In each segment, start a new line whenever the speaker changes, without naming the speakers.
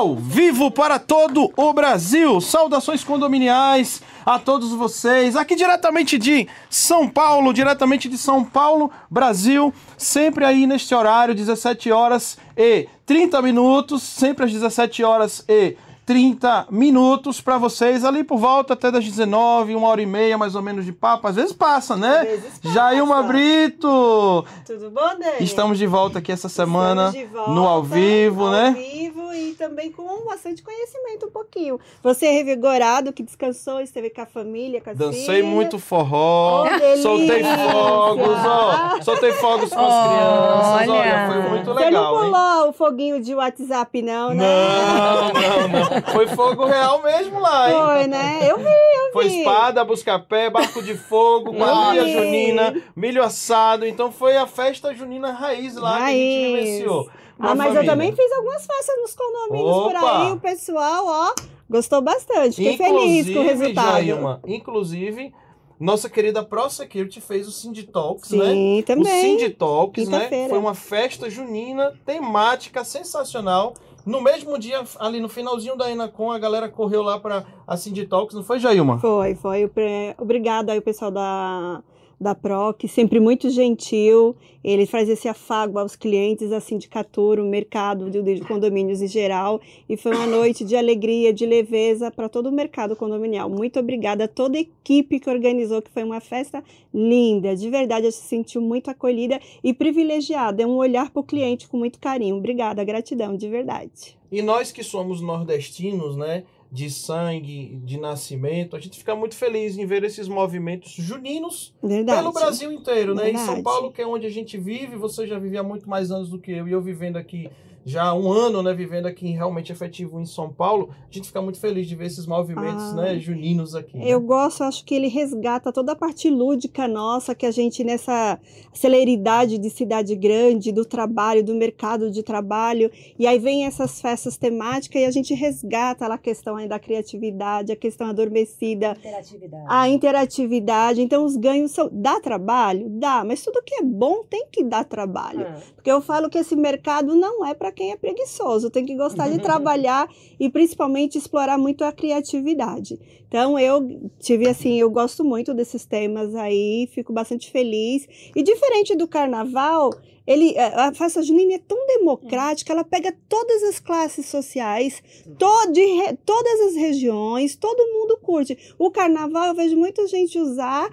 Ao vivo para todo o Brasil. Saudações condominiais a todos vocês. Aqui diretamente de São Paulo, diretamente de São Paulo, Brasil. Sempre aí neste horário, 17 horas e 30 minutos. Sempre às 17 horas e 30 minutos para vocês, ali por volta até das 19, uma hora e meia mais ou menos de papo. Às vezes passa, né?
Às vezes passa.
Jailma Brito!
Tudo bom, Dani?
Estamos de volta aqui essa semana
Estamos de volta,
no ao vivo,
ao
né?
vivo e também com bastante conhecimento um pouquinho. Você é revigorado, que descansou, esteve com a família, com as
Dancei
filhas.
muito forró,
Oh,
soltei fogos, ó. Soltei fogos com as crianças, olha,
Olha.
foi muito
Você não
legal, hein?
pulou o foguinho de WhatsApp, não, né?
Não, não, não. Foi fogo real mesmo lá, hein?
Foi, né? Eu vi, eu
Foi
vi.
espada, busca-pé, barco de fogo,
Eu
quadrilha junina, milho assado. Então foi a festa junina raiz lá que a gente
Raiz.
vivenciou.
Ah, mas eu
família.
também fiz algumas festas nos condomínios por
Opa!
aí. O pessoal, ó, gostou bastante. Fiquei feliz com o resultado.
Jailma, inclusive, nossa querida ProSecurity fez o Cindy Talks, né?
Sim,
O
também.
Cindy Talks, né? Foi uma festa junina temática sensacional. No mesmo dia, ali no finalzinho da Enacom, a galera correu lá para a Cindy Talks, não foi, Jailma?
Foi, foi. O pre- Obrigado aí o pessoal da, da PROC, sempre muito gentil. Ele faz esse afago aos clientes, a sindicatura, o mercado de, condomínios em geral. E foi uma noite de alegria, de leveza para todo o mercado condominial. Muito obrigada a toda a equipe que organizou, que foi uma festa linda. De verdade, eu se sentiu muito acolhida e privilegiada. É um olhar para o cliente com muito carinho. Obrigada, gratidão, de verdade.
E nós que somos nordestinos, né? De sangue, de nascimento, a gente fica muito feliz em ver esses movimentos juninos
Verdade.
pelo Brasil inteiro, né? Em São. Paulo, que é onde a gente vive, você já vive há muito mais anos do que eu, e eu vivendo aqui já um ano, né, vivendo aqui realmente efetivo em São Paulo, a gente fica muito feliz de ver esses movimentos, ah, né, juninos aqui. Né?
Eu gosto, acho que ele resgata toda a parte lúdica nossa, que a gente nessa celeridade de cidade grande, do trabalho, do mercado de trabalho, e aí vem essas festas temáticas e a gente resgata lá a questão aí da criatividade, a questão adormecida,
interatividade.
a interatividade. Então os ganhos são dá trabalho, dá, mas tudo que é bom tem que dar trabalho, ah. porque eu falo que esse mercado não é para quem é preguiçoso, tem que gostar de trabalhar e principalmente explorar muito a criatividade. Então eu tive assim, eu gosto muito desses temas aí, fico bastante feliz. E diferente do carnaval, ele, a festa junina é tão democrática, ela pega todas as classes sociais, de, todas as regiões, todo mundo curte. O carnaval eu vejo muita gente usar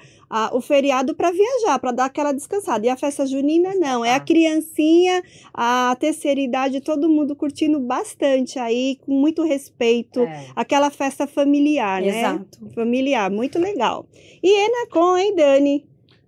o feriado para viajar, para dar aquela descansada. E a festa junina não, é a criancinha, a terceira idade, todo mundo curtindo bastante aí, com muito respeito, é. aquela festa familiar, né? Exato. Familiar, muito legal. E Enacon, hein, Dani?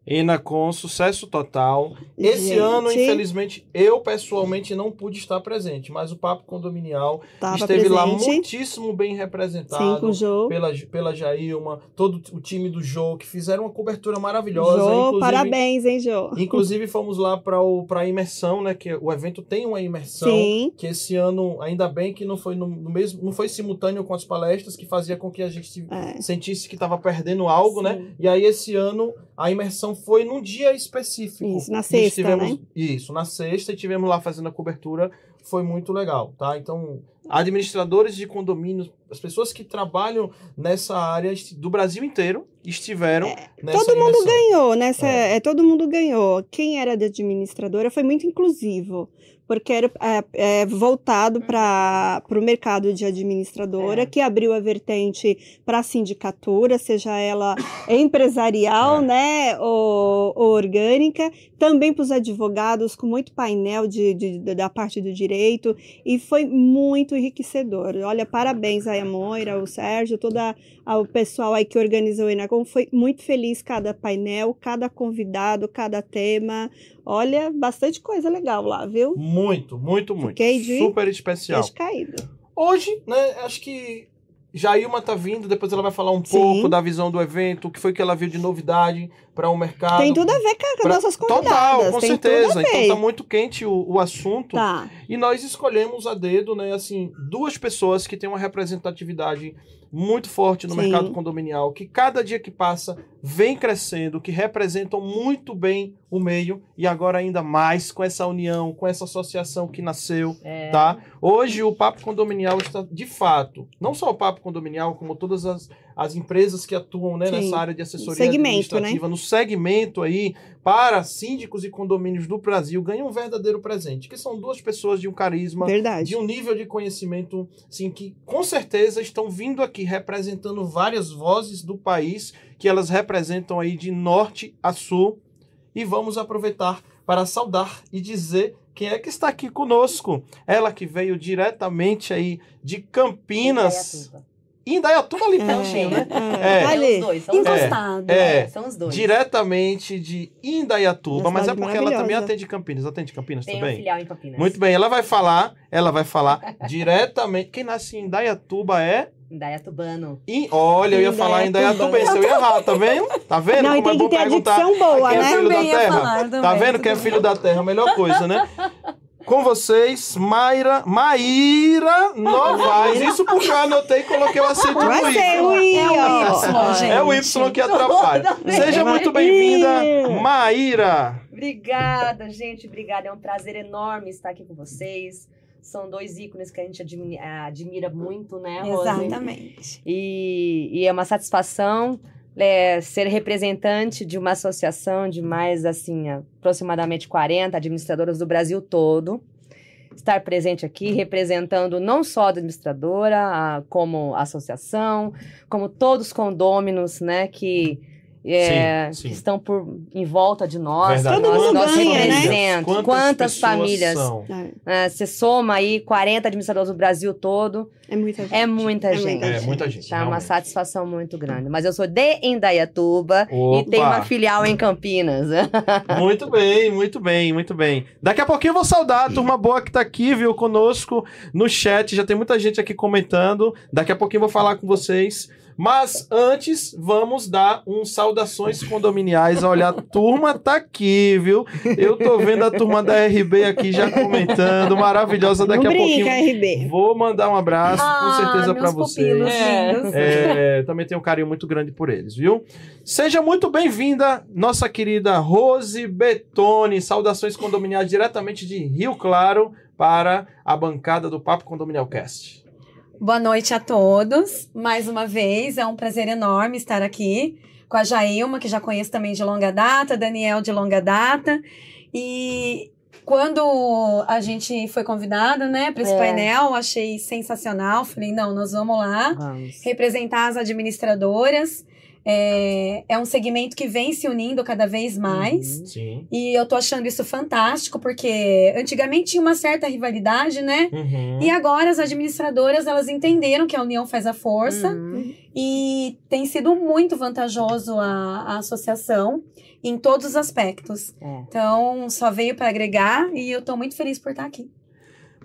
Enacom, sucesso total. Esse Gente. ano, infelizmente, eu pessoalmente não pude estar presente, mas o Papo Condominial Tava esteve presente. lá muitíssimo bem representado
Sim, com o Jô.
pela, pela Jailma, todo o time do Jô, que fizeram uma cobertura maravilhosa.
Jô, parabéns, hein, Jô?
Inclusive, fomos lá para a imersão, né? Que o evento tem uma imersão. Sim. Que esse ano, ainda bem que não foi no, no mesmo, não foi simultâneo com as palestras, que fazia com que a gente é. sentisse que estava perdendo algo, né? Sim. né? E aí, esse ano, a imersão foi num dia específico.
Isso, na sexta, tivemos, né?
Isso, na sexta, e tivemos lá fazendo a cobertura, foi muito legal, tá? Então, administradores de condomínios, as pessoas que trabalham nessa área do Brasil inteiro estiveram é, nessa
Todo mundo ganhou nessa, é. é. todo mundo ganhou. Quem era de administradora foi muito inclusivo porque era é, é, voltado para o mercado de administradora, é. que abriu a vertente para a sindicatura, seja ela empresarial, é. né, ou, ou, orgânica, também para os advogados, com muito painel de, de, da parte do direito, e foi muito enriquecedor. Olha, parabéns aí a Moira, o Sérgio, toda o pessoal aí que organizou o Enacom, foi muito feliz cada painel, cada convidado, cada tema, Olha, bastante coisa legal lá, viu?
Muito, muito, muito. Fiquei de Super especial.
caído.
Hoje, né, acho que Jailma tá vindo, depois ela vai falar um Sim. pouco da visão do evento, o que foi que ela viu de novidade para o um mercado.
Tem tudo a ver com pra... nossas convidadas.
Total, com Tem certeza. Então tá muito quente o, o assunto. Tá. E nós escolhemos a dedo, né, assim, duas pessoas que têm uma representatividade muito forte no Sim. mercado condominial, que cada dia que passa vem crescendo, que representam muito bem o meio e agora ainda mais com essa união, com essa associação que nasceu, é. tá? Hoje o Papo Condominial está de fato, não só o Papo Condominial, como todas as as empresas que atuam né, nessa área de assessoria segmento, né? administrativa, né? no segmento aí, para síndicos e condomínios do Brasil, ganham um verdadeiro presente, que são duas pessoas de um carisma,
Verdade.
de um nível de conhecimento, assim, que com certeza estão vindo aqui representando várias vozes do país, que elas representam aí de norte a sul, e vamos aproveitar para saudar e dizer quem é que está aqui conosco. Ela que veio diretamente aí de Campinas. Indaiatuba ali pertinho, né?
É, é. Ali, são os dois, são
encostado. É, é, são os dois. Diretamente de Indaiatuba, mas é porque ela também atende Campinas. Atende Campinas
Tem
também?
Um filial em Campinas.
Muito bem, ela vai falar, ela vai falar diretamente. Quem nasce em Indaiatuba é
Indaiatubano.
E, olha, eu ia falar Indaiatubense, eu ia errar, tá vendo? Tá vendo
Não, como é bom perguntar
boa,
quem
é filho da terra? Falar, tá vendo quem é filho da terra? Melhor coisa, né? Com vocês, Mayra, Maíra Novaes. Isso porque eu anotei e coloquei o acento no
Y. Ser o y, é o
Y, gente. É o Y que atrapalha. Seja muito bem-vinda, Maíra.
Obrigada, gente. Obrigada. É um prazer enorme estar aqui com vocês. São dois ícones que a gente admira, muito, né,
Rose? Exatamente.
E, e é uma satisfação é, ser representante de uma associação de mais, assim, aproximadamente 40 administradoras do Brasil todo. Estar presente aqui, representando não só a administradora, a, como a associação, como todos os condôminos, né, que é,
Sim, sim.
que estão por em volta de nós.
Verdade.
Todo
nós,
mundo
nós
ganha, né?
Quantas,
pessoas
famílias?
É,
É, você soma aí 40 administradores do Brasil todo.
é muita gente.
É muita
É
gente.
É, muita gente.
Tá uma
realmente.
satisfação muito grande. Mas eu sou de Indaiatuba
Opa.
e tenho uma filial em Campinas.
Muito bem, muito bem, muito bem. Daqui a pouquinho eu vou saudar a turma boa que tá aqui, viu, conosco no chat. Já tem muita gente aqui comentando. Daqui a pouquinho eu vou falar com vocês. Mas antes, vamos dar uns saudações condominiais. Olha, a turma tá aqui, viu? Eu tô vendo a turma da RB aqui já comentando. Maravilhosa. Daqui
Não
a
brinca,
pouquinho
RB.
vou mandar um abraço, com
Ah,
certeza, pra
meus
vocês.
É.
É, também tenho um carinho muito grande por eles, viu? Seja muito bem-vinda, nossa querida Rose Betone. Saudações condominiais diretamente de Rio Claro para a bancada do Papo Condominial Cast.
Boa noite a todos. Mais uma vez, é um prazer enorme estar aqui com a Jailma, que já conheço também de longa data, Daniel de longa data. E quando a gente foi convidado, né, para esse
É.
painel, achei sensacional. Falei, não, nós vamos lá
Vamos.
representar as administradoras. É, é um segmento que vem se unindo cada vez mais.
Uhum.
Sim.
E eu tô achando isso fantástico, porque antigamente tinha uma certa rivalidade, né?
Uhum.
E agora as administradoras, elas entenderam que a união faz a força
Uhum.
e tem sido muito vantajoso a, a associação em todos os aspectos.
É.
Então, só veio para agregar e eu tô muito feliz por estar aqui.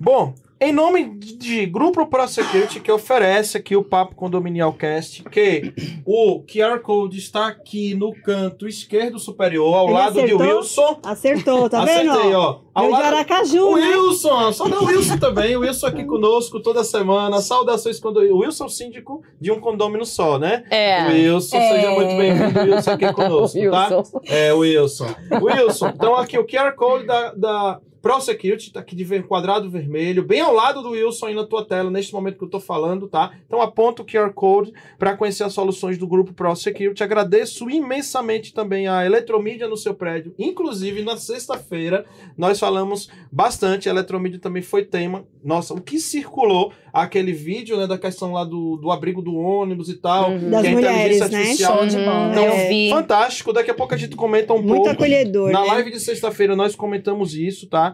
Bom, em nome de Grupo Pro Security, que oferece aqui o Papo Condominial Cast, que o QR Code está aqui no canto esquerdo superior, ao
Ele
lado
acertou?
de Wilson.
Acertou, tá
Acertei,
vendo?
ó. Ao
Meu de
lado...
Aracaju,
O
né?
Wilson, só dá o Wilson também. O Wilson aqui conosco toda semana. Saudações quando o Wilson é o síndico de um condômino só, né?
É.
Wilson,
É.
seja muito bem-vindo, Wilson, aqui conosco, tá?
Wilson.
É, Wilson. Wilson, então aqui o QR Code da, da Pro Security, tá aqui de ver- quadrado vermelho, bem ao lado do Wilson aí na tua tela, neste momento que eu tô falando, tá? Então aponta o QR Code para conhecer as soluções do grupo Pro Security. Agradeço imensamente também a Eletromídia no seu prédio. Inclusive, na sexta-feira, nós falamos bastante, a Eletromídia também foi tema. Nossa, o que circulou aquele vídeo, né, da questão lá do, do abrigo do ônibus e tal,
Uhum.
Das mulheres,
inteligência
né?
artificial
Show de
Uhum,
bola.
então,
eu vi.
fantástico. Daqui a pouco a gente comenta um
Muito
pouco.
acolhedor,
Na
né?
live de sexta-feira nós comentamos isso, tá?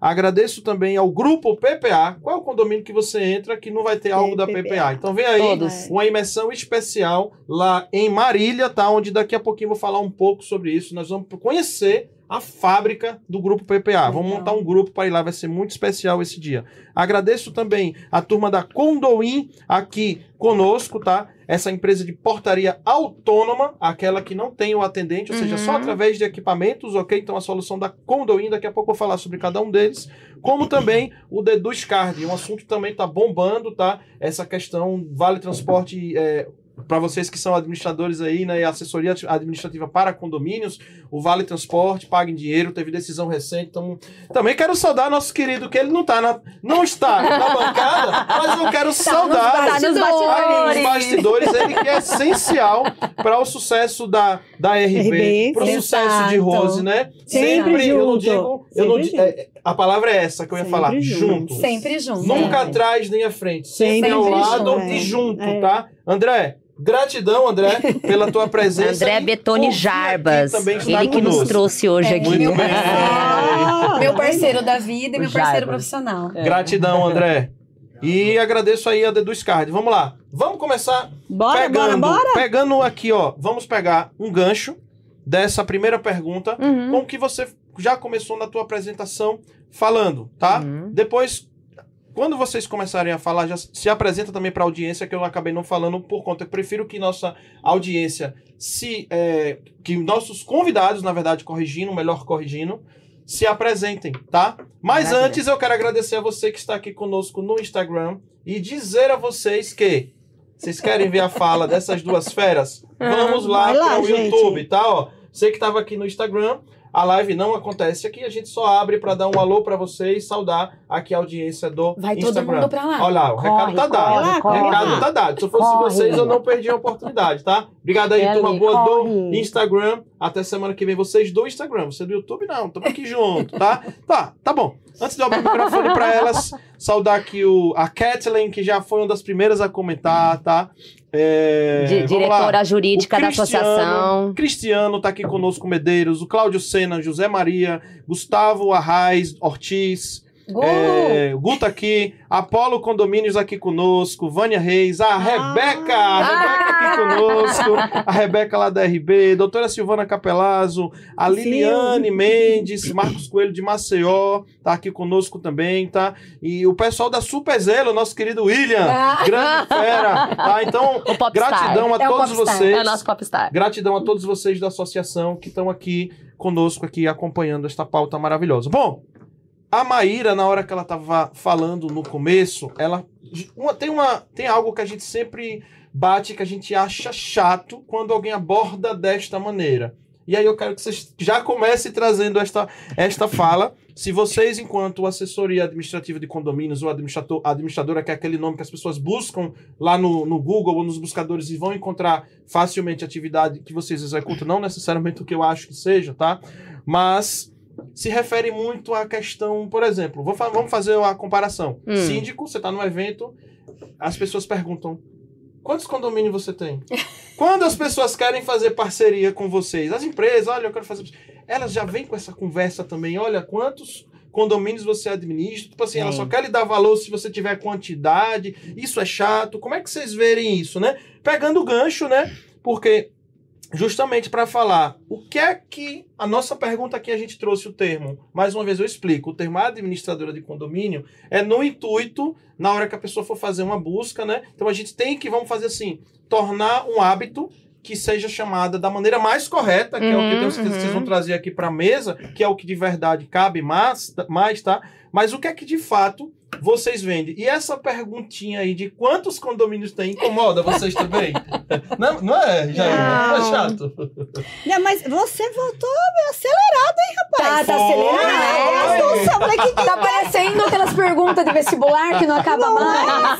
Agradeço também ao grupo PPA. Qual é o condomínio que você entra que não vai ter algo da
PPA.
Então vem aí
Todos.
uma imersão especial lá em Marília, tá? Onde daqui a pouquinho eu vou falar um pouco sobre isso. Nós vamos conhecer a fábrica do grupo PPA. Vamos montar um grupo para ir lá, vai ser muito especial esse dia. Agradeço também a turma da Condoin aqui conosco, tá? Essa empresa de portaria autônoma, aquela que não tem o atendente, ou seja, só
Uhum.
através de equipamentos, ok? Então a solução da Condoin, daqui a pouco eu vou falar sobre cada um deles. Como também o Deduz Card, um assunto que também tá bombando, tá? Essa questão vale transporte. para vocês que são administradores aí, né, e assessoria administrativa para condomínios, o Vale Transporte, paga em dinheiro, teve decisão recente. Então, também quero saudar nosso querido, que ele não tá na, não está na bancada, mas eu quero saudar
Tá nos
os
bastidores.
bastidores, ele que é essencial para o sucesso da, da RB,
RB,
para o sucesso de. Rose, né?
Sempre
eu não digo, eu não
Sempre
é, a palavra é essa que eu ia
Sempre
falar,
junto.
junto.
Sempre junto.
Nunca
É.
atrás nem à frente, sempre,
Sempre
ao
junto,
lado
é.
e junto,
É.
tá? André, gratidão, André, pela tua presença.
André
E
Betone
confia
Jarbas. Ele que nos trouxe hoje
É,
aqui.
Muito bem.
Ah,
Meu parceiro da vida e meu parceiro
Jarbas.
profissional.
Gratidão, André. E agradeço aí a Deduz Card. Vamos lá. Vamos começar
Bora,
pegando,
bora, bora.
pegando aqui, ó. Vamos pegar um gancho dessa primeira pergunta
Uhum.
com o que você já começou na tua apresentação falando, tá?
Uhum.
Depois, quando vocês começarem a falar, já se apresenta também para a audiência, que eu acabei não falando por conta. Eu prefiro que nossa audiência se. é, que nossos convidados, na verdade, corrigindo, melhor corrigindo, se apresentem, tá? Mas
Maravilha.
antes eu quero agradecer a você que está aqui conosco no Instagram e dizer a vocês que. Vocês querem ver a fala dessas duas feras? Vamos lá
lá,
para o. YouTube, tá? Ó, você que estava aqui no Instagram, a live não acontece aqui, a gente só abre para dar um alô para vocês, saudar aqui a audiência do
Vai todo
Instagram.
mundo pra lá.
Olha lá, o
Corre,
recado tá dado.
corre,
o recado tá dado. Se eu fosse
Corre.
vocês, eu não perdi a oportunidade, tá? Obrigado aí, turma boa do. Instagram. Até semana que vem, vocês do Instagram. Você do YouTube, não. Estamos aqui junto, tá? Tá, tá bom. Antes de eu abrir o microfone para elas, saudar aqui o, a Kathleen, que já foi uma das primeiras a comentar, tá? É,
Di-
vamos lá.
diretora jurídica da associação.
Cristiano tá aqui conosco, Medeiros, o Cláudio Sena, José Maria, Gustavo Arraes, Ortiz,
Gu!
é, o Gu tá aqui, Apolo Condomínios aqui conosco, Vânia Reis, a Rebeca, a Rebeca aqui conosco, a Rebeca lá da RB, doutora Silvana Capelazzo, a Liliane Mendes, Marcos Coelho de Maceió, tá aqui conosco também, tá? E o pessoal da Super Zelo, nosso querido William,
Ah.
grande fera, tá? Então, gratidão a
É
todos vocês.
É o nosso popstar.
Gratidão a todos vocês da associação que estão aqui conosco, aqui acompanhando esta pauta maravilhosa. Bom, a Maíra, na hora que ela estava falando no começo, ela uma- tem, uma, tem algo que a gente sempre bate, que a gente acha chato quando alguém aborda desta maneira. E aí eu quero que vocês já comecem trazendo esta, esta fala. Se vocês, enquanto assessoria administrativa de condomínios ou administrador, administradora, que é aquele nome que as pessoas buscam lá no, no Google ou nos buscadores e vão encontrar facilmente a atividade que vocês executam, não necessariamente o que eu acho que seja, tá? Mas se refere muito à questão, por exemplo, vou vamos fazer uma comparação.
Hum.
Síndico, você está num evento, as pessoas perguntam: quantos condomínios você tem? Quando as pessoas querem fazer parceria com vocês, as empresas, olha, eu quero fazer. Elas já vêm com essa conversa também, olha, quantos condomínios você administra? Tipo assim, ela
Vem.
só quer lhe dar valor se você tiver quantidade, isso é chato. Como é que vocês verem isso, né? Pegando o gancho, né? Porque justamente para falar o que é que a nossa pergunta aqui a gente trouxe o termo. Mais uma vez eu explico. O termo administradora de condomínio é no intuito na hora que a pessoa for fazer uma busca, né? Então a gente tem que vamos fazer assim, tornar um hábito que seja chamada da maneira mais correta, que é o que eu tenho
Uhum,
que vocês
uhum.
vão trazer aqui para a mesa, que é o que de verdade cabe mais, mais, tá? Mas o que é que de fato vocês vendem? E essa perguntinha aí de quantos condomínios tem incomoda vocês também? não, não é, Jair? Não é
Não.
chato?
Não, mas você voltou acelerado, hein, rapaz?
Tá, tá acelerado.
Nossa, falei, que que
Tá parecendo aquelas perguntas de vestibular que não acaba mais.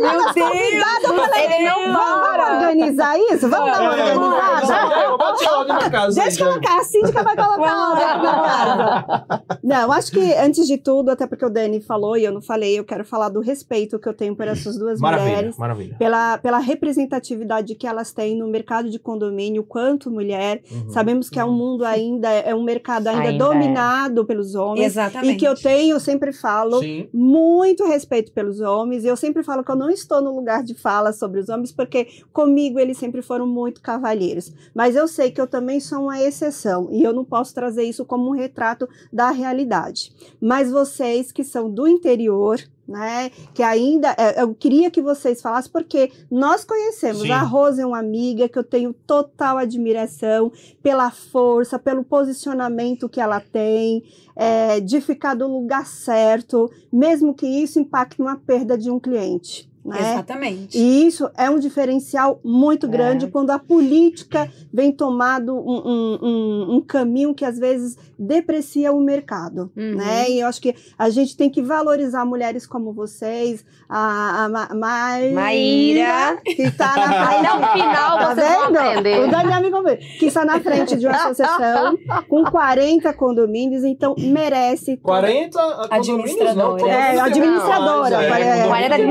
Meu Deus!
eu falei,
Ele não
vamos, vamos organizar isso? Vamos dar uma
É,
organizada?
Bate ordem na casa.
Deixa colocar, a síndica vai colocar ordem na casa. Não, acho que antes de tudo, até porque o Dani falou e eu não falei, eu quero falar do respeito que eu tenho por essas duas
Maravilha,
mulheres.
maravilha.
Pela, pela representatividade que elas têm no mercado de condomínio, quanto mulher.
Uhum.
Sabemos que é um mundo ainda, é um mercado ainda,
Ainda é.
dominado pelos homens.
Exatamente.
E que eu tenho, eu sempre falo,
Sim.
muito respeito pelos homens. E eu sempre falo que eu não estou no lugar de fala sobre os homens, porque comigo eles sempre foram muito cavalheiros. Mas eu sei que eu também sou uma exceção e eu não posso trazer isso como um retrato da realidade. Mas vocês que são do interior, né, que ainda é, eu queria que vocês falassem porque nós conhecemos
Sim.
a Rose é uma amiga que eu tenho total admiração pela força, pelo posicionamento que ela tem, é, de ficar do lugar certo, mesmo que isso impacte uma perda de um cliente. Né?
Exatamente.
E isso é um diferencial muito
É.
grande quando a política vem tomado um, um- um- um caminho que às vezes deprecia o mercado,
Uhum.
né? E eu acho que a gente tem que valorizar mulheres como vocês, a, a Ma- Maíra,
Maíra.
que está na frente.
Até o final
Tá vendo? O Daniel me convence, que está na frente de uma associação com 40 condomínios, então merece
40 condomínios, não.
Administradora.
É, administradora, é,
condomínio
40
tem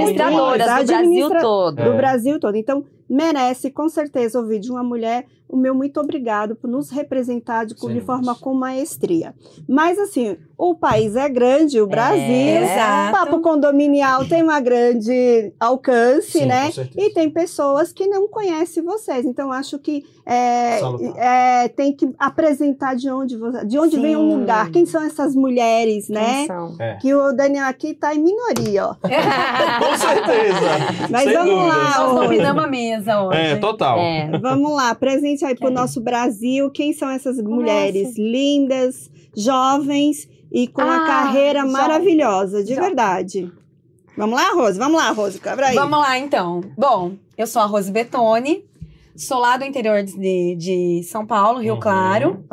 do Brasil
Administra-
todo.
do
É.
Brasil todo. Então, merece com certeza ouvir de uma mulher o meu muito obrigado por nos representar de,
Sim.
forma com maestria. Mas assim, o país é grande, o Brasil,
exato.
o papo condominial tem uma grande alcance,
Sim,
né? E tem pessoas que não conhecem vocês. Então, acho que é, é, tem que apresentar de onde, você- de onde vem o lugar, quem são essas mulheres, né?
Atenção.
Que o Daniel aqui tá em minoria, ó.
Com certeza.
Mas
Sem
vamos
dúvidas.
lá,
Nós dominamos a mesa hoje.
É, total.
É.
Vamos lá, presente aí pro
É.
nosso Brasil. Quem são essas mulheres lindas, jovens e com a
Ah,
carreira
jovem.
maravilhosa, de
Jovem.
verdade. Vamos lá, Rose? Vamos lá, Rose, cabra aí.
Vamos lá, então. Bom, eu sou a Rose Betone, sou lá do interior de, de São Paulo, Rio
Uhum.
Claro.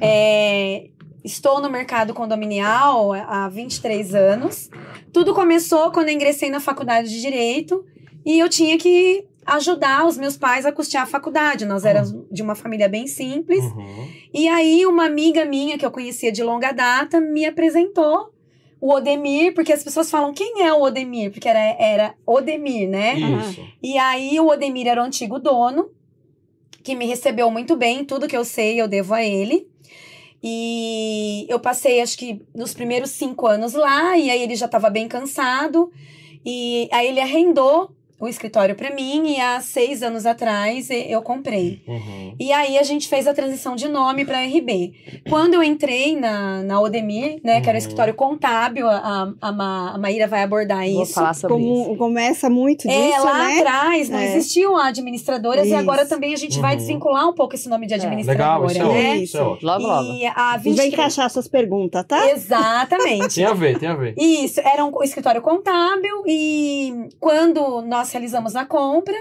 É, estou no mercado condominial há 23 anos. Tudo começou quando eu ingressei na faculdade de Direito e eu tinha que ajudar os meus pais a custear a faculdade. Nós éramos de uma família bem simples.
Uhum.
E aí, uma amiga minha que eu conhecia de longa data me apresentou o Odemir, porque as pessoas falam quem é o Odemir, porque era, era Odemir, né?
Isso.
E aí o Odemir era o antigo dono, que me recebeu muito bem, tudo que eu sei eu devo a ele. E eu passei, acho que, nos primeiros cinco anos lá, e aí ele já estava bem cansado. E aí ele arrendou o escritório para mim, e há seis anos atrás e- eu comprei.
Uhum.
E aí a gente fez a transição de nome para RB. Quando eu entrei na, na Odemir, né, que era o
Uhum.
escritório contábil, a, a, Ma- a Maíra vai abordar
Vou
isso.
falar sobre isso.
Como, começa muito disso,
É, lá
né?
atrás não
É.
existiam administradoras e
Isso.
agora também a gente vai
Uhum.
desvincular um pouco esse nome de administradora,
Legal, isso é
né?
Isso é ótimo.
Logo, logo.
E a
E
23...
vai encaixar suas perguntas, tá?
Exatamente.
Tem a ver, tem a ver.
Isso, era um escritório contábil e quando nós realizamos a compra,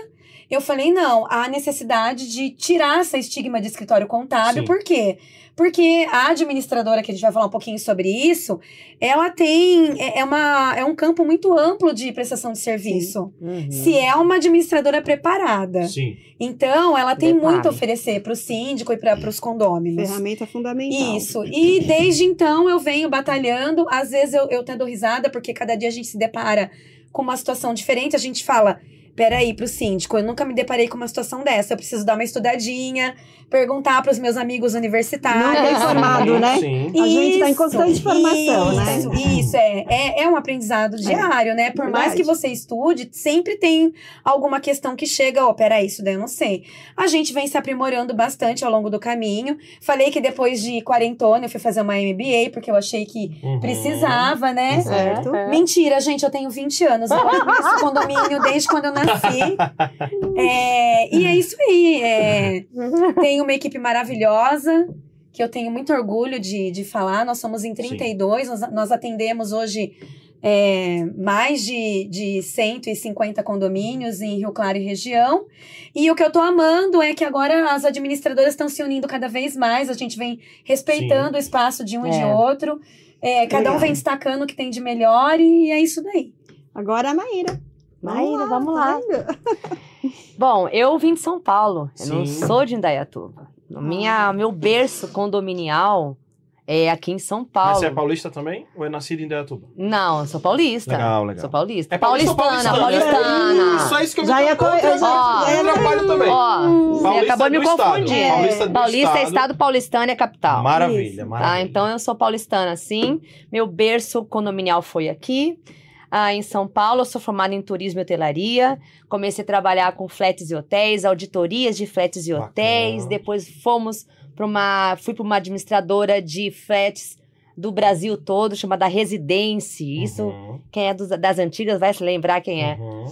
eu falei, não, há necessidade de tirar essa estigma de escritório contábil,
Sim.
por quê? Porque a administradora, que a gente vai falar um pouquinho sobre isso, ela tem, é, é uma, é um campo muito amplo de prestação de serviço.
Uhum.
Se é uma administradora preparada.
Sim.
Então, ela tem
Detalhe.
muito a oferecer para o síndico e para os condôminos.
Ferramenta fundamental.
Isso. E desde então eu venho batalhando. Às vezes eu, eu tendo risada, porque cada dia a gente se depara com uma situação diferente. A gente fala. Peraí, pro síndico, eu nunca me deparei com uma situação dessa. Eu preciso dar uma estudadinha, perguntar para os meus amigos
Não
universitários.
é informado, né?
Sim.
A gente tá em
Isso,
constante formação, né?
isso, Isso, é, é. É um aprendizado diário, né? Por mais
verdade.
que você estude, sempre tem alguma questão que chega, ó, peraí, isso daí eu não sei. A gente vem se aprimorando bastante ao longo do caminho. Falei que depois de quarentona eu fui fazer uma MBA, porque eu achei que
Uhum.
precisava, né?
Certo.
É.
Mentira, gente, eu tenho 20 anos. Eu o condomínio desde quando eu nasci. É, e é isso aí. é, tenho uma equipe maravilhosa, que eu tenho muito orgulho de, de falar. Nós somos em 32, nós, nós atendemos hoje é, mais de, de 150 condomínios em Rio Claro e região. E o que eu tô amando é que agora as administradoras estão se unindo cada vez mais, a gente vem respeitando o espaço de um e de
É.
outro. É, cada um vem destacando o que tem de melhor e é isso daí.
Agora a Maíra.
Maíra, vamos
tá
lá.
vendo?
Bom, eu vim de São Paulo. Eu não sou de Indaiatuba. Minha, meu berço condominial é aqui em São Paulo.
Mas você é paulista também? Ou é nascido em Indaiatuba?
Não, eu sou paulista.
Legal, legal.
Sou paulista.
É paulista
paulistana,
paulistana?
paulistana.
Isso é isso que eu
Já
me
ia co- eu já-
eu trabalho também.
Ó, você
Paulista
acabou de me
do estado.
confundir.
Paulista
Paulista é
estado.
estado, paulistano é capital.
Maravilha,
Isso.
maravilha.
Tá, então eu sou paulistana, sim. Meu berço condominial foi aqui. Ah, em São Paulo, eu sou formada em turismo e hotelaria. Comecei a trabalhar com flats e hotéis, auditorias de flats e
Bacana.
hotéis. Depois fomos para uma, fui para uma administradora de flats do Brasil todo, chamada Residência. Isso,
Uhum,
quem é dos- das antigas vai se lembrar quem é.
uhum.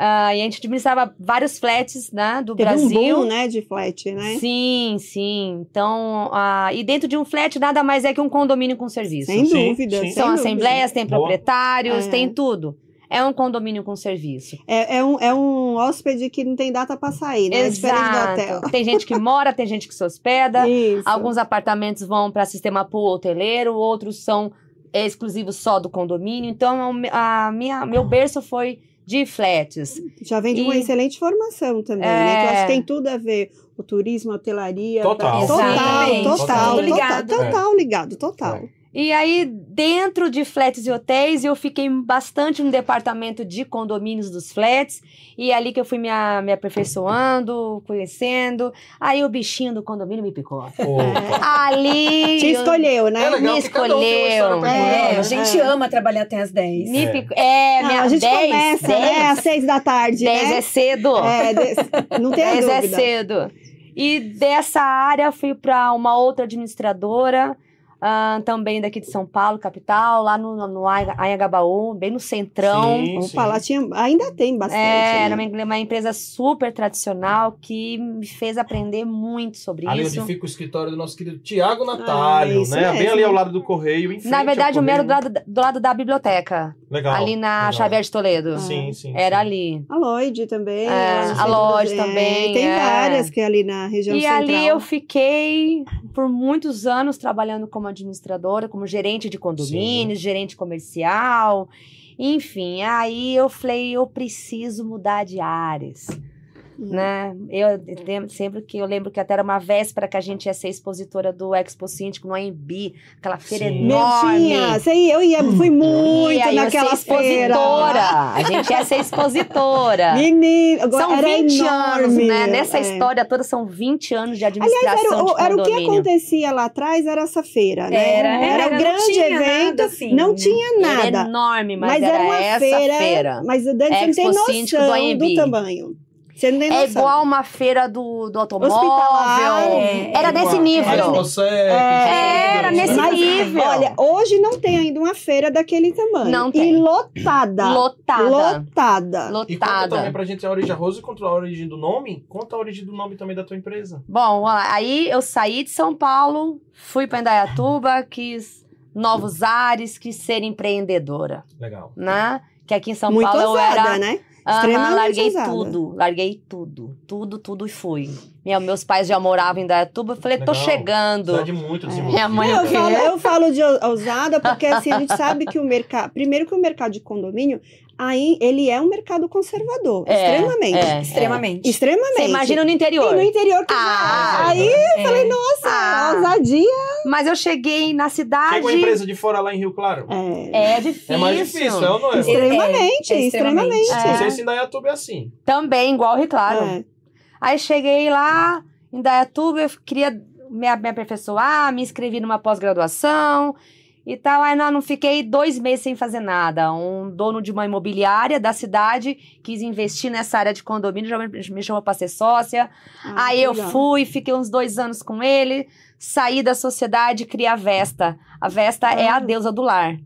Ah, e a gente administrava vários flats né, do
Teve
Brasil.
um boom, né, de flat, né?
Sim, sim. Então, ah, e dentro de um flat nada mais é que um condomínio com serviço.
Sem
Sim,
dúvida.
sim.
sem
São
dúvida.
assembleias, tem
Boa.
proprietários,
É.
tem tudo. É um condomínio com serviço.
É, é um, é um hóspede que não tem data pra sair, né? É diferente do hotel.
Tem gente que mora, tem gente que se hospeda.
Isso.
Alguns apartamentos vão para sistema pool hoteleiro, outros são exclusivos só do condomínio. Então, a minha, meu berço foi de flats.
Já vem de uma
E-
excelente formação também,
É.
né? Que eu acho que tem tudo a ver. O turismo, a hotelaria.
Total.
Total, total,
Tudo
total,
ligado.
total, ligado, total.
E aí, dentro de flats e hotéis, eu fiquei bastante no departamento de condomínios dos flats. E é ali que eu fui me, a- me aperfeiçoando, conhecendo. Aí o bichinho do condomínio me picou.
Opa.
Ali.
Te
eu-
escolheu, né?
É legal
me
um
escolheu.
pra
É,
contar,
a gente
É.
ama trabalhar até as 10.
Me
É.
picou. É,
Não,
minha
a gente
10,
começa,
10,
né? Às seis da tarde,
10
né?
é cedo.
É, de- não tem
10 é
dúvida.
cedo. E dessa área fui para uma outra administradora, ah, também daqui de São Paulo, capital, lá no, no Anhangabaú, bem no centrão.
Sim,
Opa, lá tinha, ainda tem bastante.
É,
né?
era uma, uma empresa super tradicional que me fez aprender muito sobre
Ali
isso.
onde fica o escritório do nosso querido Tiago Natalho,
Ah,
né? Bem ali ao lado do correio. em frente
Na verdade, o meu era do lado, do lado da biblioteca,
Legal.
ali na
legal.
Xavier de Toledo.
Sim, sim.
Era
sim.
ali.
A Lloyd também.
É, a Lloyd também,
Tem
é.
várias que é ali na região
E
central.
ali eu fiquei por muitos anos trabalhando como administradora, como gerente de condomínios, gerente comercial, enfim. Aí eu falei, eu preciso mudar de áreas. Né? Eu lembro- sempre que eu lembro que até era uma véspera que a gente ia ser expositora do Expo Síndico no AMB, aquela feira
Sim.
enorme.
Sei, eu ia, fui muito
ia, ia
naquela
ser expositora.
feira.
A gente ia ser expositora.
Menina, agora
São
era
20 anos,
enorme.
né? Nessa
É.
história toda são 20 anos de
Aliás,
administração
era, o-
de
era o que acontecia lá atrás, era essa feira, né?
Era,
era
era,
um grande
tinha
evento,
nada assim.
não tinha
Era
nada.
enorme, mas,
Mas,
era,
era uma
essa
feira,
feira.
Mas o Dani, você não tem noção do tamanho. Você não tem
É
noção.
igual uma feira do, do automóvel.
Hospitalar.
É,
Era desse
a-
nível.
a Exposec,
É,
era nesse?
Mas,
nível.
Olha, hoje não tem ainda uma feira daquele tamanho.
Não
E
tem.
lotada.
Lotada.
Lotada.
E conta também
Lotada.
pra gente a origem arroz e conta a origem do nome. Conta a origem do nome também da tua empresa.
Bom, aí eu saí de São Paulo, fui pra Indaiatuba, quis novos ares, quis ser empreendedora,
Legal.
né? Que aqui em São
Muito
Paulo eu
ousada,
era
né? Extremamente
larguei
ousada.
tudo, larguei tudo, tudo, tudo e fui. Meu, meus pais já moravam em Indaiatuba, eu falei, tô
Legal.
chegando.
Cidade muito
É.
Minha mãe
eu, falo, eu falo de ousada porque assim, a gente sabe que o mercado. Primeiro que o mercado de condomínio, aí ele é um mercado conservador.
É,
extremamente.
é,
Extremamente.
Extremamente.
Você imagina no interior.
E no interior que
Ah,
já. Aí
É.
eu falei, nossa,
Ah.
ousadia.
Mas eu cheguei na cidade.
Chega uma empresa de fora lá em Rio Claro.
É,
É difícil.
É mais difícil, é ou não é?
extremamente,
É, é
extremamente.
extremamente.
Não
É.
sei se Indaiatuba é assim.
Também, igual Rio Claro.
É.
Aí cheguei lá, em Dayatuba, eu queria me, me aperfeiçoar, me inscrevi numa pós-graduação e tal. Aí não, não fiquei dois meses sem fazer nada. Um dono de uma imobiliária da cidade quis investir nessa área de condomínio, já me, me chamou pra ser sócia.
Ah,
Aí eu
legal.
fui, fiquei uns dois anos com ele, saí da sociedade e criei a Vesta. A Vesta é a
Ah.
deusa do lar.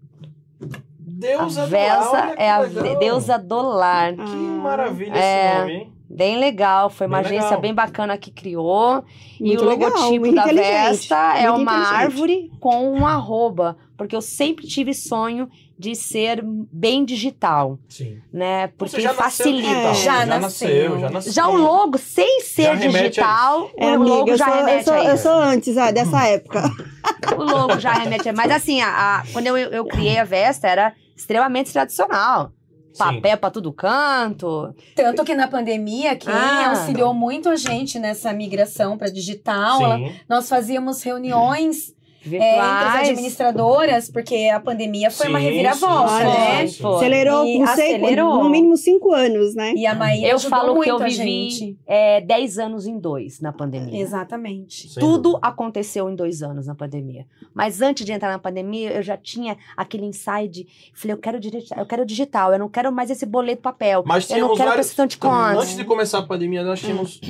Deusa
a
do
Vesta
lar, olha que
é a
legal.
deusa do lar.
Que maravilha
É.
esse nome, hein?
Bem legal, foi uma
Bem
agência
legal.
bem bacana que criou. e
Muito
o
legal,
logotipo da Vesta é uma árvore com um arroba, porque eu sempre tive sonho de ser bem digital,
Sim.
né? Porque
já nasceu
facilita.
digital,
Já
já
nasceu.
nasceu, já nasceu.
Já o logo, sem ser digital,
É,
o logo
eu
já
sou, eu
remete
sou,
a
eu sou antes ah, dessa época.
O logo já remete a... Mas assim, a, a- quando eu, eu criei a Vesta, era extremamente tradicional. Papel pra todo canto.
Tanto que na pandemia, quem
Ah.
auxiliou muito a gente nessa migração para digital, ela- nós fazíamos reuniões é, entre as administradoras, porque a pandemia foi uma
Sim,
reviravolta,
sim,
né?
sim.
Acelerou,
E
com sei-
acelerou.
no mínimo cinco anos, né?
E a Maíra
Eu falo
muito
que eu vivi é, 10 anos em dois na pandemia.
Exatamente.
Sem
Tudo
dúvida.
aconteceu em dois anos na pandemia. Mas antes de entrar na pandemia, eu já tinha aquele insight. de- Falei, eu quero digital, eu quero digital, eu não quero mais esse boleto papel.
Mas
eu não quero
vários...
prestação de contas.
Antes de começar a pandemia, nós tínhamos.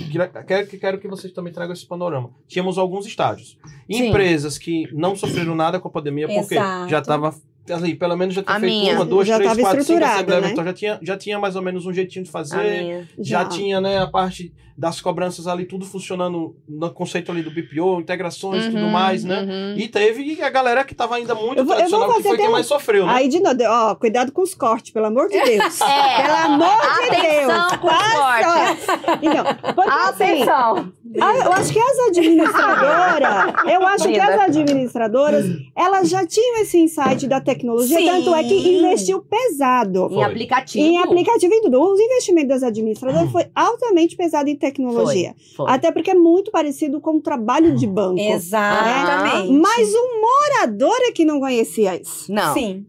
Quero, que- quero que vocês também tragam esse panorama. Tínhamos alguns estágios.
Sim.
Empresas que não sofreram nada com a pandemia, porque
Exato.
já estava. Ali, pelo menos já tinha
A
feito
minha.
uma, duas,
Já
três, quatro, cinco assembleias.
né?
Então já tinha, já tinha mais ou menos um jeitinho de fazer.
minha.
Já tinha, né, a parte das cobranças ali, tudo funcionando no conceito ali do BPO, integrações e tudo
Uhum,
mais, né?
uhum.
E teve a galera que tava ainda muito
Eu vou- eu vou
tradicional, que
fazer
foi quem
um-
mais sofreu, né?
Aí de novo, ó, cuidado com os cortes, pelo amor de Deus.
É.
Pelo amor de
Atenção
Deus.
com os
Passa. Então, porque assim,
Atenção!
Ah, eu acho que as administradoras, eu acho que as administradoras, elas já tinham esse insight da tecnologia,
Sim.
tanto é que investiu pesado.
Em
Foi.
aplicativo.
Em aplicativo e tudo. Os investimentos das administradoras foi altamente pesado em tecnologia.
Foi.
Até porque é muito parecido com o trabalho de banco.
Exatamente.
Mas o morador é que não conhecia isso.
Não.
Sim,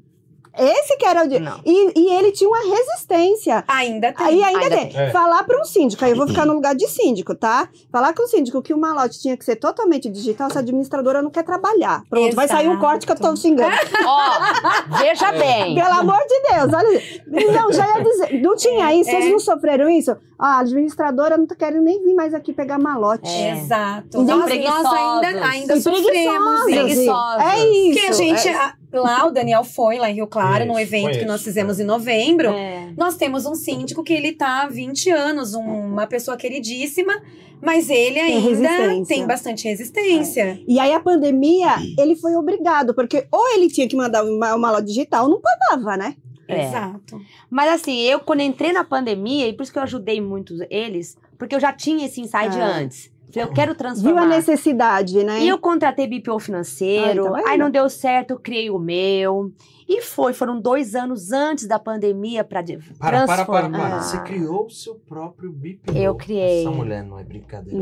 Esse que era o de...
Não.
E, e ele tinha uma resistência.
ainda tem.
Aí ainda,
Ainda
tem.
É.
Falar para um síndico, aí eu vou ficar no lugar de síndico, tá? Falar com o síndico que o malote tinha que ser totalmente digital, essa administradora não quer trabalhar. Pronto, vai sair um
Exato.
corte que eu tô xingando.
Ó, veja bem.
Pelo amor de Deus, olha. Não, já ia dizer. Não tinha isso,
É.
vocês não sofreram isso? Ah, a administradora não tá querendo nem vir mais aqui pegar malote.
É.
Exato.
São
Nós, nós
preguiçosos.
ainda, ainda sofremos.
preguiçosos. É isso.
Porque a gente,
é-
a- lá o Daniel foi, lá em Rio Claro, num
Isso,
evento que
conheço.
nós fizemos em novembro.
É.
Nós temos um síndico que ele tá há 20 anos, um- uma pessoa queridíssima, mas ele ainda
resistência.
tem bastante resistência.
E aí a pandemia, ele foi obrigado, porque ou ele tinha que mandar uma, uma malote digital, não pagava, né?
É.
Exato.
Mas assim, eu quando entrei na pandemia, e por isso que eu ajudei muito eles, porque eu já tinha esse insight
Ah.
antes. Eu quero
Viu a
transformar.
necessidade, né?
E eu contratei BPO financeiro,
Ah, então
aí não deu certo, eu criei o meu. E foi, foram dois anos antes da pandemia para
Para, para,
transformar.
para, para. Você criou o seu próprio BPO.
Eu criei.
Essa mulher não é brincadeira.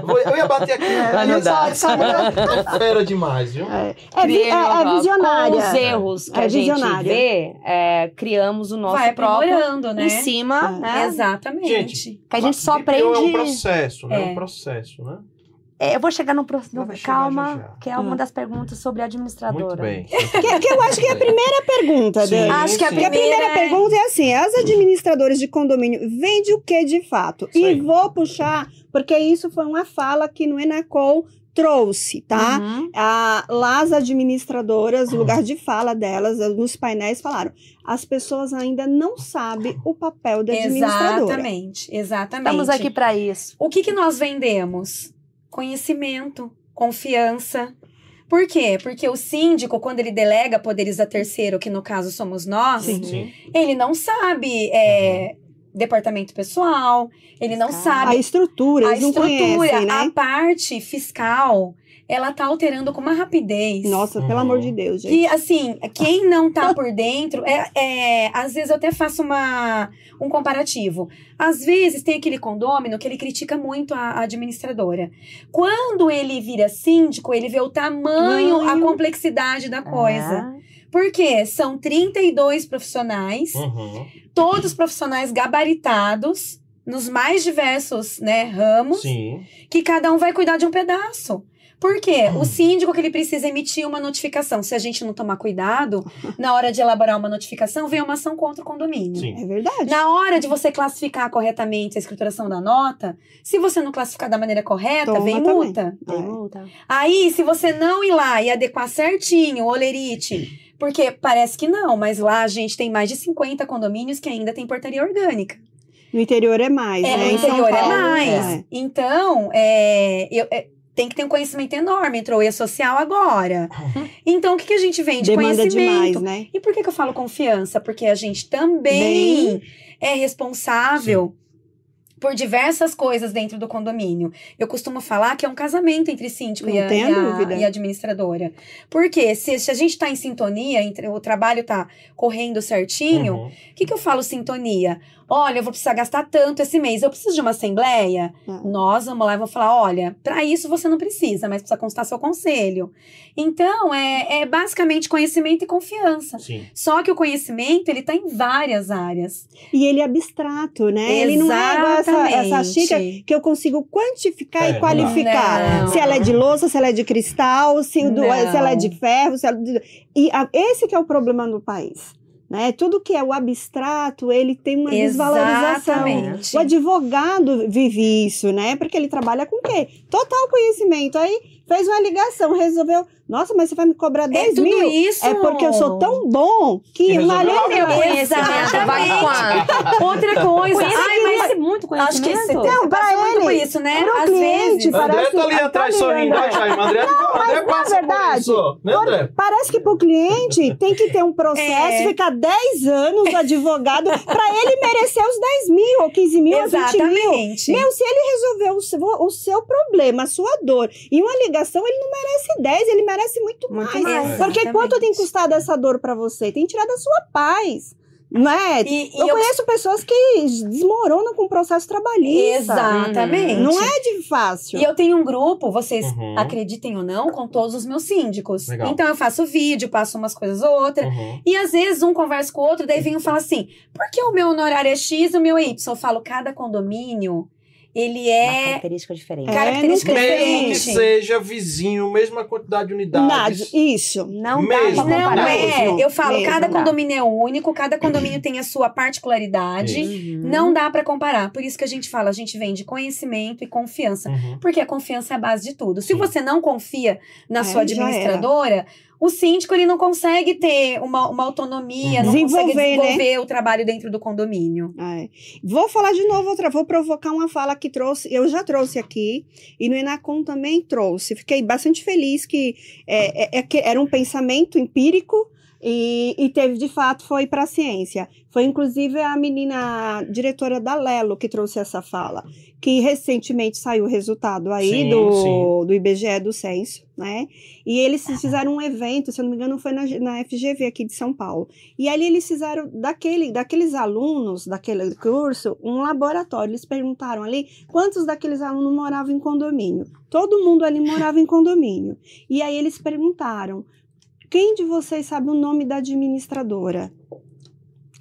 Eu vou- Eu ia bater aqui.
Mas não
essa, essa mulher é fera demais, viu?
É, é, é- é visionária.
Com os erros que
É
a gente
visionária.
vê, é, criamos o nosso
Vai
próprio
né?
em cima,
É.
né?
Exatamente.
Gente,
Que a gente só
BPO é um
aprende.
processo, né?
É.
Um processo, né?
É, eu vou chegar no próximo. Calma,
já já.
que é uma
Hum.
das perguntas sobre a administradora.
Muito bem.
Que, que eu acho que é a primeira pergunta,
Sim,
Dani.
Acho que a.
Porque a primeira
Primeira é-
pergunta é assim: as administradoras de condomínio vendem o que de fato?
Isso
E
aí.
vou puxar, porque isso foi uma fala que no Enacol trouxe, tá?
Uhum.
Ah, lá as administradoras, o lugar de fala delas, nos painéis, falaram: as pessoas ainda não sabem o papel da administradora.
Exatamente, exatamente.
Estamos aqui para isso.
O que, que nós vendemos? Conhecimento, confiança. Por quê? Porque o síndico, quando ele delega poderes a terceiro, que no caso somos nós,
Sim.
Sim.
ele não sabe é, departamento pessoal, ele não
Fiscal.
sabe
A estrutura,
a
eles não
estrutura,
conhecem,
a
né?
parte fiscal, ela tá alterando com uma rapidez.
Nossa, pelo
Uhum.
amor de Deus, gente.
Que, assim, quem não tá por dentro, é, é, às vezes eu até faço uma, um comparativo. Às vezes tem aquele condômino que ele critica muito a, a administradora. Quando ele vira síndico, ele vê o tamanho, a complexidade da coisa.
Ah,
Por quê? São 32 profissionais,
Uhum.
todos profissionais gabaritados, nos mais diversos né, ramos
Sim.
que cada um vai cuidar de um pedaço. Por quê? O síndico que ele precisa emitir uma notificação. Se a gente não tomar cuidado, na hora de elaborar uma notificação, vem uma ação contra o condomínio.
Sim.
É verdade.
Na hora de você classificar corretamente a escrituração da nota, se você não classificar da maneira correta,
Toma
vem
também.
multa.
tem
É.
multa.
Aí, se você não ir lá e adequar certinho o olerite, porque parece que não, mas lá a gente tem mais de 50 condomínios que ainda tem portaria orgânica.
No interior é mais,
É,
né?
no
Em São
interior é
Paulo,
mais.
é.
Então, é, eu- é, tem que ter um conhecimento enorme. Entrou o E-Social agora. Então, o que, que a gente vende?
Demanda
conhecimento.
demais, né?
E por que, que eu falo confiança? Porque a gente também é responsável por diversas coisas dentro do condomínio. Eu costumo falar que é um casamento entre síndico e a, e a- e a administradora. Porque se, se a gente está em sintonia, entre, o trabalho está correndo certinho,
Uhum.
o que, que eu falo sintonia? Olha, eu vou precisar gastar tanto esse mês. Eu preciso de uma assembleia?
É.
Nós vamos lá e vou falar: olha, para isso você não precisa, mas precisa constar seu conselho. Então, é, é basicamente conhecimento e confiança.
Sim.
Só que o conhecimento, ele tá em várias áreas.
E ele é abstrato, né? Ele não é essa, essa
Exatamente.
xícara que eu consigo quantificar
É,
e
não
qualificar.
dá.
Se ela é de louça, se ela é de cristal, se, do-
Não.
se ela é de ferro. Se ela, e a- esse que é o problema no país. Né? Tudo que é o abstrato, ele tem uma desvalorização.
Exatamente.
O advogado vive isso, né? Porque ele trabalha com o quê? Total conhecimento. Aí fez uma ligação, resolveu. Nossa, mas você vai me cobrar 10
é tudo
mil?
isso.
É porque eu sou tão bom que,
Que
não
Meu conhecimento vale quanto?
Outra coisa.
Conhece
Ai, mas
tem muito
acho que
conhecimento.
você
Não, pra
passa muito por
ele,
isso, né?
pro
Às
cliente,
vezes.
Parece-
André tá ali
tá
atrás sorrindo,
André.
ó, Jaime. André,
mas
passa
na
por
verdade,
isso. Né, André?
Parece que pro cliente tem que ter um processo,
É.
ficar 10 anos o advogado para ele merecer os 10 mil, ou 15 mil, ou 20 mil.
Exatamente.
Meu, se ele resolveu o seu, o seu problema, a sua dor, e uma ligação, ele não merece 10, ele merece muito,
Muito
mais.
mais.
Porque
Exatamente.
quanto tem custado essa dor para você? Tem tirado a sua paz. Não é?
E- e
eu,
eu-
conheço pessoas que desmoronam com o processo trabalhista.
Exatamente.
Não é de fácil.
E eu tenho um grupo, vocês
Uhum.
acreditem ou não, com todos os meus síndicos.
Legal.
Então eu faço vídeo, passo umas coisas ou outra.
Uhum.
E às vezes um conversa com o outro, daí vem um e fala assim: por que o meu honorário é X e o meu é Y? Eu falo, cada condomínio, ele
Uma
é.
característica diferente.
É,
característica
tem.
Mesmo que
diferente.
seja vizinho, mesma quantidade de unidades.
Nada, isso.
Não dá
Mesmo.
pra
Não
comparar.
é. Eu falo,
mesmo.
cada
dá.
condomínio é único, cada condomínio tem a sua particularidade.
Uhum.
Não dá pra comparar. Por isso que a gente fala, a gente vende conhecimento e confiança.
Uhum.
Porque a confiança é a base de tudo. Se
Sim.
você não confia na
É,
sua administradora, o síndico ele não consegue ter uma, uma autonomia,
Uhum.
não consegue
Desenvolver, né?
desenvolver o trabalho dentro do condomínio.
É. Vou falar de novo outra, vou provocar uma fala que trouxe, eu já trouxe aqui, e no Enacom também trouxe. Fiquei bastante feliz que, é, é- é que era um pensamento empírico E, e teve, de fato, foi para a ciência. Foi, inclusive, a menina diretora da Lelo que trouxe essa fala, que recentemente saiu o resultado aí
Sim,
do,
sim.
do IBGE do Censo, né? E eles fizeram um evento, se eu não me engano, foi na, na FGV aqui de São Paulo. E ali eles fizeram, daquele, daqueles alunos daquele curso, um laboratório. Eles perguntaram ali quantos daqueles alunos moravam em condomínio. Todo mundo ali morava em condomínio. E aí eles perguntaram: quem de vocês sabe o nome da administradora?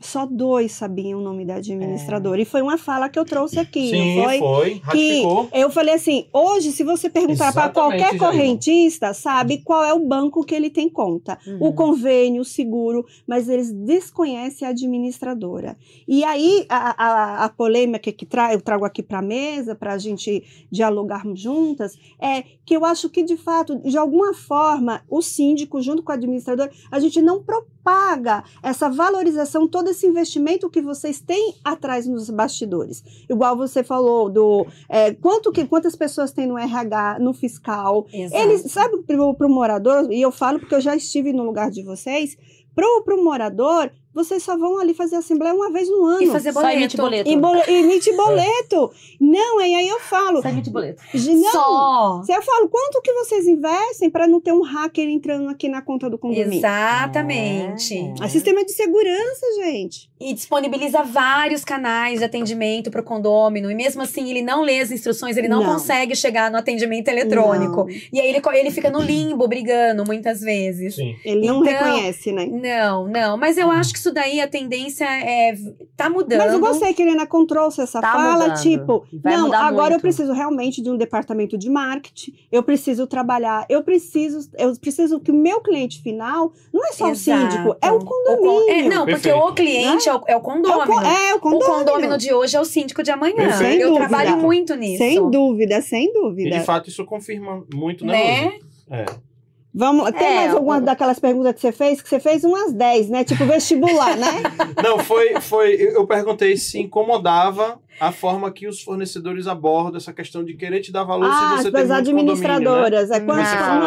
Só dois sabiam o nome da administradora. E foi uma fala que eu trouxe aqui,
Sim,
foi?
foi. Ratificou.
eu falei assim, hoje se você perguntar para qualquer
Jair.
correntista, sabe qual é o banco que ele tem conta,
Uhum.
o convênio, o seguro, mas eles desconhecem a administradora. E aí a, a, a polêmica que tra eu trago aqui para a mesa para a gente dialogarmos juntas é que eu acho que de fato, de alguma forma, o síndico junto com a administradora, a gente não propaga essa valorização, todo esse investimento que vocês têm atrás nos bastidores. Igual você falou do é, quanto que quantas pessoas tem no RH, no fiscal.
Exato.
Eles, sabe, pro, pro morador, e eu falo porque eu já estive no lugar de vocês, pro, pro morador, vocês só vão ali fazer assembleia uma vez no ano.
E fazer
Só emite
boleto.
boleto.
E, bole, e emite boleto. Não, e aí eu falo.
Só emite boleto.
"Gi- Não,
Só.
se eu falo, quanto que vocês investem para não ter um hacker entrando aqui na conta do condomínio?
Exatamente.
É.
A sistema de segurança, gente.
E disponibiliza vários canais de atendimento para o condômino. E mesmo assim, ele não lê as instruções, ele não,
Não.
consegue chegar no atendimento eletrônico.
Não,
E aí ele, ele fica no limbo, brigando muitas vezes.
Sim.
ele não
Então,
reconhece, né?
Não, não. Mas eu acho que isso daí, a tendência é. tá mudando.
Mas eu gostei que a Helena Con trouxe essa
Tá
fala,
mudando.
tipo,
E vai
não,
mudar
agora eu
muito.
preciso realmente de um departamento de marketing, eu preciso trabalhar, eu preciso, eu preciso que o meu cliente final não é só
Exato.
o síndico, é o
con-
condomínio.
é, não, porque
Perfeito.
o cliente é o, é o
É o,
condômino.
con- é o
O
condomínio.
condômino de hoje é o síndico de amanhã.
Perfeito.
Eu
Sem
trabalho
dúvida.
muito nisso.
Sem dúvida, sem
E
dúvida.
de fato isso confirma muito, né,
Né?
É.
Vamos, tem
É,
mais alguma
o-
daquelas perguntas que você fez? Que você fez umas 10, né? Tipo vestibular, né?
Não, foi, foi. Eu perguntei se incomodava a forma que os fornecedores abordam essa questão de querer te dar valor
ah,
se você tem
as
muito condomínio, né?
administradoras. É quantos
Não.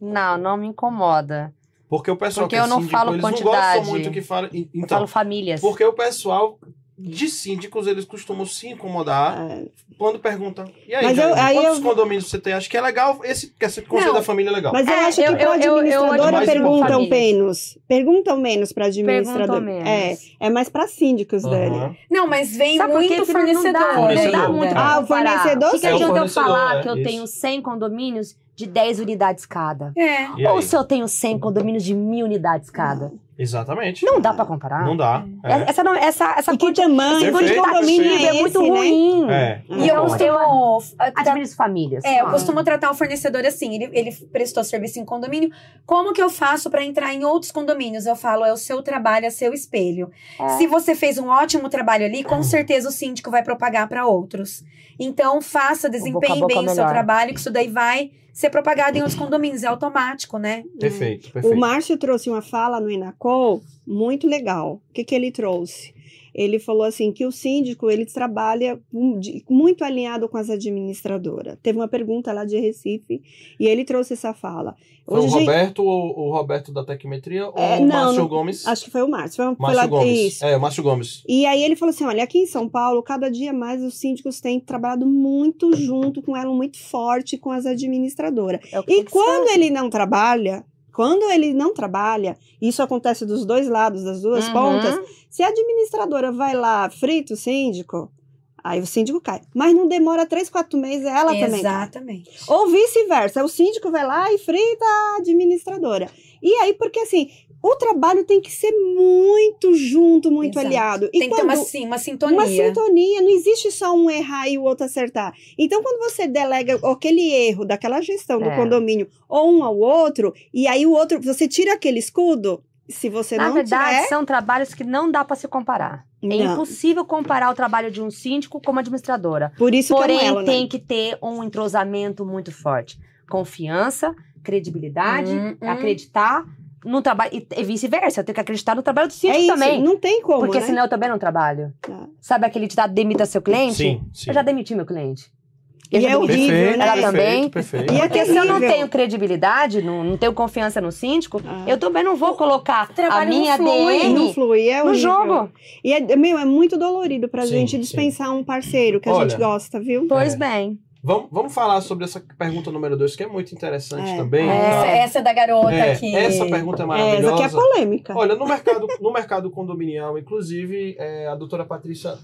não.
Não, não me incomoda.
Porque o pessoal
Porque
que é
eu não
síndico,
falo
eles
quantidade.
não gostam muito que fala.
Eu
Então,
falo famílias.
porque o pessoal de síndicos, eles costumam se incomodar
É.
quando perguntam. E aí,
Mas eu- aí
quantos
eu-
condomínios você tem? Acho que é legal. Esse, esse conselho
Não,
da família é legal.
Mas eu
É,
acho que
eu-
para
eu-
administradora perguntam menos. Perguntam menos para administradora.
Perguntam
É,
menos.
é mais para síndicos dele.
Aham.
Não, mas vem
Sabe
muito
Porque não dá-
fornecedor.
Não dá
Fornecedor.
muito
Ah, o fornecedor
O que, que
sim.
É
adianta eu
fornecedor,
falar
é,
que eu
isso.
tenho 100 condomínios de 10 unidades cada?
É.
Ou se eu tenho 100 condomínios de mil unidades cada?
Exatamente.
Não dá pra comparar.
Não dá.
É- Essa, não, essa, essa
E que tamanho de condomínio é
é
esse,
muito
né?
ruim.
É.
E eu costumo.
Administro famílias.
É, eu costumo tratar o fornecedor assim. Ele, ele prestou serviço em condomínio. Como que eu faço para entrar em outros condomínios? Eu falo, é o seu trabalho, é seu espelho.
É.
Se você fez um ótimo trabalho ali, com certeza o síndico vai propagar para outros. Então, faça, desempenhe
boca
bem o seu trabalho, que isso daí vai ser propagado em outros condomínios. É automático, né?
Perfeito,
O
perfeito.
Márcio trouxe uma fala no Inacol muito legal. O que, que ele trouxe? Ele falou assim que o síndico ele trabalha muito alinhado com as administradoras. Teve uma pergunta lá de Recife e ele trouxe essa fala.
Foi o
Hoje, gente-
Roberto ou o Roberto da Tecmetria ou
É,
o
não,
Márcio Gomes?
acho que foi o Márcio. Foi,
Márcio
lá,
Gomes.
Isso.
É, o Márcio Gomes.
E aí ele falou assim: olha, aqui em São Paulo, cada dia mais os síndicos têm trabalhado muito junto com ela, muito forte com as administradoras.
É o que
E quando ele não trabalha, quando ele não trabalha, isso acontece dos dois lados, das duas
Uhum.
pontas, se a administradora vai lá, frita o síndico, aí o síndico cai. Mas não demora três, quatro meses, ela também cai.
Exatamente.
Ou vice-versa, o síndico vai lá e frita a administradora. E aí, porque assim, o trabalho tem que ser muito junto, muito
Exato.
aliado. E
Tem que ter uma, sim, uma sintonia.
uma sintonia, não existe só um errar e o outro acertar. Então, quando você delega aquele erro daquela gestão do
É.
condomínio ou um ao outro, e aí o outro, você tira aquele escudo, se você
Na
não
verdade,
tiver.
são trabalhos que não dá pra se comparar. É
Não.
impossível comparar o trabalho de um síndico com uma administradora.
Por isso
Porém,
que é um elo, né?
tem que ter um entrosamento muito forte. Confiança, credibilidade,
Hum, hum.
No trabalho. E, e vice-versa, eu tenho que acreditar no trabalho do
É
síndico
isso,
também.
não tem como,
porque
né?
senão eu também não trabalho.
Ah.
Sabe aquele ditado demita seu cliente?
Sim, sim.
Eu já demiti meu cliente.
E é horrível,
Perfeito,
né?
Ela
perfeito,
também.
perfeito.
E é
Porque se eu não tenho credibilidade, não, não tenho confiança no síndico,
Ah.
eu também não vou colocar a
trabalho não
minha
flui.
DM
Não flui, é
no jogo.
E é, meu, é muito dolorido pra
Sim,
gente
sim.
dispensar um parceiro que a
Olha,
gente gosta, viu?
Pois
É.
bem.
Vamos, vamos falar sobre essa pergunta número 2, que é muito interessante
É.
também.
É.
tá?
Essa, essa da garota
É,
que.
essa pergunta é
É,
maravilhosa.
essa aqui é polêmica.
Olha, no mercado, no mercado condominial, inclusive, é, a doutora Patrícia,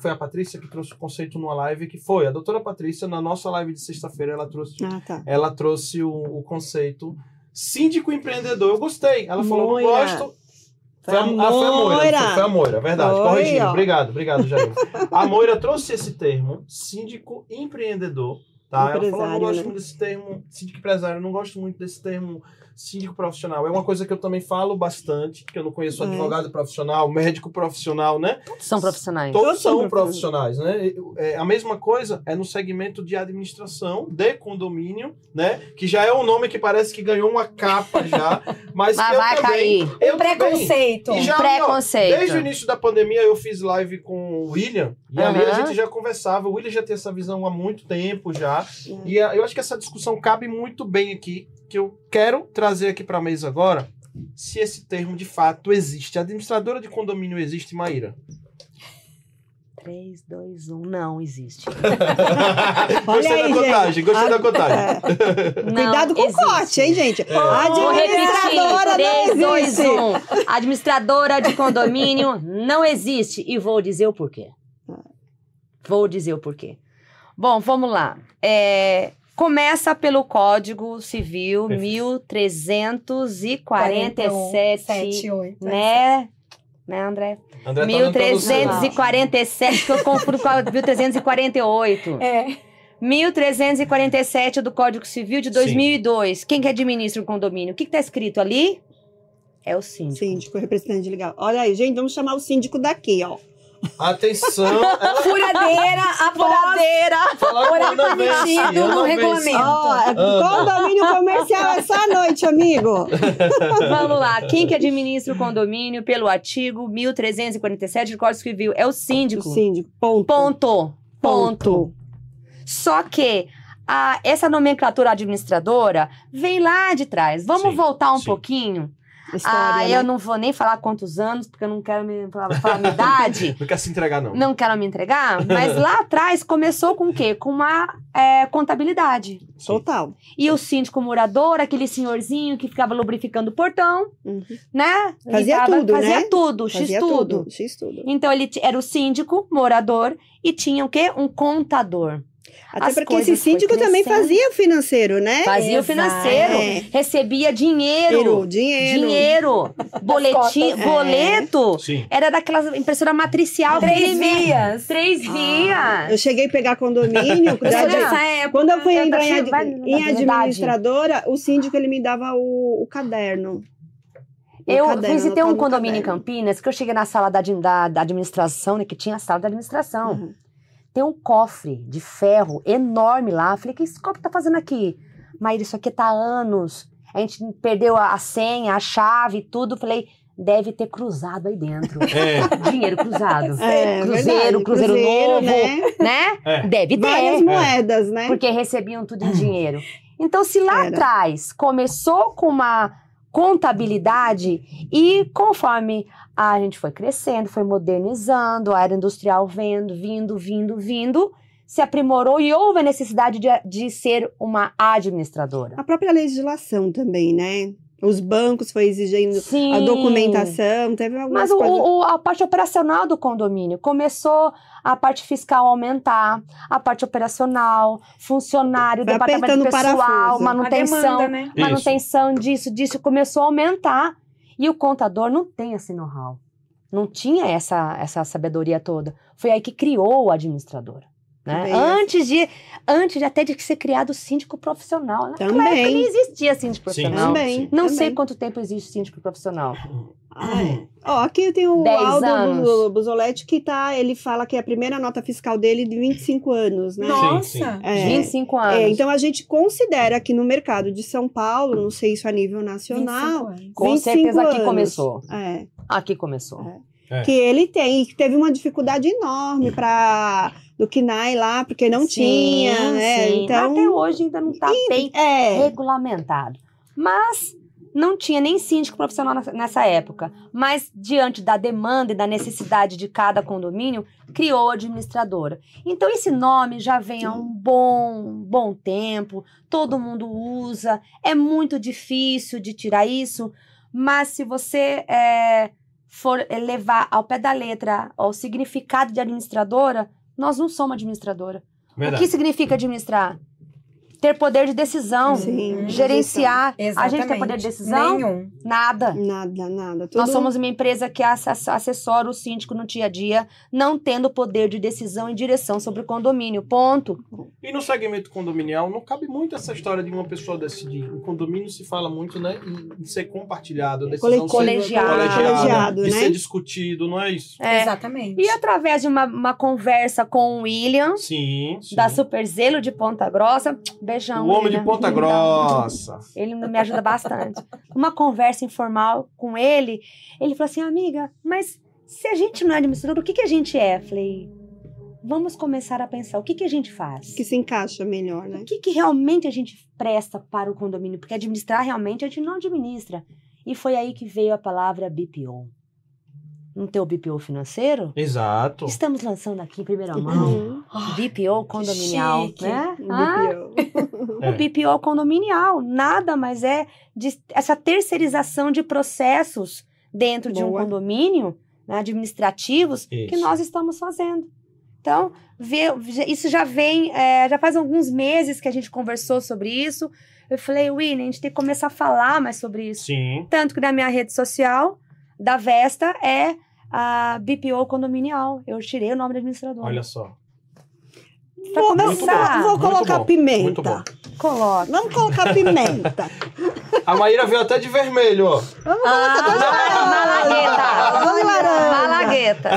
foi- a Patrícia que trouxe o conceito numa live, que foi a doutora Patrícia, na nossa live de sexta-feira, ela trouxe,
Ah, tá.
ela trouxe o, o conceito síndico empreendedor. Eu gostei.Ela falou, não
Moira.
gosto.
Foi
a,
a
ah, foi a Moira.
Moira.
Foi, a Moira, verdade. Corrigindo.
ó.
Obrigado, obrigado, Jair. A Moira trouxe esse termo, síndico empreendedor. Tá? Ela falou, eu não gosto
né?
muito desse termo, síndico empresário, eu não gosto muito desse termo síndico profissional. É uma coisa que eu também falo bastante, que eu não conheço
É.
advogado profissional, médico profissional, né?
São profissionais.
Todos
Todos são
profissionais, né? É, a mesma coisa é no segmento de administração de condomínio, né? Que já é um nome que parece que ganhou uma capa já, mas,
Mas
que eu
vai
também,
cair.
eu também-
Preconceito.
E já, ó,
Preconceito.
Desde o início da pandemia eu fiz live com o William e ali a gente já conversava. O William já tem essa visão há muito tempo já. E a- eu acho que essa discussão cabe muito bem aqui, que eu quero trazer aqui para a mesa agora, se esse termo de fato existe. A administradora de condomínio existe, Maíra?
3, 2, 1. Não existe.
gostei
aí,
da
gente.
contagem, gostei
Ah,
da contagem.
É.
Não
Cuidado com o
existe.
corte, hein, gente?
É.
Administradora
repetir. 3,
não
2,
existe.
1. Administradora de condomínio não existe. E vou dizer o porquê. Vou dizer o porquê. Bom, vamos lá. É, começa pelo Código Civil
Perfeito.
1347,
78.
né? Né, André?
André tá dando pra você.
1347, que eu confundo com a 1348.
É.
1347 do Código Civil de
Sim.
2002. Quem que administra o condomínio? O que está escrito ali? É o síndico.
Síndico, representante legal. Olha aí, gente, vamos chamar o síndico daqui, ó.
Atenção, ela
Furadeira após
Furadeira!
vence,
permitido no regulamento.
Ó, é condomínio comercial essa noite, amigo.
Vamos lá. Quem que administra o condomínio pelo artigo 1347 do Código Civil? É o
O
síndico.
síndico, ponto.
Ponto. Ponto. Só que a- essa nomenclatura administradora vem lá de trás. Vamos
Sim,
voltar um
sim.
pouquinho.
História,
ah,
né?
eu não vou nem falar quantos anos, porque eu não quero me falar, falar minha idade.
Não quer se entregar, não.
Não quero me entregar, mas lá atrás começou com o quê? Com uma é, contabilidade.
Total.
E o síndico morador, aquele senhorzinho que ficava lubrificando o portão,
Uhum.
né?
Fazia
Limpava-
tudo,
Fazia
né?
tudo, x
Fazia
tudo.
tudo. X tudo.
Então ele t- era o síndico, morador, e tinha o quê? Um contador.
Até
As
porque esse síndico também fazia o financeiro, né?
Fazia o
Exato.
financeiro,
É.
recebia dinheiro.
Dinheiro, dinheiro.
Dinheiro, boletim,
cotas.
boleto.
Sim.
Era daquela impressora matricial.
Três vias.
Três
Eu
vias.
cheguei a pegar condomínio.
Eu dessa época.
Quando eu fui
Eu
entrar em,
vai-
em
verdade.
administradora, o síndico ele me dava o, o caderno. O
Eu
caderno,
visitei um condomínio em
caderno.
Campinas que eu cheguei na sala da, da, da administração, né? Que tinha a sala da administração.
Uhum.
Tem um cofre de ferro enorme lá. Falei, o que esse cofre tá fazendo aqui? Mas isso aqui tá há anos. A gente perdeu a, a senha, a chave, tudo. Falei, deve ter cruzado aí dentro.
É,
Dinheiro cruzado.
É,
Cruzeiro,
verdade.
Cruzeiro novo.
né?
né?
é.
Deve ter.
Várias moedas, né?
Porque recebiam tudo em dinheiro. Então, se lá
Era.
atrás começou com uma contabilidade e conforme a gente foi crescendo, foi modernizando, a era industrial vendo, vindo, vindo, vindo, se aprimorou e houve a necessidade de, de ser uma administradora.
A própria legislação também, né? Os bancos foi exigindo
Sim.
a documentação, teve algumas
Mas o-
coisas.
o- a parte operacional do condomínio começou a parte fiscal aumentar, a parte operacional, funcionário,
Vai
departamento pessoal,
parafuso.
Manutenção,
demanda, né?
Isso.
manutenção disso, disso começou a aumentar. E o contador não tem esse know-how. Não tinha essa, essa sabedoria toda. Foi aí que criou o administrador. Né? Antes de antes até de ser criado o síndico profissional. Naquela
Também.
época nem existia síndico
Sim.
profissional.
Também.
Não
também.
sei quanto tempo existe síndico profissional.
Ah, é. Ó, aqui eu tenho o Aldo Buzoletti que tá, ele fala que é a primeira nota fiscal dele de 25 anos, né?
Nossa.
sim.
É.
25 anos.
É, então a gente considera que no mercado de São Paulo, não sei isso a nível
25
nacional,
anos.
Com
25
certeza aqui
anos.
começou.
é,
Aqui começou.
É.
É.
que ele tem, e que teve uma dificuldade enorme para do KNAI lá, porque não
Sim,
tinha, né?
sim.
Então,
Até hoje ainda não está bem
é,
regulamentado. Mas não tinha nem síndico profissional nessa- época. Mas, diante da demanda e da necessidade de cada condomínio, criou a administradora. Então, esse nome já vem há um bom, bom tempo, todo mundo usa, é muito difícil de tirar isso, mas se você é, for levar ao pé da letra o significado de administradora, nós não somos administradora. O
Verdade.
que significa administrar? Ter poder de decisão,
Sim,
gerenciar. A
Exatamente.
gente tem poder de decisão?
Nenhum.
Nada.
nada, nada.
Nós
tudo-
somos uma empresa que asse- assessora o síndico no dia a dia, não tendo poder de decisão e direção sobre o condomínio. Ponto.
E no segmento condominial não cabe muito essa história de uma pessoa decidir. O condomínio se fala muito, né, em, ser compartilhado, a decisão
Coletivo,
ser
Colegiado.
colegiado,
de
né?
ser discutido, não é isso?
É.
Exatamente.
E através de uma, uma conversa com o William,
Sim, sim.
da Superzelo de Ponta Grossa, beijão.
o homem de. Ponta Grossa.
Ele me ajuda bastante. Uma conversa informal com ele, ele falou assim, amiga, mas se a gente não é administrador, o que, que a gente é? Falei, vamos começar a pensar, o que, que a gente faz?
que se encaixa melhor, né?
O que, que realmente a gente presta para o condomínio? Porque administrar realmente a gente não administra. E foi aí que veio a palavra BPO. Não tem o BPO financeiro?
Exato.
Estamos lançando aqui em primeira mão.
Uhum.
BPO condominial,
chique.
né? Ah,
BPO.
É.
o BPO condominial. Nada mais é de, essa terceirização de processos dentro de um
Boa.
condomínio, né, administrativos, que
Isso.
nós estamos fazendo. Então, vê, isso já vem, é, já faz alguns meses que a gente conversou sobre isso. Eu falei, Winnie, a gente tem que começar a falar mais sobre isso.
Sim.
Tanto que na minha rede social, da Vesta, é a BPO condominial. Eu tirei o nome da administradora.
Olha só.
Pra
Vou,
começar,
vou colocar
bom,
pimenta.
muito bom.
coloca.
Vamos colocar pimenta.
A Maíra veio até de vermelho, ó.
Vamos
Ah,
colocar
Malagueta.
dois laranja.
Malagueta.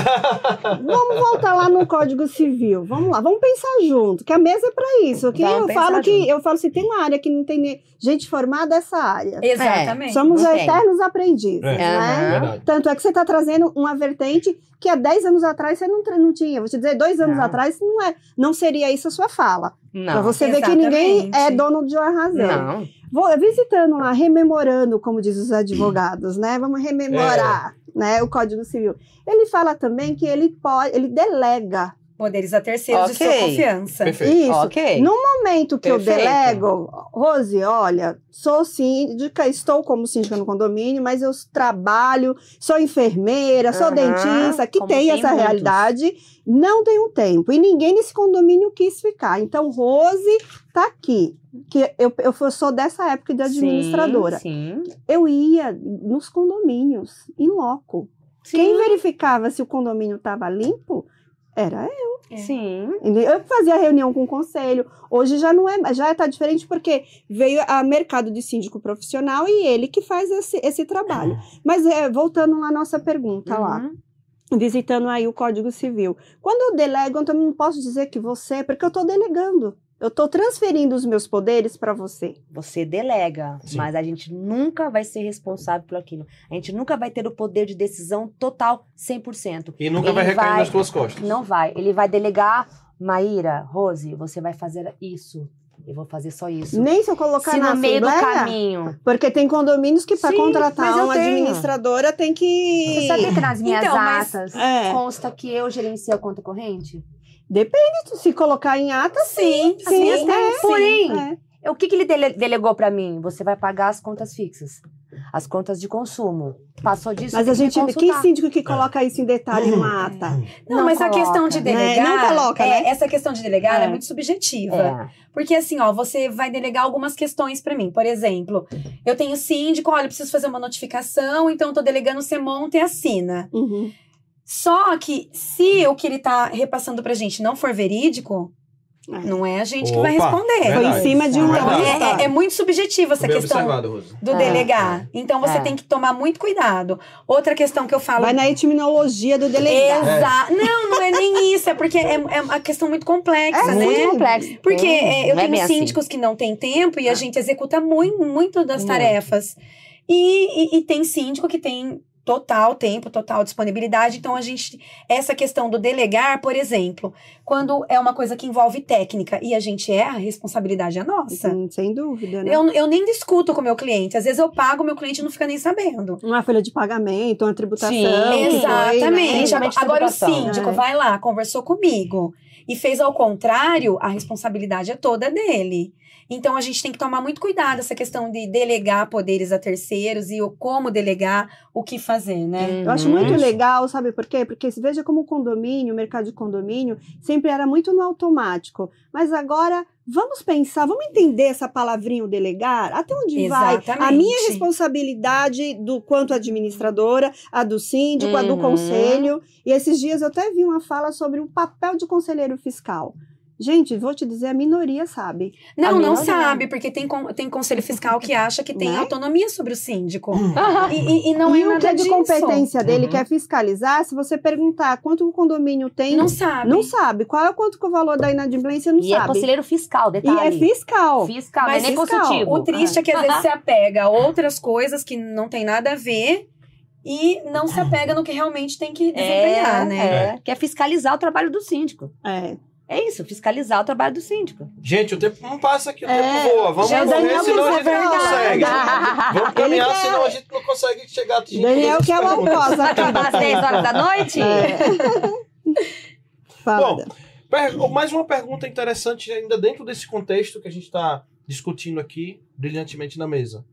Vamos voltar lá no Código Civil. Vamos lá, vamos pensar junto, que a mesa é para isso. Que
Vamos
eu falo que eu falo se tem uma área que não tem gente formada essa área.
Exatamente.
Somos
não tem.
eternos aprendizes,
É.
né?
Verdade.
Tanto é que você está trazendo uma vertente que há 10 anos atrás você não, não tinha. Vou te dizer, dois anos
Não.
atrás não, é, não seria isso a sua fala. Para você ver que ninguém
Exatamente.
é dono de uma razão.
Não.
Vou visitando lá, rememorando, como diz os advogados, né? Vamos rememorar,
É.
né? O Código Civil. Ele fala também que ele pode, ele delega.
Poderes a terceiros de
Ok.
sua confiança.
Perfeito.
Isso.
Ok.
No momento que
Perfeito.
eu delego, Rose, olha, sou síndica, estou como síndica no condomínio, mas eu trabalho, sou enfermeira, sou
Aham,
dentista, que
como
tem,
tem
essa
muitos.
realidade, não tenho tempo. E ninguém nesse condomínio quis ficar. Então, Rose tá aqui. Que eu, eu sou dessa época de administradora.
Sim,
Eu ia nos condomínios, em loco.
sim.
Quem verificava se o condomínio estava limpo era eu.
Sim.
Eu fazia reunião com o conselho. Hoje já não é, já está diferente porque veio a mercado de síndico profissional e ele que faz esse, esse trabalho. Mas é, voltando à nossa pergunta lá,
Uhum.
visitando aí o Código Civil. Quando eu delego, eu também não posso dizer que você, porque eu estou delegando. Eu estou transferindo os meus poderes para você.
Você delega,
Sim.
mas a gente nunca vai ser responsável por aquilo. A gente nunca vai ter o poder de decisão total 100%.
E nunca
Ele
vai recair
vai-
nas tuas costas.
Não vai. Ele vai delegar, Maíra, Rose, você vai fazer isso. Eu vou fazer só isso.
Nem se eu colocar
Se
na
no meio do caminho.
porque tem condomínios que para contratar
mas
uma
tenho.
administradora tem que
Você sabia que nas minhas
Então, mas-
atas
É.
consta que eu gerencio a conta corrente?
Se colocar em ata,
Sim,
sim,
as minhas
é, sim,
Porém,
é.
O que, que ele dele- delegou pra mim? Você vai pagar as contas fixas, as contas de consumo. Passou disso.
Mas a gente, que
consultar.
síndico que coloca isso em detalhe em uma ata?
Não,
Não
mas a
coloca,
questão de
né?
delegar.
Não coloca,
é,
né?
Essa questão de delegar
É.
é, muito subjetiva.
É.
Porque assim, ó, você vai delegar algumas questões pra mim. Por exemplo, eu tenho síndico, olha, eu preciso fazer uma notificação, então eu tô delegando, você monta e assina.
Uhum.
Só que se o que ele tá repassando pra gente não for verídico,
É.
não é a gente que
Opa,
vai responder.
Foi em cima de um
Então,
Verdade.
é, é- é muito subjetiva essa
Bem
questão do
É.
delegar. Então você
É.
tem que tomar muito cuidado. Outra questão que eu falo.
Vai na etimologia do delegado.
Exato. Não, não é nem isso. É porque é, é uma questão muito complexa,
É
né?
Muito complexo.
Porque
Tem-
é, eu
é
tenho
assim.
síndicos que não têm tempo e a gente executa muito, muito das tarefas. E, e, e tem síndico que tem total tempo, total disponibilidade. Então, a gente. Essa questão do delegar, por exemplo, quando é uma coisa que envolve técnica e a gente erra, a responsabilidade é nossa.
Sim, sem dúvida, né?
Eu, eu nem discuto com o meu cliente. Às vezes eu pago, o meu cliente não fica nem sabendo.
Uma folha de pagamento, uma tributação.
Sim,
que foi, né?
Exatamente. Agora o
tributação.
síndico
É.
vai lá, conversou comigo e fez ao contrário, a responsabilidade é toda dele. Então a gente tem que tomar muito cuidado essa questão de delegar poderes a terceiros e o como delegar, o que fazer, né?
Eu acho
Uhum.
muito
Isso.
legal, sabe por quê? Porque se veja como o condomínio, o mercado de condomínio, sempre era muito no automático. Mas agora, vamos pensar, vamos entender essa palavrinha o delegar? Até onde vai a
Exatamente.
minha responsabilidade do quanto administradora, a do síndico, a do
Uhum.
conselho. E esses dias eu até vi uma fala sobre o papel de conselheiro fiscal. Gente, vou te dizer, a minoria sabe.
Não,
A
não sabe, porque tem, con- tem conselho fiscal que acha que tem
Né?
autonomia sobre o síndico. E, e- e não
e
é
o
nada
que é de
disso.
competência dele,
Uhum.
que é fiscalizar, se você perguntar quanto o condomínio tem,
Não sabe.
Não sabe. Qual é o quanto que o valor da inadimplência não
E é
sabe.
conselheiro fiscal,
e
detalhe.
é fiscal.
Fiscal, não é
Mas
nem
fiscal,
consultivo.
O triste é que às vezes se apega a outras coisas que não tem nada a ver e não se apega no que realmente tem que desempenhar,
é,
né?
é, que é fiscalizar o trabalho do síndico.
É.
É isso, fiscalizar o trabalho do síndico.
Gente, o tempo não passa aqui, o
É,
tempo voa. Vamos correr,
Daniel
senão a gente não consegue. Vamos caminhar,
quer-
senão a gente não consegue chegar a gente
Daniel quer
perguntas.
almoço aqui.
Acabar às 10 horas da noite?
É. Fala.
Bom, Mais uma pergunta interessante ainda dentro desse contexto que a gente está discutindo aqui brilhantemente na mesa.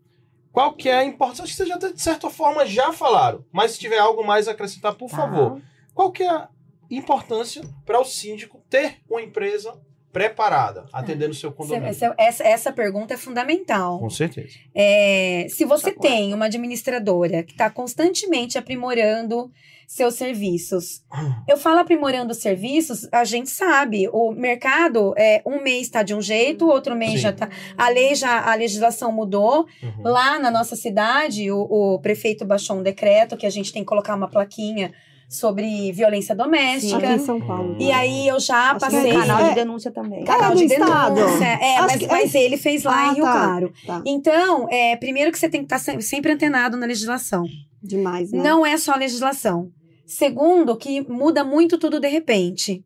Qual que é a importância? Acho que vocês já de certa forma já falaram, mas se tiver algo mais a acrescentar, por
Tá.
favor. Qual que é a importância para o síndico ter uma empresa preparada, atendendo o seu condomínio?
Essa, essa, essa pergunta é fundamental.
Com certeza.
É, se você
Tá claro.
tem uma administradora que está constantemente aprimorando seus serviços, eu falo aprimorando os serviços, a gente sabe, o mercado, é, um mês está de um jeito, outro mês
Sim.
já está. A lei já, a legislação mudou.
Uhum.
Lá na nossa cidade, o, o prefeito baixou um decreto que a gente tem que colocar uma plaquinha sobre violência
Aqui
doméstica.
em São Paulo.
E aí eu já
Acho que
passei.
é
Canal
É.
de denúncia também.
Canal
É
de denúncia. É,
Acho
mas,
que-
mas ele fez lá
Ah,
em Rio
tá.
Claro.
Tá.
Então, é, primeiro que você tem que estar sempre antenado na legislação.
Demais, né?
Não é só a legislação. Segundo, que muda muito tudo de repente.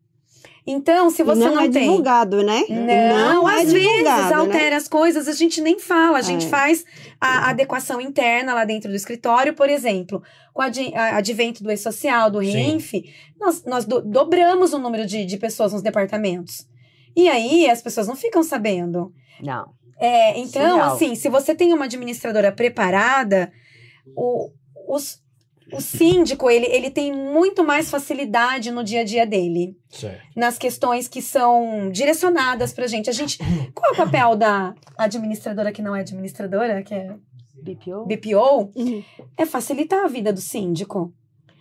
Então, se você
não,
não,
é
tem.
divulgado, né?
Não,
é
às vezes
divulgado, né?
altera as coisas, a gente nem fala, a gente
É.
faz a adequação interna lá dentro do escritório, por exemplo, com o adi- a- advento do e-social, do. RENF, nós, nós do- dobramos o número de, de pessoas nos departamentos. E aí as pessoas não ficam sabendo.
Não.
É, então, assim, se você tem uma administradora preparada, o, os- o síndico, ele, ele tem muito mais facilidade no dia a dia dele
Certo.
nas questões que são direcionadas pra gente. A gente. Qual é o papel da administradora que não é administradora, que é
BPO?
BPO?
Uhum.
É facilitar a vida do síndico.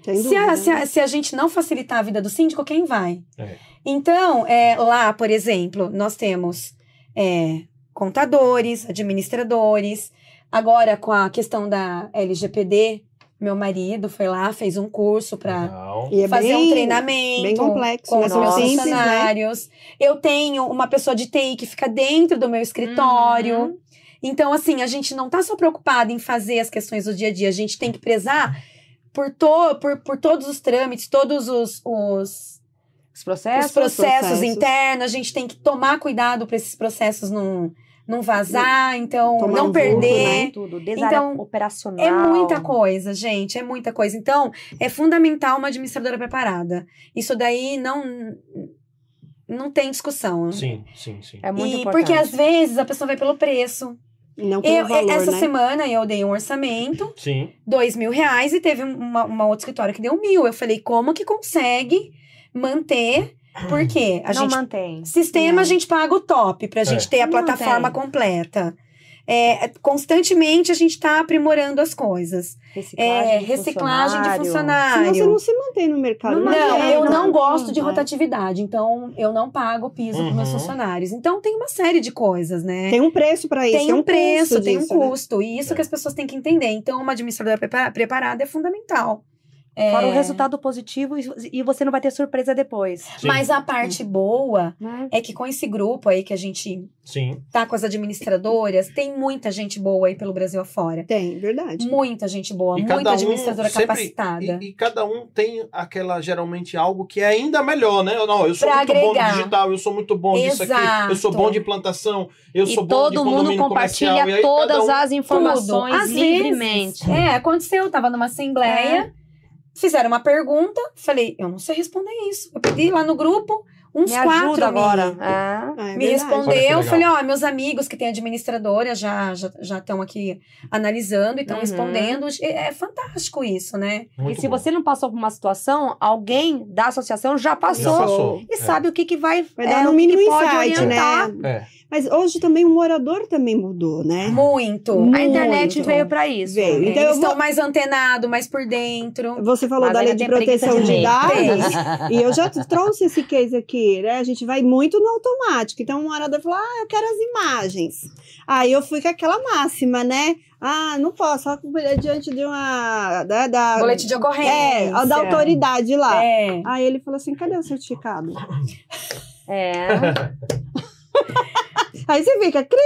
Se a, se,
né?
a, se a gente não facilitar a vida do síndico, quem vai?
É.
Então, é, lá, por exemplo, nós temos é, contadores, administradores. Agora, com a questão da LGPD, meu marido foi lá, fez um curso para
é
fazer
bem,
um treinamento
bem complexo,
com
né?
os meus
simples, né?
funcionários. Eu tenho uma pessoa de TI que fica dentro do meu escritório.
Uhum.
Então, assim, a gente não tá só preocupada em fazer as questões do dia a dia, a gente tem que prezar por, to, por, por todos os trâmites, todos os, os,
Os processos?
os processos,
processos.
internos, a gente tem que tomar cuidado para esses processos não, não vazar, então
Tomar
não
um
perder.
né?
Tudo,
Então,
operacional.
É muita coisa, gente, é muita coisa. Então, é fundamental uma administradora preparada. Isso daí não não tem discussão.
Sim, sim, sim.
É muito
e
importante.
porque às vezes a pessoa vai pelo preço.
Não pelo
Eu,
valor,
essa
né?
semana eu dei um orçamento,
Sim.
dois mil reais, e teve uma, uma outra escritório que deu mil. Eu falei, como que consegue manter? Por quê? A
não
gente
mantém.
Sistema,
Não.
a gente paga o top pra gente
É.
ter a
Não
plataforma
tem.
completa. É, constantemente a gente tá aprimorando as coisas.
Reciclagem,
É,
de
reciclagem de
Se
funcionário.
você não se mantém no mercado.
Não,
Não,
adianta,
eu não
né?
gosto de
É.
rotatividade, então eu não pago o piso para meus
Uhum.
funcionários. Então tem uma série de coisas, né?
Tem um preço pra isso.
Tem um preço,
custo
tem um
disso, né?
custo. E isso
É.
que as pessoas têm que entender. Então, uma administradora prepara- preparada é fundamental. É,
Fora o resultado positivo e, e você não vai ter surpresa depois.
Sim.
Mas a parte boa
Né?
é que com esse grupo aí que a gente
Sim.
tá com as administradoras, tem muita gente boa aí pelo Brasil afora.
Tem, verdade.
Muita gente boa,
E
muita
cada um
administradora
sempre-
capacitada.
E, e cada um tem aquela, geralmente, algo que é ainda melhor, né? Não, eu sou
Pra
muito bom
agregar.
de digital, eu sou muito bom disso aqui, eu sou
Exato.
bom de implantação, eu
E
sou bom de
todo mundo
condomínio
compartilha
comercial. E
todas
um-
as informações livremente.
É, aconteceu, eu tava numa assembleia, fizeram uma pergunta, falei, eu não sei responder isso. Eu pedi lá no grupo, uns
Me
quatro
ajuda
me-
agora. É.
Ah, é
me.
Olha que
respondeu, falei, ó, meus amigos que têm administradora já já já estão aqui analisando e estão
Uhum.
respondendo. É, é fantástico isso, né?
Muito
e se
bom.
você não passou por uma situação, alguém da associação já passou.
Já passou.
E
é.
sabe o que, que vai,
Vai
é,
dar no
o que que
mínimo
pode
insight,
orientar.
né?
É.
Mas hoje também o morador também mudou, né?
Muito.
A internet
Muito.
veio pra isso.
Veio.
É,
Então eu
eles estão
vou-
mais antenados, mais por dentro.
Você falou
Mas
da lei de proteção
de
dados. E eu já trouxe esse case aqui, né? A gente vai muito no automático. Então, o morador falou: ah, eu quero as imagens. Aí eu fui com aquela máxima, né? Ah, não posso, só diante de uma. Da, da,
Boletim de ocorrência.
É, da autoridade lá.
É.
Aí ele falou assim: cadê o certificado?
É.
Aí você fica, cri,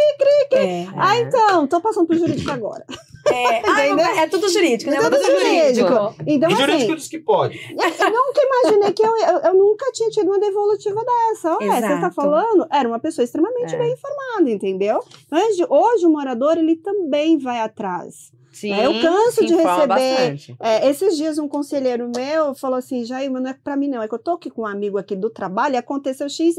É.
ah, então, tô passando pro jurídico agora.
É. Ah, não, é tudo jurídico, né?
É tudo
Tudo
jurídico. Então,
E
assim,
jurídico diz que pode.
eu nunca imaginei que eu, eu, eu nunca tinha tido uma devolutiva dessa. Ué, você tá
Exato.
falando? Era uma pessoa extremamente
É.
bem informada, entendeu? Mas de- hoje o morador, ele também vai atrás.
Sim,
É, eu canso
se
de receber-. É, esses dias um conselheiro meu falou assim, Jair, mas não é pra mim não, é que eu tô aqui com um amigo aqui do trabalho e aconteceu XYZ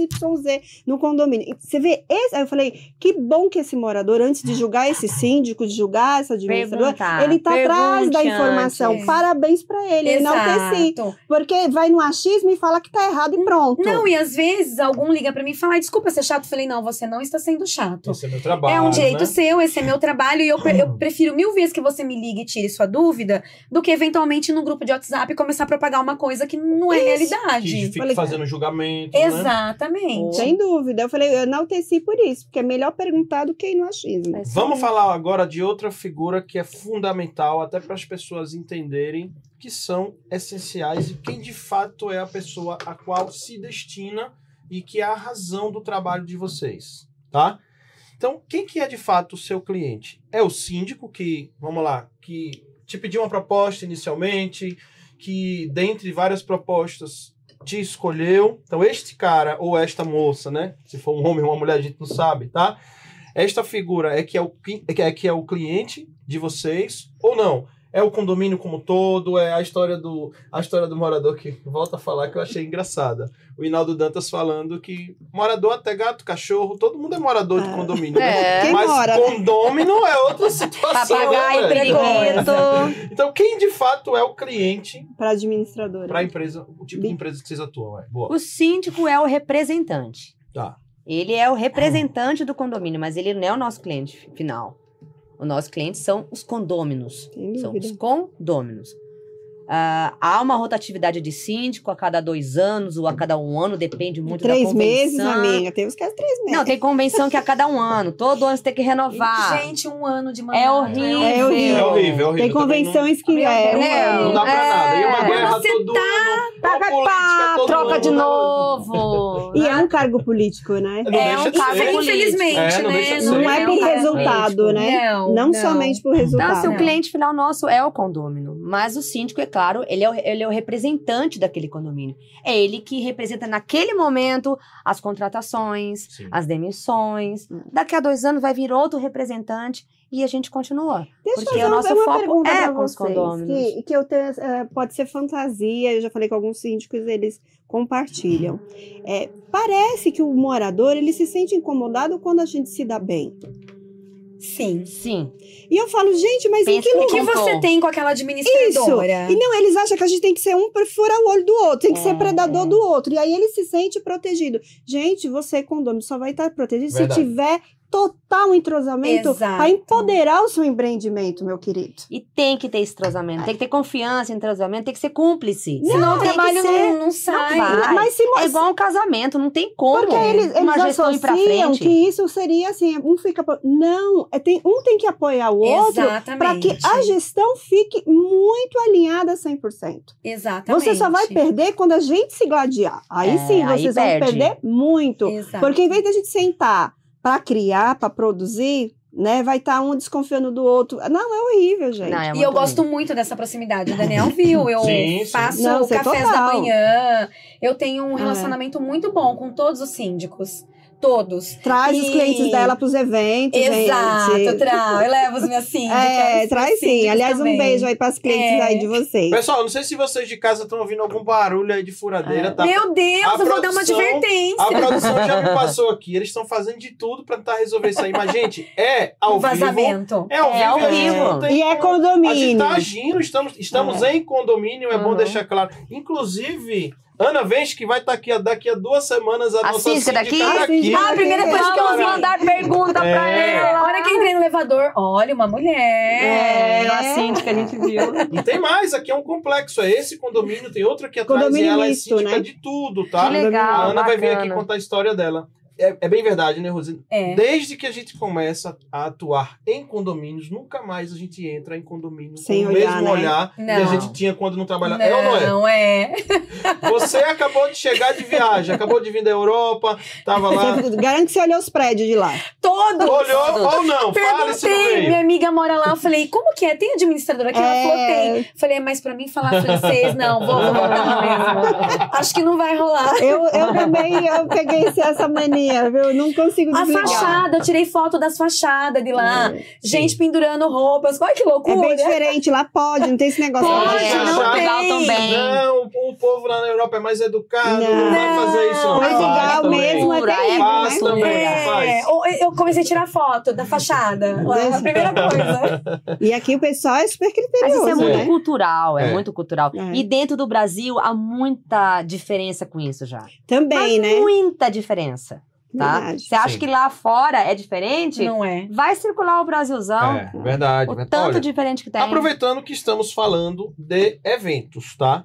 no condomínio. E Você vê, esse, aí eu falei, que bom que esse morador, antes de julgar esse síndico, de julgar essa administradora,
Perguntar,
ele tá atrás da informação.
antes.
Parabéns pra ele, enalteci.
Exato.
Porque vai no achismo e fala que tá errado e pronto.
Não, e às vezes algum liga pra mim e fala, "Ai, desculpa ser chato. Eu falei, não, você não está sendo chato.
Esse é meu trabalho.
É um direito
né?
seu, esse é meu trabalho, e eu, pre- eu prefiro mil vezes que você me ligue e tire sua dúvida do que eventualmente no grupo de WhatsApp começar a propagar uma coisa que não é
Que
realidade.
fique
Falei,
fazendo julgamento. Né?
Exatamente.
Sem dúvida. Eu falei, eu enalteci por isso, porque é melhor perguntar do que ir no achismo.
É isso
Vamos falar agora de outra figura que é fundamental até para as pessoas entenderem que são essenciais e quem de fato é a pessoa a qual se destina e que é a razão do trabalho de vocês, tá? Então, quem que é de fato o seu cliente? É o síndico que, vamos lá, que te pediu uma proposta inicialmente, que dentre várias propostas te escolheu. Então, este cara ou esta moça, né? Se for um homem ou uma mulher, a gente não sabe, tá? Esta figura é que é o, é é, que é o cliente de vocês ou não? É o condomínio como um todo, é a história do a história do morador que volta a falar que eu achei engraçada. O Hinaldo Dantas falando que morador até gato, cachorro, todo mundo é morador de
Ah.
condomínio, né?
É.
Quem
Mas
mora, né?
condômino é outra situação.
Papagaio,
né?
periquito.
Então, quem de fato é o cliente
Pra administradora.
para a empresa, o tipo de empresa que vocês atuam? É. Boa.
O síndico é o representante.
Tá.
Ele é o representante do condomínio, mas ele não é o nosso cliente final. O nosso cliente são os condôminos. São os condôminos. Ah, há uma rotatividade de síndico a cada dois anos ou a cada um ano, depende muito da
Três
convenção.
meses, amiga. Temos que as três meses.
Não, tem convenção que é a cada um ano. Todo ano você tem que renovar.
Gente, um ano de mandato.
É horrível.
É horrível.
É horrível, é horrível.
Tem convenções que
Meu
é, um ano.
Não, não dá pra
É.
nada. E uma guerra
você
todo ano.
Pá,
uma
pá,
política
pá,
todo
troca
ano,
de novo.
E é um cargo político, né?
Não
É um cargo
ser.
político.
Infelizmente,
É, não
né?
Não é por
um
resultado, né?
Não,
Não
não.
somente por
Então,
resultado.
assim, o
Não.
cliente final nosso é o condômino. Mas o síndico, é claro, ele é o, ele é o representante daquele condomínio. É ele que representa naquele momento as contratações,
Sim.
as demissões.
Hum.
Daqui a dois anos vai vir outro representante e a gente continua.
Deixa
Porque
eu
o nosso
uma
foco é com os condôminos.
Que, que eu tenho, eh, pode ser fantasia, eu já falei que alguns síndicos eles compartilham. É, parece que o morador ele se sente incomodado quando a gente se dá bem.
Sim.
Sim.
E eu falo, gente, mas em
Pensa
que
que
O que você tem com aquela
Isso.
administradora?
E não, eles acham que a gente tem que ser um para furar o olho do outro, tem que
É,
ser predador
é.
do outro. E aí ele se sente protegido. Gente, você, condômino, só vai estar protegido
Verdade.
se tiver total entrosamento para empoderar o seu empreendimento, meu querido.
E tem que ter esse entrosamento, tem que ter confiança em entrosamento, tem que ser cúmplice.
Senão o trabalho
ser-
não, não sai.
vai.
Mas se
É igual um casamento, não tem como
Porque eles,
uma
eles
gestão ir pra frente.
que isso seria assim, um fica. Não, é, tem, um tem que apoiar o outro para que a gestão fique muito alinhada 100%.
Exatamente.
Você só vai perder quando a gente se gladiar. Aí
É,
sim,
aí
vocês vão
perde.
perder muito.
Exato.
Porque em vez da gente sentar para criar, para produzir, né, vai estar um desconfiando do outro. Não, é horrível, gente.
Não, é
E eu gosto
ruim.
muito dessa proximidade. O Daniel viu, eu
Sim, sim.
faço
Não, você é
cafés da manhã. Eu tenho um
É.
relacionamento muito bom com todos os síndicos. Todos.
Traz os
E-
clientes dela para os eventos,
Exato,
gente.
tra... eu levo os minhas síndicas.
É,
os
traz
meus
sim.
síndicos
Aliás, um
também.
beijo aí para as clientes
É.
aí de vocês.
Pessoal, não sei se vocês de casa estão ouvindo algum barulho aí de furadeira,
É.
tá?
Meu Deus,
A
eu vou dar uma
produção-
advertência.
A produção já me passou aqui. Eles estão fazendo de tudo pra tentar resolver isso aí. Mas, gente, é ao
Um
vivo.
vazamento.
É ao
É
vivo.
ao
e
vivo.
tem
E é
como- A gente
condomínio.
tá agindo, estamos, estamos em condomínio, é bom
Uhum.
deixar claro. Inclusive, Ana Vence, que vai estar aqui daqui a duas semanas, a,
A
nossa
síndica daqui?
tá aqui.
Ah,
a primeira coisa que vi.
mandar pergunta pra
É.
ela.
A hora que eu entrei no elevador, olha, uma mulher.
É, a síndica a gente viu.
E tem mais, aqui é um complexo. É esse condomínio, tem outro aqui atrás
Condomínio
e ela
misto,
é síndica
né?
de tudo, tá?
Que legal,
A Ana vai vir aqui
bacana.
contar a história dela. É, é bem verdade, né, Rosina?
É.
Desde que a gente começa a atuar em condomínios, nunca mais a gente entra em condomínio
Sem
com o
olhar,
mesmo
né?
olhar que a
Não.
gente tinha quando não trabalhava. É ou não é?
Não é.
Você acabou de chegar de viagem, acabou de vir da Europa, tava lá.
Garante que você olhou os prédios de lá.
Todos.
Olhou ou não? Fale se não
Perguntei,
veio.
minha amiga mora lá, eu falei, como que é? Tem administradora aqui? Ela
É.
falou, tem. Falei, mas pra mim falar francês, não, vou, vou voltar mesmo. Acho que não vai rolar.
Eu, eu também eu peguei essa mania, viu? Eu Não consigo
A
desligar.
fachada, eu tirei foto das fachadas de lá. Gente pendurando roupas. Olha que
É
loucura.
bem diferente, lá pode, não tem esse negócio.
Pode,
de
É,
não
Portugal
tem.
também.
Não, o povo lá na Europa é mais educado, não,
Não.
vai fazer isso. Não.
Portugal
Faz também.
mesmo é terrível,
Faz
né?
também,
É,
faz.
eu comecei a tirar foto da fachada. lá, a primeira coisa.
E aqui o pessoal é super
Mas isso
criterioso,
é muito
né?
cultural, é,
É.
muito cultural.
É.
E dentro do Brasil há muita diferença com isso já.
Também,
Mas
né?
Muita diferença, tá?
Verdade.
Você acha
Sim.
que lá fora é diferente?
Não é.
Vai circular o Brasilzão.
É, verdade.
O
verdade.
tanto
Olha,
diferente que tem.
Aproveitando que estamos falando de eventos, tá?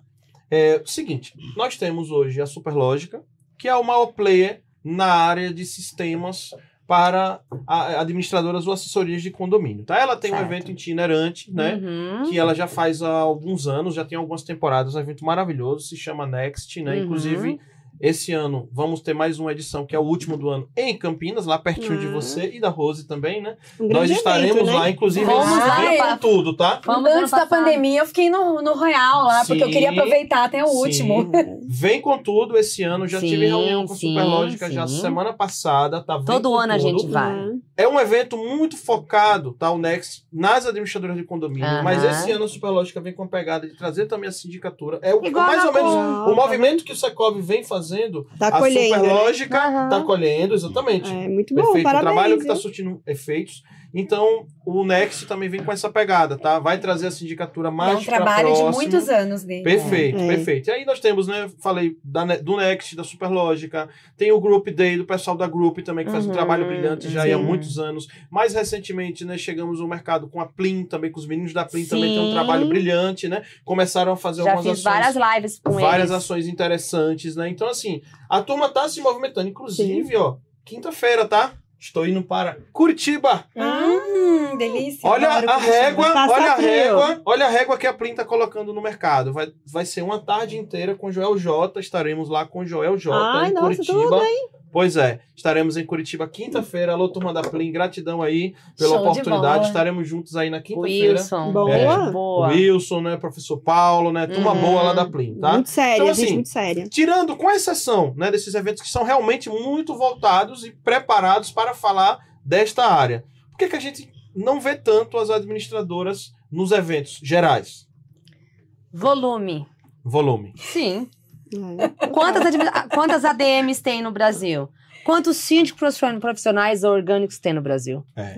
É o seguinte, nós temos hoje a Superlógica, que é o maior player na área de sistemas para a- administradoras ou assessorias de condomínio, tá? Ela tem um
Certo.
evento itinerante, né?
Uhum.
Que ela já faz há alguns anos, já tem algumas temporadas, um evento maravilhoso, se chama Next, né?
Uhum.
Inclusive, esse ano vamos ter mais uma edição, que é o último do ano, em Campinas, lá pertinho de
Ah.
você e da Rose também, né?
Um
Nós estaremos
evento, né?
lá, inclusive,
Vamos
lá,
com tudo, tá?
Vamos
Antes da pandemia, eu fiquei no, no Royal lá, porque eu
Sim.
queria aproveitar até o
Sim.
último.
Vem com tudo esse ano. Já tive
Sim,
reunião com
sim,
Superlógica já
sim.
semana passada. Tá, vem
Todo ano a gente vai.
É um evento muito focado, tá? O Next, nas administradoras de condomínio.
Aham.
Mas esse ano a Superlógica vem com a pegada de trazer também a sindicatura. É o,
Igual
mais ou menos o movimento que o Secov vem fazendo.
Tá
a
colhendo. né?
Superlógica
Aham.
tá colhendo, exatamente.
É muito bom,
Perfeito.
parabéns.
o trabalho que está surtindo efeitos. Então, o Next também vem com essa pegada, tá? Vai trazer a sindicatura mais
é um trabalho de muitos anos dele.
Perfeito,
É.
perfeito. E aí nós temos, né? Falei da, do Next, da Superlógica, tem o Group Day do pessoal da Group também, que faz um
Uhum,
trabalho brilhante já aí há
sim.
muitos anos. Mais recentemente, né, chegamos no mercado com a Plim também, com os meninos da Plim também tem um
Sim.
trabalho brilhante, né? Começaram a fazer
Já
algumas
fiz
ações.
várias lives com
várias
eles.
ações interessantes, né? Então, assim, a turma tá se movimentando. Inclusive, ó, quinta-feira, tá? Estou indo para Curitiba.
Hum, delícia.
Olha a régua,
Passa
olha a
frio.
régua, olha a régua que a Plim tá colocando no mercado. Vai, vai ser uma tarde inteira com Joel J. Estaremos lá com Joel J
Ai,
em
nossa,
Curitiba.
tudo,
Pois é, estaremos em Curitiba quinta-feira. Alô, turma da Plim, gratidão aí pela
Show de
oportunidade. Estaremos juntos aí na quinta-feira.
Wilson.
Boa.
Gente boa.
Wilson, né, professor Paulo, né, turma
Uhum.
boa lá da Plim, tá?
Muito séria,
Então,
gente,
assim,
muito séria.
Tirando, com exceção, né, desses eventos que são realmente muito voltados e preparados para falar desta área. Por que, que a gente não vê tanto as administradoras nos eventos gerais?
Volume.
Volume.
Sim.
É.
Quantas, admi- quantas ADMs tem no Brasil? Quantos síndicos profission- profissionais orgânicos tem no Brasil?
É.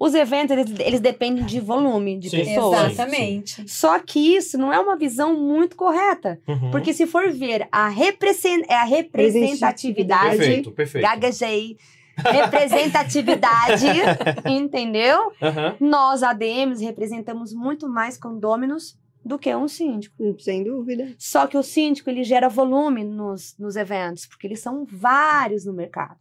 Os eventos, eles, eles dependem de volume de
Sim.
pessoas.
Exatamente.
Só que isso não é uma visão muito correta.
Uhum.
Porque se for ver a, represen- é a representatividade,
Perfeito, perfeito.
gaguejei, representatividade, entendeu?
Aham.
Nós, ADMs, representamos muito mais condôminos do que um síndico.
Sem dúvida.
Só que o síndico, ele gera volume nos, nos eventos, porque eles são vários no mercado.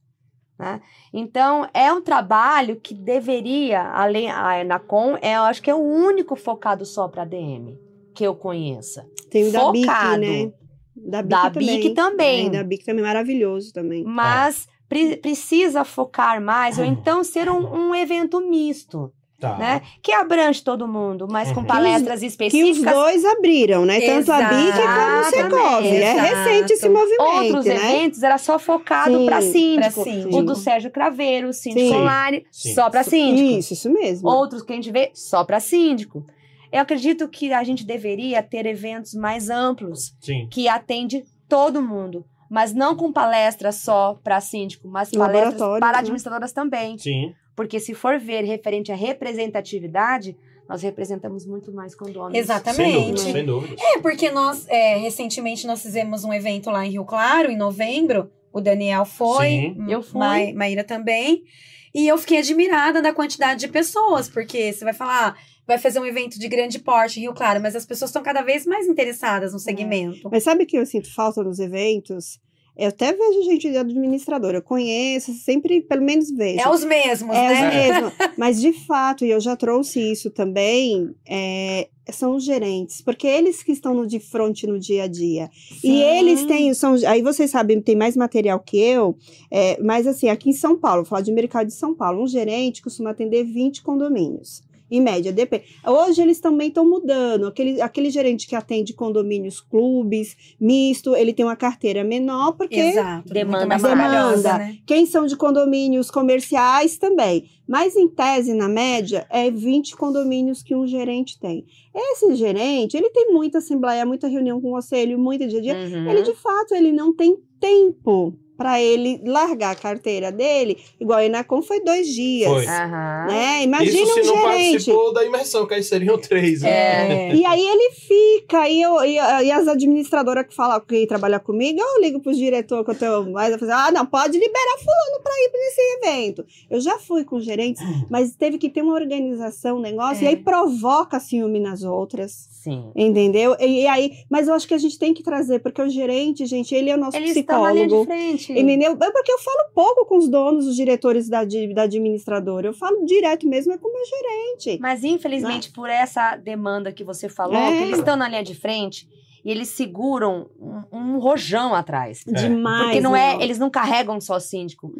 Né? Então, é um trabalho que deveria, além a Enacom, é, eu acho que é o único focado só para ADM que eu conheça.
Tem o da BIC,
Focado.
né? Da BIC
Da
também.
BIC também.
É, da BIC também, maravilhoso também.
Mas pre- precisa focar mais, ou então ser um, um evento misto,
Tá.
né? Que abrange todo mundo, mas com
Uhum.
palestras
Que os
específicas.
dois abriram, né? Tanto a BIC como o Secov. É recente esse movimento,
Outros
né?
eventos era só focado para síndico.
síndico.
O do Sérgio Craveiro, o síndico
Sim.
online,
Sim.
só para síndico.
Isso, isso mesmo.
Outros que a gente vê só para síndico. Eu acredito que a gente deveria ter eventos mais amplos,
Sim.
que atende todo mundo. Mas não com palestras só para síndico, mas palestras
Laboratórios,
para
né?
administradoras também.
Sim.
Porque se for ver referente à representatividade, nós representamos muito mais condôminos.
Exatamente.
sem dúvida.
É, porque nós, é, recentemente, nós fizemos um evento lá em Rio Claro, em novembro. O Daniel foi,
Sim.
Eu fui.
Ma- Maíra também. E eu fiquei admirada da quantidade de pessoas, porque você vai falar, ah, vai fazer um evento de grande porte em Rio Claro, mas as pessoas estão cada vez mais interessadas no segmento.
Mas sabe o que eu sinto falta nos eventos? Eu até vejo gente de administradora, eu conheço, sempre, pelo menos vejo.
É os mesmos,
É
né?
os mesmos. Mas, de fato, e eu já trouxe isso também, é, são os gerentes. Porque eles que estão no de frente no dia a dia. E
Sim.
eles têm, são, aí vocês sabem, tem mais material que eu, é, mas assim, aqui em São Paulo, vou falar de mercado de São Paulo, um gerente costuma atender 20 condomínios. Em média, depende. Hoje eles também estão mudando. Aquele, aquele gerente que atende condomínios, clubes, misto, ele tem uma carteira menor, porque
Exato.
Demanda
muito
Demanda.
né?
quem são de condomínios comerciais também. Mas em tese, na média, é 20 condomínios que um gerente tem. Esse gerente, ele tem muita assembleia, muita reunião com o conselho, muita dia a dia.
Uhum.
Ele, de fato, ele não tem tempo para ele largar a carteira dele. Igual a Enacom foi dois dias.
Foi.
Né? Imagina
Isso se
um
não
gerente.
participou da imersão, que aí seriam três, né?
É.
E aí ele fica, e, eu, e, e as administradoras que falam que trabalham comigo, eu ligo pros diretores que eu tenho mais a fazer, ah, não, pode liberar fulano para ir para esse evento. Eu já fui com gerentes, mas teve que ter uma organização, um negócio,
É.
e aí provoca ciúme nas outras.
Sim.
Entendeu? E, e aí, mas eu acho que a gente tem que trazer, porque o gerente, gente, ele é o nosso
Eles estão na linha de
psicólogo. Entendeu? É porque eu falo pouco com os donos, os diretores da, da administradora. Eu falo direto mesmo é com o meu gerente.
Mas infelizmente, por essa demanda que você falou,
É.
que eles estão na linha de frente e eles seguram um, um rojão atrás.
É.
Demais.
Porque não é,
meu.
eles não carregam só síndico.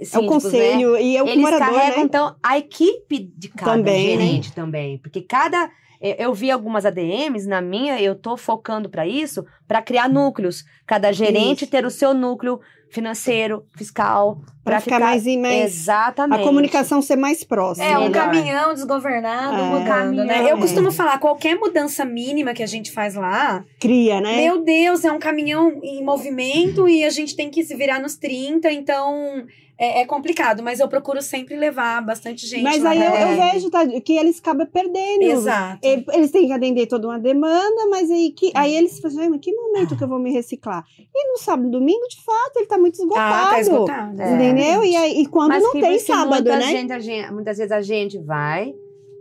É o
né?
conselho e é o
Eles
morador,
carregam,
né?
então, a equipe de cada
Também.
gerente também. Porque cada. eu- Eu vi algumas ADMs, na minha, eu tô focando para isso, para criar núcleos. Cada gerente
Isso.
ter o seu núcleo financeiro, fiscal, para
ficar mais, mais
Exatamente.
a comunicação ser mais próxima.
É um
Melhor.
caminhão desgovernado
É.
mudando,
Caminhão.
né? Eu costumo falar, qualquer mudança mínima que a gente faz lá,
cria, né?
meu Deus, é um caminhão em movimento e a gente tem que se virar nos 30, então é, é complicado, mas eu procuro sempre levar bastante gente.
Mas
lá
aí eu, eu vejo tá, que eles acabam perdendo.
Exato.
E- Eles têm que atender toda uma demanda, mas aí, que, aí eles falam, "Ai, mas que momento que eu vou me reciclar? E no sábado e domingo, de fato, ele tá muito esgotado.
Ah, tá esgotado.
É.
Entendeu? E, aí, e quando
Mas
não tem sábado,
muita
né?
gente- a gente- muitas vezes a gente vai,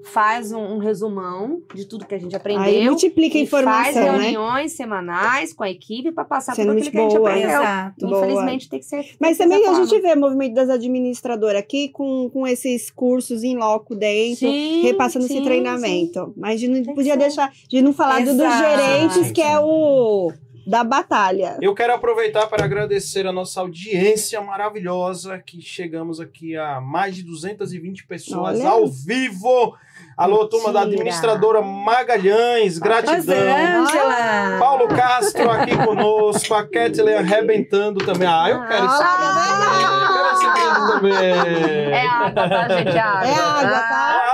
faz um, um resumão de tudo que a gente aprendeu.
Aí multiplica a informação,
faz
né?
reuniões semanais com a equipe para passar
Sendo
tudo aquilo que a gente
boa.
aprendeu.
Exato.
Boa.
Infelizmente tem que ser.
Mas também
dessa
a gente
forma.
vê o movimento das administradoras aqui com, com esses cursos em loco dentro,
Sim,
repassando esse
sim,
treinamento. Mas de não podia deixar de não falar do, dos gerentes, que é o da batalha.
Eu quero aproveitar para agradecer a nossa audiência maravilhosa, que chegamos aqui a mais de 220 pessoas
Olha.
ao vivo. Alô, turma da
Mentira.
administradora Magalhães, gratidão.
Rosângela!
Paulo Castro aqui conosco, a Kathleen arrebentando também. Ah, eu quero esse brinde também. Eu quero esse brinde também.
É água, tá, gente? É água.
É água, tá?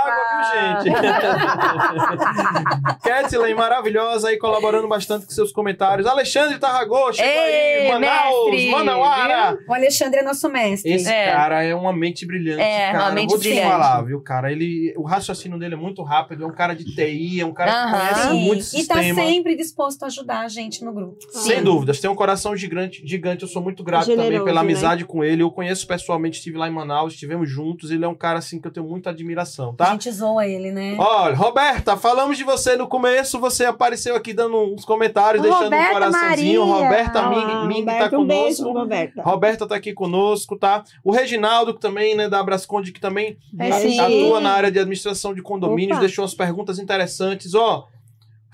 É gente. Kathleen, maravilhosa aí, colaborando bastante com seus comentários. Alexandre
Ei,
aí. Manaus,
mestre,
Manauara.
O Alexandre é nosso mestre.
Esse
É.
cara é uma mente brilhante,
É,
cara.
uma mente
Vou te
brilhante.
falar, viu, cara? Ele, o raciocínio dele é muito rápido, é um cara de TI, é um cara que
Aham.
conhece
Sim,
muito
e tá
sistema.
sempre disposto a ajudar a gente no grupo.
Sem dúvidas, tem um coração gigante, gigante. Eu sou muito grato também
Generoso,
pela
né?
amizade com ele. Eu conheço pessoalmente, estive lá em Manaus, estivemos juntos. Ele é um cara assim que eu tenho muita admiração,
A
tá?
gente zoa ele, né?
Olha, Roberta, falamos de você no começo. Você apareceu aqui dando uns comentários, deixando um
Roberta
coraçãozinho.
Maria.
Roberta
Ah,
Ming, Ming tá
Roberta, um beijo,
conosco.
Roberta.
Roberta tá aqui conosco, tá? O Reginaldo, que também, né, da Abrasconde, que também
É, sim.
atua na área de administração de condomínios,
Opa.
deixou umas perguntas interessantes. Ó,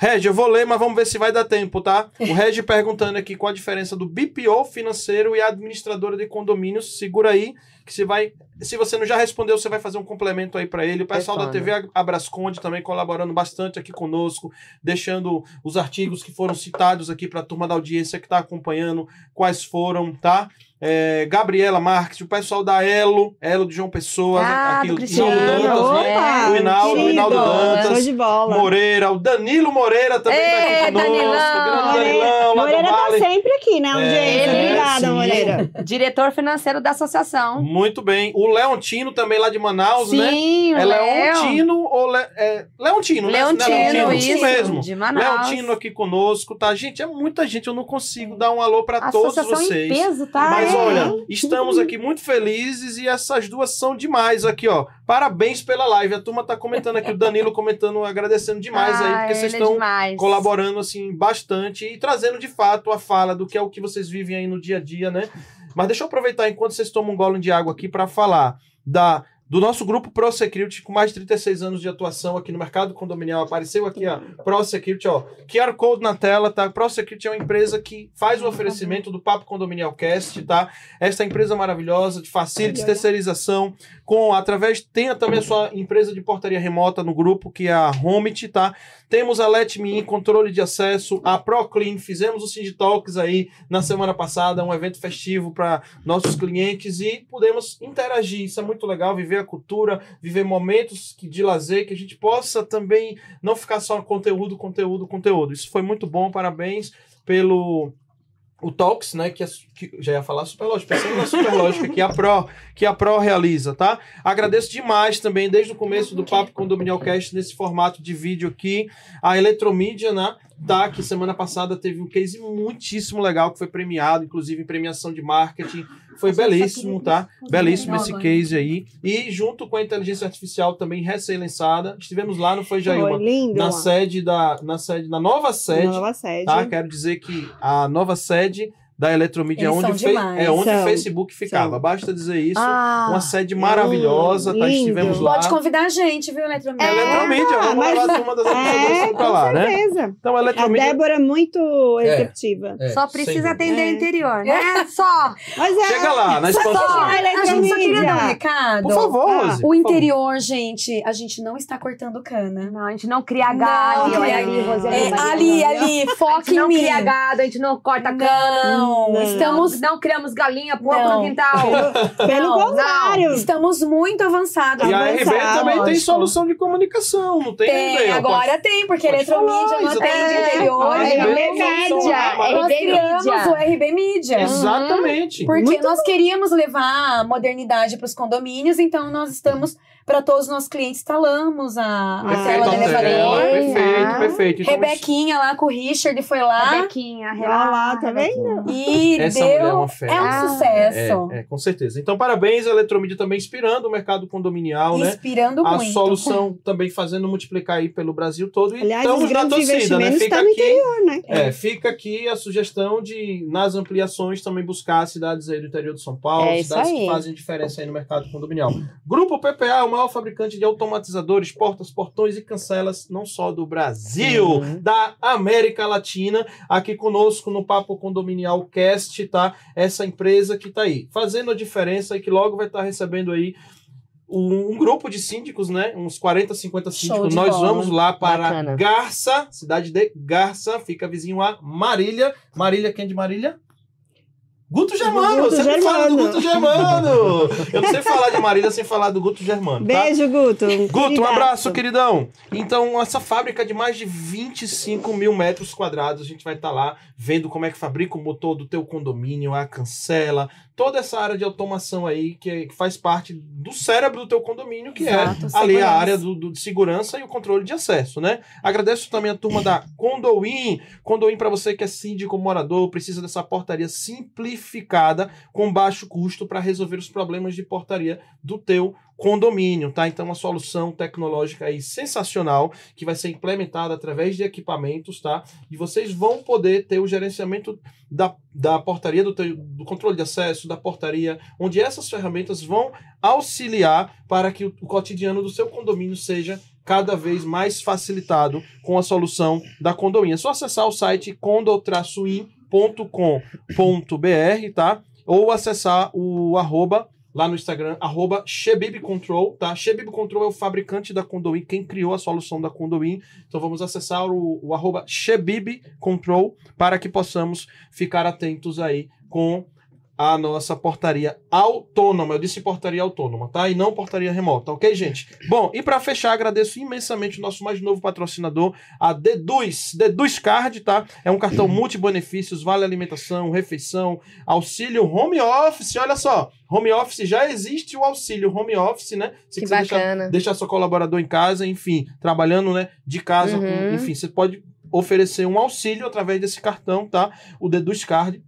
Regi, eu vou ler, mas vamos ver se vai dar tempo, tá? O Regi perguntando aqui qual a diferença do BPO financeiro e a administradora de condomínios. Segura aí, que se vai. Se você não já respondeu, você vai fazer um complemento aí pra ele. O pessoal da. TV Abrasconde também colaborando bastante aqui conosco, deixando os artigos que foram citados aqui pra turma da audiência que tá acompanhando, quais foram, tá? É, Gabriela Marques, o pessoal da Elo, Elo de João Pessoa,
Ah,
aqui
do Cristiano.
Dantas, né?
Opa,
O Hinaldo, o Hinaldo Dantas.
Show de bola.
Moreira, o Danilo Moreira também tá
Ei,
aqui conosco.
Danilão!
Grande Danilão,
Moreira tá sempre aqui, né, audiência?
É,
Obrigada,
sim.
Moreira.
Diretor financeiro da associação.
Muito bem. O Leontino também lá de Manaus, né?
Sim,
É. Leontino ou Le... é... Leontino, né?
Leontino,
Leontino,
isso,
mesmo.
de Manaus.
Leontino aqui conosco, tá? Gente, é muita gente, eu não consigo dar um alô pra todos vocês.
em peso, tá?
Mas
É.
olha, estamos aqui muito felizes e essas duas são demais aqui, ó. Parabéns pela live. A turma tá comentando aqui, o Danilo comentando, agradecendo demais aí,
Ah,
porque
ele
vocês
é
estão
demais.
colaborando assim bastante e trazendo de fato a fala do que é o que vocês vivem aí no dia a dia, né? Mas deixa eu aproveitar enquanto vocês tomam um gole de água aqui para falar da do nosso grupo ProSecurity, com mais de 36 anos de atuação aqui no mercado condominial. Apareceu aqui, ó, ProSecurity, ó. QR Code na tela, tá? ProSecurity é uma empresa que faz o oferecimento do Papo Condominial Cast, tá? Esta empresa maravilhosa de facilities, terceirização, com, através, tem também a sua empresa de portaria remota no grupo, que é a Homit, tá? Temos a Let Me In, controle de acesso, a ProClean, fizemos o Cindy Talks aí na semana passada, um evento festivo para nossos clientes e pudemos interagir. Isso é muito legal, viver a cultura, viver momentos de lazer, que a gente possa também não ficar só conteúdo, conteúdo, conteúdo. Isso foi muito bom, parabéns pelo o Talks, né, que, é, que já ia falar Superlógica, pensando na Superlógica que a Pro, que a Pro realiza, tá? Agradeço demais também desde o começo do Papo Condominial Cast nesse formato de vídeo aqui, a Eletromídia, né? Tá, que semana passada teve um case muitíssimo legal que foi premiado, inclusive em premiação de marketing. Foi belíssimo, tá? Belíssimo esse case aí. E junto com a inteligência artificial também recém-lançada, estivemos lá, não foi,
Foi
Jailma?
lindo.
Na sede da, na sede, na nova sede,
Nova sede.
tá? Quero dizer que a nova sede da Eletromídia é
Eles
onde,
são
o Fe- é onde o
São.
Facebook ficava.
São.
Basta dizer isso.
Ah,
Uma sede maravilhosa, tá? Estivemos lá.
Pode convidar a gente, viu, Eletromídia?
É Eletromídia,
Ah,
vamos
mas-
levar a turma das apresentações
É,
pra lá, né?
certeza.
Então, a
A
Eletromídia...
Débora é muito receptiva.
É,
só
sem
precisa atender
É.
o interior, né? Só.
Mas é.
Chega lá, na expansão.
Só
A gente só queria dar um recado.
Por favor,
Ah,
Rose,
O
por favor.
interior, gente, a gente não está cortando cana.
Não, a gente não cria gado. ali, Roseli,
É,
Maria.
ali, ali,
A gente
foca em
não
mim.
cria gado, a gente não corta cana.
Não,
Não.
estamos,
Não criamos galinha,
Não.
no quintal.
Pelo
Não,
contrário.
estamos muito avançados.
E a
Avançado,
RB também tem
lógico.
solução de comunicação, não tem?
Tem,
RB, ó,
agora tem, porque
pode
Eletromídia não atende interior. A
RB tem solução lá,
mídia,
Nós
RB
criamos o RB Mídia.
Exatamente.
Porque nós queríamos levar modernidade para os condomínios, então nós estamos, para todos os nossos clientes, instalamos a, a tela do
a
elevador.
Perfeito,
Ah.
perfeito. Então,
Rebequinha lá com o Richard foi lá
Rebequinha,
Olha lá, tá
Rebequinha.
e
Essa mulher é
deu.
uma fera.
É um
Ah.
sucesso.
É, é, com certeza. Então, parabéns, a Eletromídia também inspirando o mercado condominial, né?
Inspirando
A
muito.
solução também fazendo multiplicar aí pelo Brasil todo. E
Aliás,
estamos
os
na
grandes
torcida, né? Fica
estão no
aqui,
interior, né?
é, fica aqui a sugestão de, nas ampliações, também buscar cidades aí do interior de São Paulo,
É
cidades que fazem diferença aí no mercado condominial. Grupo PPA é o maior fabricante de automatizadores, portas, portões e cancelas, não só do Brasil,
Uhum.
da América Latina, aqui conosco no Papo Condominial Cast, tá? Essa empresa que tá aí, fazendo a diferença e que logo vai estar recebendo aí um, um grupo de síndicos, né? Uns 40, 50
Show
síndicos. Nós
bola.
vamos lá para
Bacana.
Garça, cidade de Garça, fica vizinho a Marília. Marília, quem é de Marília? Guto Germano,
Guto
você me fala do
Germano.
Guto Germano. Eu não sei falar de Marília sem falar do Guto Germano, tá?
Beijo, Guto.
Guto, um abraço, queridão. Então, essa fábrica de mais de 25 mil metros quadrados, a gente vai estar lá vendo como é que fabrica o motor do teu condomínio, a cancela, toda essa área de automação aí que, que faz parte do cérebro do teu condomínio, que
Exato,
é ali a área do, do- de segurança e o controle de acesso, né? Agradeço também a turma da Condoin. Condoin para você que é síndico morador, precisa dessa portaria simplificada com baixo custo para resolver os problemas de portaria do teu condomínio, tá? Então, uma solução tecnológica aí sensacional que vai ser implementada através de equipamentos, tá? E vocês vão poder ter o gerenciamento da, da portaria, do, do controle de acesso, da portaria, onde essas ferramentas vão auxiliar para que o, o cotidiano do seu condomínio seja cada vez mais facilitado com a solução da Condoin. É só acessar o site condo-in.com.br, tá? Ou acessar o arroba lá no Instagram, arroba Shebibcontrol, tá? Shebibcontrol é o fabricante da Condoin, quem criou a solução da Condoin. Então vamos acessar o, o arroba Shebibcontrol para que possamos ficar atentos aí com a nossa portaria autônoma. Eu disse portaria autônoma, tá? E não portaria remota, ok, gente? Bom, e para fechar, agradeço imensamente o nosso mais novo patrocinador, a Deduz. Deduz Card, tá? É um cartão multi-benefícios, vale alimentação, refeição, auxílio home office. Olha só, home office já existe o auxílio home office, né? Se
Que
quiser deixar,
bacana.
deixar seu colaborador em casa, enfim, trabalhando, né, de casa, com-
Uhum.
enfim, você pode oferecer um auxílio através desse cartão, tá? O Deduz Card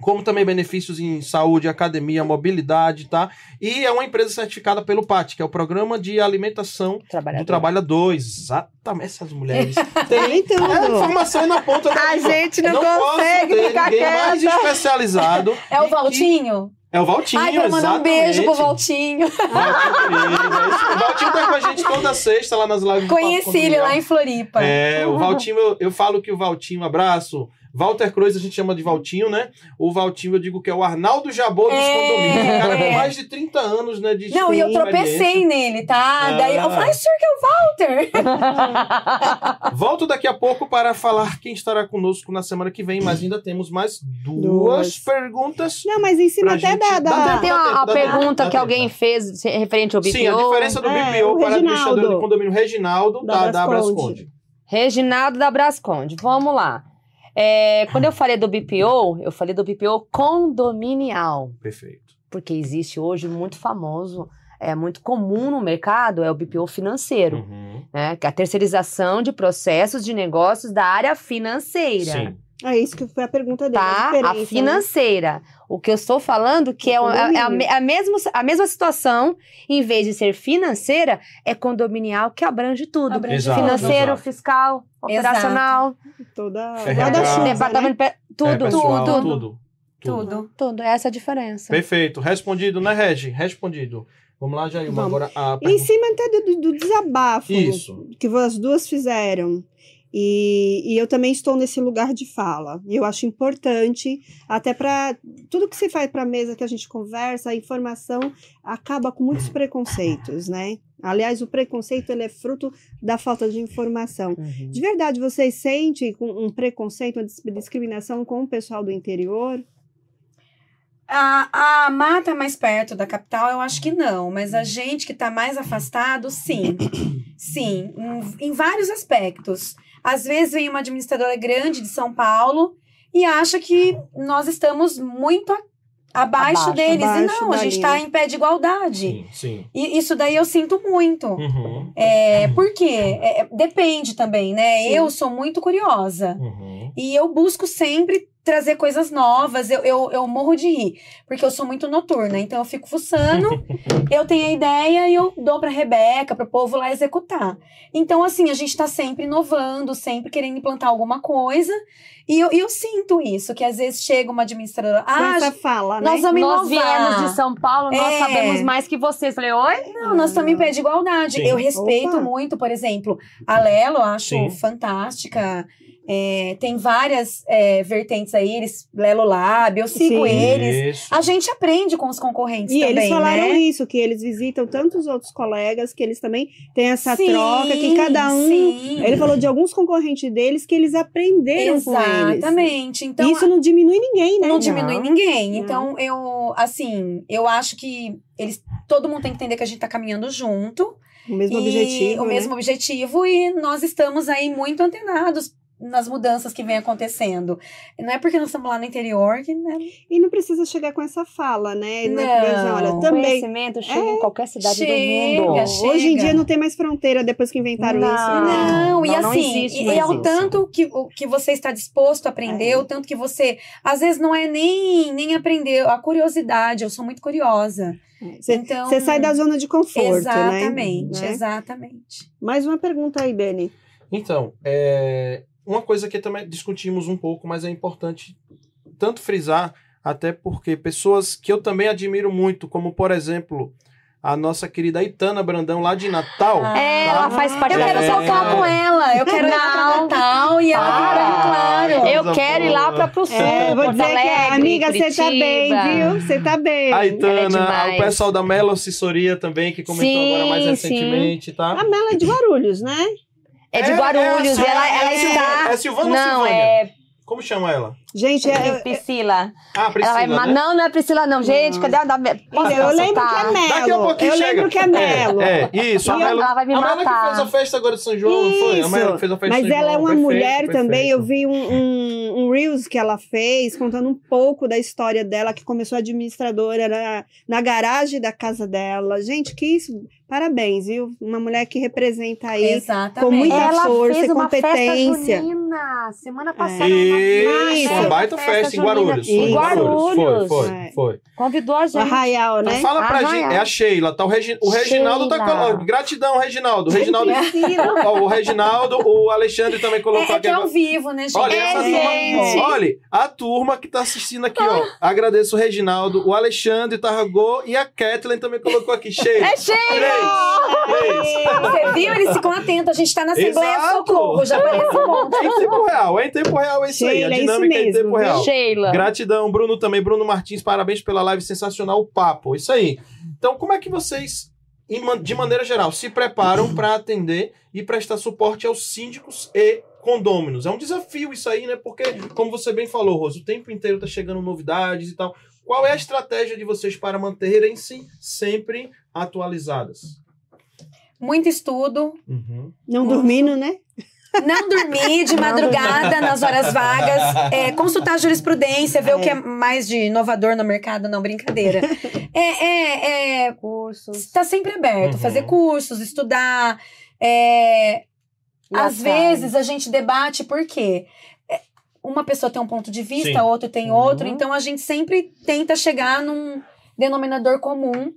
como também benefícios em saúde, academia, mobilidade, tá? E é uma empresa certificada pelo PAT, que é o Programa de Alimentação
Trabalhador.
do Trabalhador. Exatamente, essas mulheres.
Tem
Tem
tudo.
é, informação na ponta da
A gente não
posso
consegue
ter
ficar
ninguém mais especializado.
É o
que-
Valtinho?
É o Valtinho,
Ai, quero mandar um beijo pro Valtinho.
Valtinho é. O Valtinho tá com a gente toda sexta lá nas lives
Conheci ele lá em Floripa.
É, o Valtinho, eu, eu falo que o Valtinho, abraço. Walter Cruz a gente chama de Valtinho, né? O Valtinho eu digo que é o Arnaldo Jabô dos
É,
condomínios. Um cara com mais de 30 anos, né? De
Não, e eu tropecei nele, tá?
Ah.
Daí eu falei, "Ai, senhor que é o Walter.
Volto daqui a pouco para falar quem estará conosco na semana que vem, mas ainda temos mais duas,
Duas.
perguntas.
Não, mas em cima
Pra
até da.
dá
da...
tempo,
Tem uma, a pergunta que
tempo.
alguém fez referente ao BPO.
Sim, a diferença do
É,
BPO
o
para
Reginaldo.
administrador de condomínio Reginaldo
Da
da, da.
Brasconde.
Reginaldo da Brasconde. Vamos lá. É, quando eu falei do BPO, eu falei do BPO condominial.
Perfeito.
Porque existe hoje muito famoso, é muito comum no mercado, é o BPO financeiro.
Uhum.
Né, que é a terceirização de processos de negócios da área financeira.
Sim.
É isso que foi a pergunta dele.
Tá?
diferença,
A
né?
financeira. O que eu estou falando que é, uma- é a, a mesma, a mesma situação, em vez de ser financeira, é condominial que abrange tudo.
Abrange
Exato,
financeiro,
exato.
fiscal, operacional,
Toda.
É
Toda chuva, né?
departamento, pe- tudo,
É, pessoal,
tudo,
tudo.
Tudo.
tudo. Essa é a diferença.
Perfeito. Respondido, né, Regi? Respondido. Vamos lá, Jailma.
Vamos.
Agora a
Em cima até do, do- do desabafo
Isso.
que as duas fizeram. E, e eu também estou nesse lugar de fala. E eu acho importante, até para tudo que se faz para a mesa que a gente conversa, a informação acaba com muitos preconceitos, né? Aliás, o preconceito ele é fruto da falta de informação.
Uhum.
De verdade, vocês sentem um preconceito, uma dis- discriminação com o pessoal do interior?
A, a mata mais perto da capital, eu acho que não, mas a gente que tá mais afastado, sim. Sim, em, em vários aspectos. Às vezes vem uma administradora grande de São Paulo e acha que nós estamos muito abaixo,
Abaixo,
deles.
abaixo
e não, a gente está em pé de igualdade.
Sim, sim.
E isso daí eu sinto muito.
Uhum.
É, por quê? É, é, depende também, né?
Sim.
Eu sou muito curiosa.
Uhum.
E eu busco sempre trazer coisas novas. Eu, eu, eu morro de rir, porque eu sou muito noturna. Então eu fico fuçando, eu tenho a ideia e eu dou pra Rebeca, pro povo lá executar. Então, assim, a gente tá sempre inovando, sempre querendo implantar alguma coisa. E eu, e eu sinto isso, que às vezes chega uma administradora. Ah,
essa fala, né?
nós vamos
Nós
inovar.
viemos de São Paulo, nós
É.
sabemos mais que vocês. Falei, oi?
Não, nós estamos em pé de igualdade.
Sim.
Eu respeito
Opa.
muito, por exemplo, a Lelo, eu acho
Sim.
fantástica. É, tem várias é, vertentes aí, eles, Lelo Lab, eu sigo
Sim.
eles.
Isso.
A gente aprende com os concorrentes
E
também,
eles falaram
né?
isso, que eles visitam tantos outros colegas, que eles também têm essa
Sim,
troca, que cada um.
sim.
Ele falou de alguns concorrentes deles que eles aprenderam com eles.
Exatamente. Então,
isso não diminui ninguém, né?
não diminui ninguém.
Não.
Então, eu, assim, eu acho que eles, todo mundo tem que entender que a gente tá caminhando junto.
O mesmo
e
objetivo.
O
né?
mesmo objetivo, e nós estamos aí muito antenados nas mudanças que vem acontecendo. Não é porque nós estamos lá no interior que, né?
E não precisa chegar com essa fala, né? Não. é
Não.
porque, olha, também.
conhecimento chega em qualquer cidade
chega,
do mundo.
chega.
Hoje em dia não tem mais fronteira depois que inventaram
Não.
isso. né?
Não, e
não, não
assim,
existe
e, é o tanto que, o, que você está disposto a aprender,
É.
o tanto que você. Às vezes não é nem, nem aprender, a curiosidade, eu sou muito curiosa.
Você
Então.
você sai da zona de conforto,
Exatamente,
né? Né?
exatamente.
Mais uma pergunta aí, Dani.
Então, é, uma coisa que também discutimos um pouco, mas é importante tanto frisar, até porque pessoas que eu também admiro muito, como por exemplo a nossa querida Itana Brandão lá de Natal.
Ah.
É,
tá?
ela faz parte
Eu
da
quero
É.
tocar com ela, eu quero ir lá pra. Natal e ela
Para.
claro.
Eu quero ir lá
boa.
pra pro sul,
É, vou
Porto
dizer que,
Alegre,
amiga, você tá bem, viu? Você tá bem.
A
é
Itana,
demais.
o pessoal da Melo Assessoria também, que comentou
Sim,
agora mais
sim.
recentemente, tá?
A Mela é de Guarulhos, né?
É de
É,
Guarulhos,
é,
ela, ela
é,
está...
é Silvana ou
não,
Silvânia?
é
Como chama ela?
Gente, é, eu,
Priscila.
Ah, Priscila,
ela vai...
né?
Não, não é Priscila, não. Gente, cadê a... Da... Posso
eu lembro que é Melo.
Daqui a pouquinho
eu
chega.
lembro que é Melo.
É, é, isso. A Melo,
ela vai me
a Melo que
matar.
fez a festa agora de São João, não foi? A Melo que fez a festa
Mas
de São
ela é
João.
uma
Perfeito,
mulher também. Eu
perfeito.
vi um, um, um Reels que ela fez, contando um pouco da história dela, que começou administradora na, na garagem da casa dela. Gente, que isso. Parabéns, viu? Uma mulher que representa aí.
Exatamente.
com muita
Ela
força
fez
e
uma
competência.
festa junina. Semana passada.
Isso,
Isso.
Uma baita festa em Guarulhos.
Em
Foi,
Guarulhos.
Foi,
É.
foi, foi.
Convidou a
O
gente.
Arraial,
Então
né?
fala pra
Ah,
gente.
é.
É a Sheila, tá? O, Regi- o Reginaldo tá
Sheila.
colocando. Gratidão, Reginaldo. O Reginaldo. Ó, o Reginaldo, o Alexandre também colocou
É, é
aqui.
que é ao
agora.
vivo, né, gente?
Olha,
É,
essa
gente.
turma, olha, a turma que tá assistindo aqui, ó. Agradeço o Reginaldo, o Alexandre Tarragô e a Kathleen também colocou aqui. Sheila.
É Sheila!
Você viu? Eles ficam atentos. A gente tá na Assembleia
Exato.
Socorro, já aparece um monte.
É em tempo real, é em tempo real, é isso aí. A
é
dinâmica é
mesmo,
tempo real.
Sheila.
Gratidão, Bruno também. Bruno Martins, parabéns pela live sensacional, o papo. Isso aí. Então, como é que vocês, de maneira geral, se preparam para atender e prestar suporte aos síndicos e condôminos? É um desafio isso aí, né? Porque, como você bem falou, Rosa, o tempo inteiro tá chegando novidades e tal. Qual é a estratégia de vocês para manterem-se sempre atualizadas?
Muito estudo,
Uhum.
Não dormindo, né?
Não dormir de madrugada nas horas vagas, é, consultar jurisprudência, ver o que é mais de inovador no mercado, não, brincadeira. É, é, é
Cursos.
está sempre aberto,
Uhum.
fazer cursos, estudar. é, às vezes a gente debate por quê? É, Uma pessoa tem um ponto de vista,
Sim.
outro tem
Uhum.
outro, então a gente sempre tenta chegar num denominador comum.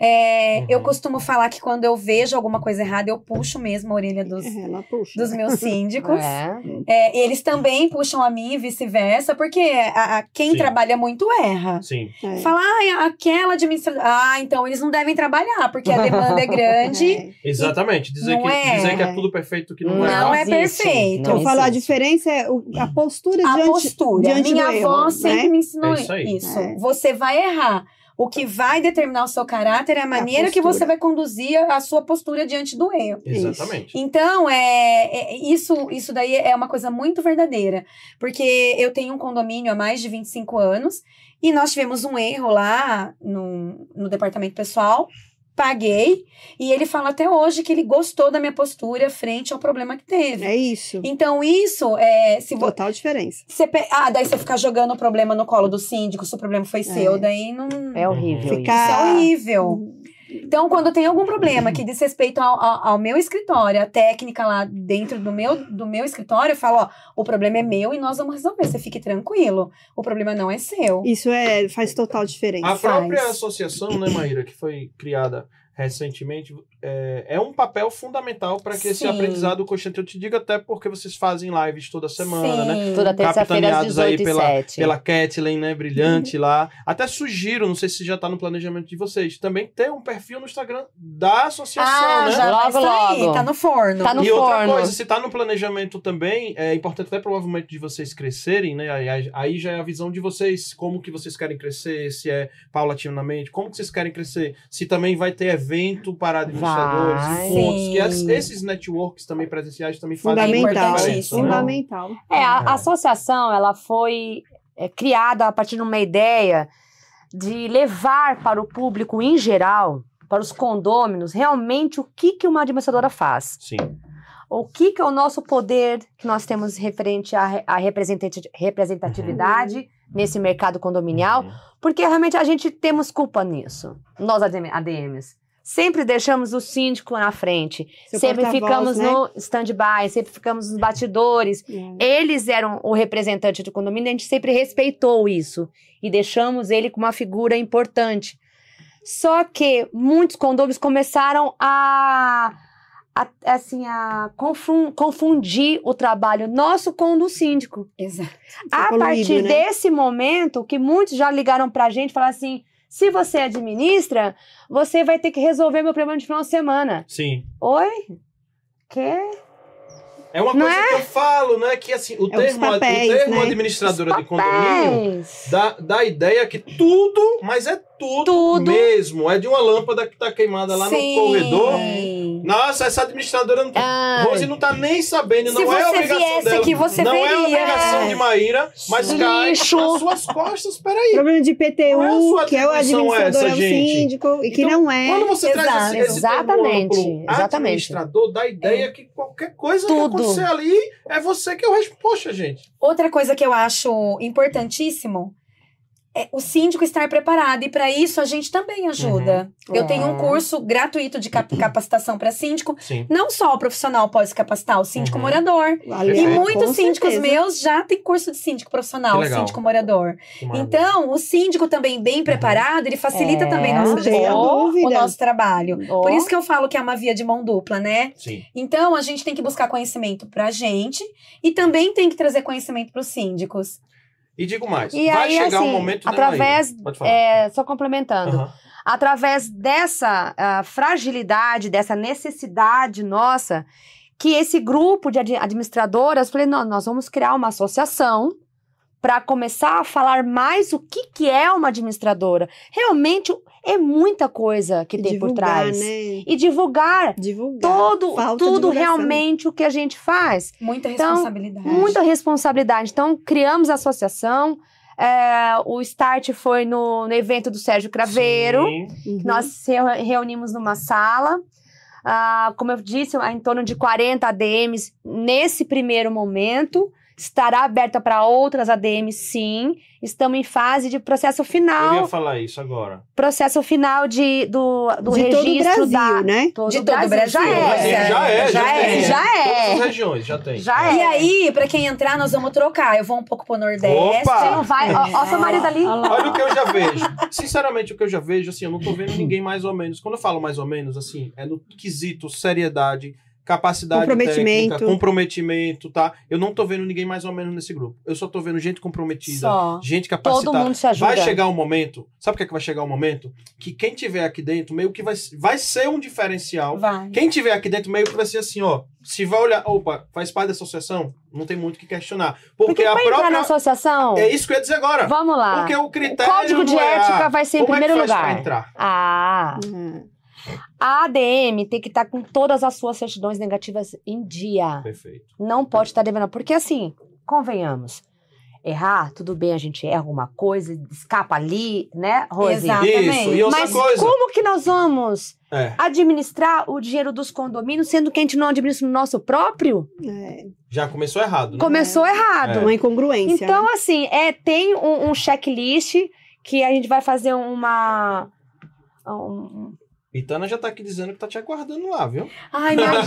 É,
Uhum.
Eu costumo falar que quando eu vejo alguma coisa errada, eu puxo mesmo a orelha dos,
É, ela puxa.
dos meus síndicos.
É.
É, eles também puxam a mim e vice-versa, porque a, a- quem
Sim.
trabalha muito erra.
Sim.
É.
Fala, ah, aquela administradora. Ah, então eles não devem trabalhar, porque a demanda é grande.
É.
Exatamente. Dizer, que,
é.
dizer que é tudo perfeito que não,
Não
vai
Não é perfeito.
Eu
não
falo, a diferença é o- a postura
A
diante,
postura.
diante
Minha
do
avó
erro,
sempre
né?
me ensinou
É isso
isso.
É.
Você vai errar. O que vai determinar o seu caráter é a maneira que
postura.
você vai conduzir a sua postura diante do erro.
Exatamente.
Então, é, é- isso, isso daí é uma coisa muito verdadeira. Porque eu tenho um condomínio há mais de 25 anos e nós tivemos um erro lá no, no departamento pessoal. Paguei e ele fala até hoje que ele gostou da minha postura frente ao problema que teve.
É isso.
Então, isso é. Se vo-
Total diferença.
você pe- Ah, daí você ficar jogando o problema no colo do síndico, se o problema foi seu, daí não.
É horrível
Fica-
isso.
Isso é horrível. Então, quando tem algum problema que diz respeito ao, ao, ao meu escritório, a técnica lá dentro do meu, do meu escritório, eu falo, ó, o problema é meu e nós vamos resolver. Você fique tranquilo. O problema não é seu.
Isso é, faz total diferença.
A própria
faz.
associação, né, Maíra, que foi criada recentemente, é, é um papel fundamental para que esse
Sim.
aprendizado constante, eu te digo até porque vocês fazem lives toda semana, né?
Sim.
Toda terça-feira às
Capitaneados aí
18 e
pela,
7.
pela Kathleen, né? Brilhante lá. Até sugiro, não sei se já tá no planejamento de vocês, também ter um perfil no Instagram da associação,
Ah,
né?
já
Logo,
vai
logo.
tá no forno.
Tá no
e outra
forno.
coisa, se tá no planejamento também, é importante até provavelmente de vocês crescerem, né? Aí, aí- aí já é a visão de vocês, como que vocês querem crescer, se é paulatinamente, como que vocês querem crescer, se também vai ter evento para administradores, Encontros, que es- esses networks também presenciais também fazem
Fundamental.
né?
Fundamental.
É, a
É.
a associação, ela foi é, criada a partir de uma ideia de levar para o público em geral, para os condôminos, realmente o que, que uma administradora faz.
Sim.
O que, que é o nosso poder que nós temos referente à, à representati- representatividade nesse mercado condominial,
Uhum.
porque realmente a gente temos culpa nisso, nós ADM ADMs. Sempre deixamos o síndico na frente,
Seu
sempre ficamos
né?
no stand-by, sempre ficamos nos batidores,
É.
eles eram o representante do condomínio, a gente sempre respeitou isso e deixamos ele como uma figura importante. Só que muitos condôminos começaram a, a- assim a confun- confundir o trabalho nosso com o do síndico.
Exato.
a partir
né?
desse momento, que muitos já ligaram pra gente e falaram assim: se você administra, você vai ter que resolver meu problema de final de semana.
Sim.
Oi? Quê?
É uma coisa que eu falo, né? Que assim, o
É
termo,
papéis,
o termo
né?
administradora de condomínio dá, dá a ideia que tudo, mas é tudo,
Tudo.
mesmo. É de uma lâmpada que tá queimada lá
Sim.
no corredor. Nossa, essa administradora não tá.
Ah,
Rose não tá nem sabendo,
Se
não é obrigação
viesse
dela.
aqui, você
não é a
veria.
obrigação
É.
de Maíra, mas cai nas suas costas. Peraí.
Problema de
é
PTU,
sua
que é o administrador,
essa,
é o
gente?
síndico, e que
Então,
não é.
Quando você traz
Exato.
esse, esse termo
Exatamente, exatamente.
administrador, dá a ideia que qualquer coisa
Tudo.
que acontecer ali é você que é o responsável. Poxa, gente.
Outra coisa que eu acho importantíssimo é o síndico estar preparado. E para isso a gente também ajuda. Eu
É.
tenho um curso gratuito de cap- capacitação para síndico.
Sim.
Não só o profissional pode se capacitar, o síndico
Uhum.
morador. E
Perfeito.
muitos síndicos
certeza.
meus já têm curso de síndico profissional, síndico morador. Então, o síndico também bem preparado, ele facilita
É,
também nossa gestão, o nosso trabalho.
Ó.
Por isso que eu falo que é uma via de mão dupla, né?
Sim.
Então, a gente tem que buscar conhecimento pra gente e também tem que trazer conhecimento pros síndicos.
E digo mais,
E
vai
aí,
chegar
assim,
um momento,
através,
Maíra? Pode falar.
é, só complementando,
Aham.
através dessa ah, fragilidade, dessa necessidade nossa, que esse grupo de ad- administradoras, falei, não, nós vamos criar uma associação para começar a falar mais o que, que é uma administradora. Realmente é muita coisa que tem por
Divulgar,
trás.
né?
E divulgar
Divulgar.
todo,
Falta
tudo
divulgação.
realmente o que a gente faz.
Muita
Então,
responsabilidade.
Muita responsabilidade. Então, criamos a associação. é, o start foi no, no evento do Sérgio Craveiro.
Sim.
Uhum.
Nós se reu- reunimos numa sala. ah, como eu disse, em torno de 40 ADMs nesse primeiro momento. Estará aberta para outras ADMs, sim. Estamos em fase de processo
Eu
final.
ia falar isso agora.
Processo final de, do, do
de todo o
registro
Brasil,
da.
né?
Todo
De
o
todo o Brasil,
Já é.
Brasil,
já é, já,
já
tem.
é.
Já é.
Todas as regiões, já tem.
Já
E
é.
aí, pra quem entrar, nós vamos trocar. Eu vou um pouco pro Nordeste.
Opa!
Não vai. Ó, ó, seu marido ali.
Olha o que eu já vejo. Sinceramente, o que eu já vejo, assim, eu não tô vendo ninguém mais ou menos. Quando eu falo mais ou menos, assim, é no quesito seriedade, capacidade
Comprometimento.
técnica, comprometimento, tá? Eu não tô vendo ninguém mais ou menos nesse grupo. Eu só tô vendo gente comprometida,
Só.
gente capacitada.
Todo mundo se ajuda.
Vai chegar um momento, sabe o que é que vai chegar um momento? Que quem tiver aqui dentro, meio que vai, vai ser um diferencial.
Vai.
Quem tiver aqui dentro, meio que vai ser assim, ó. Se vai olhar, opa, faz parte da associação, não tem muito o que questionar. Porque,
Porque
a
para entrar na
própria.
associação,
É isso que eu ia dizer agora.
vamos lá.
Porque o
O
critério.
código de
é,
ética
ah,
vai ser em
como é que
primeiro
faz pra
lugar.
entrar?
Ah,
Uhum.
A ADM tem que estar com todas as suas certidões negativas em dia.
Perfeito.
Não pode estar devendo. Porque assim, convenhamos. Errar, tudo bem, a gente erra alguma coisa, escapa ali, né, Rose?
Exatamente.
Isso. E outra
Mas
coisa.
como que nós vamos
É,
administrar o dinheiro dos condomínios, sendo que a gente não administra no nosso próprio?
É,
já começou errado, né?
Começou errado.
uma incongruência.
Então, assim, é, tem um, um checklist que a gente vai fazer uma. um-
Itana já tá aqui dizendo que tá te aguardando lá, viu?
Ai, meu Deus,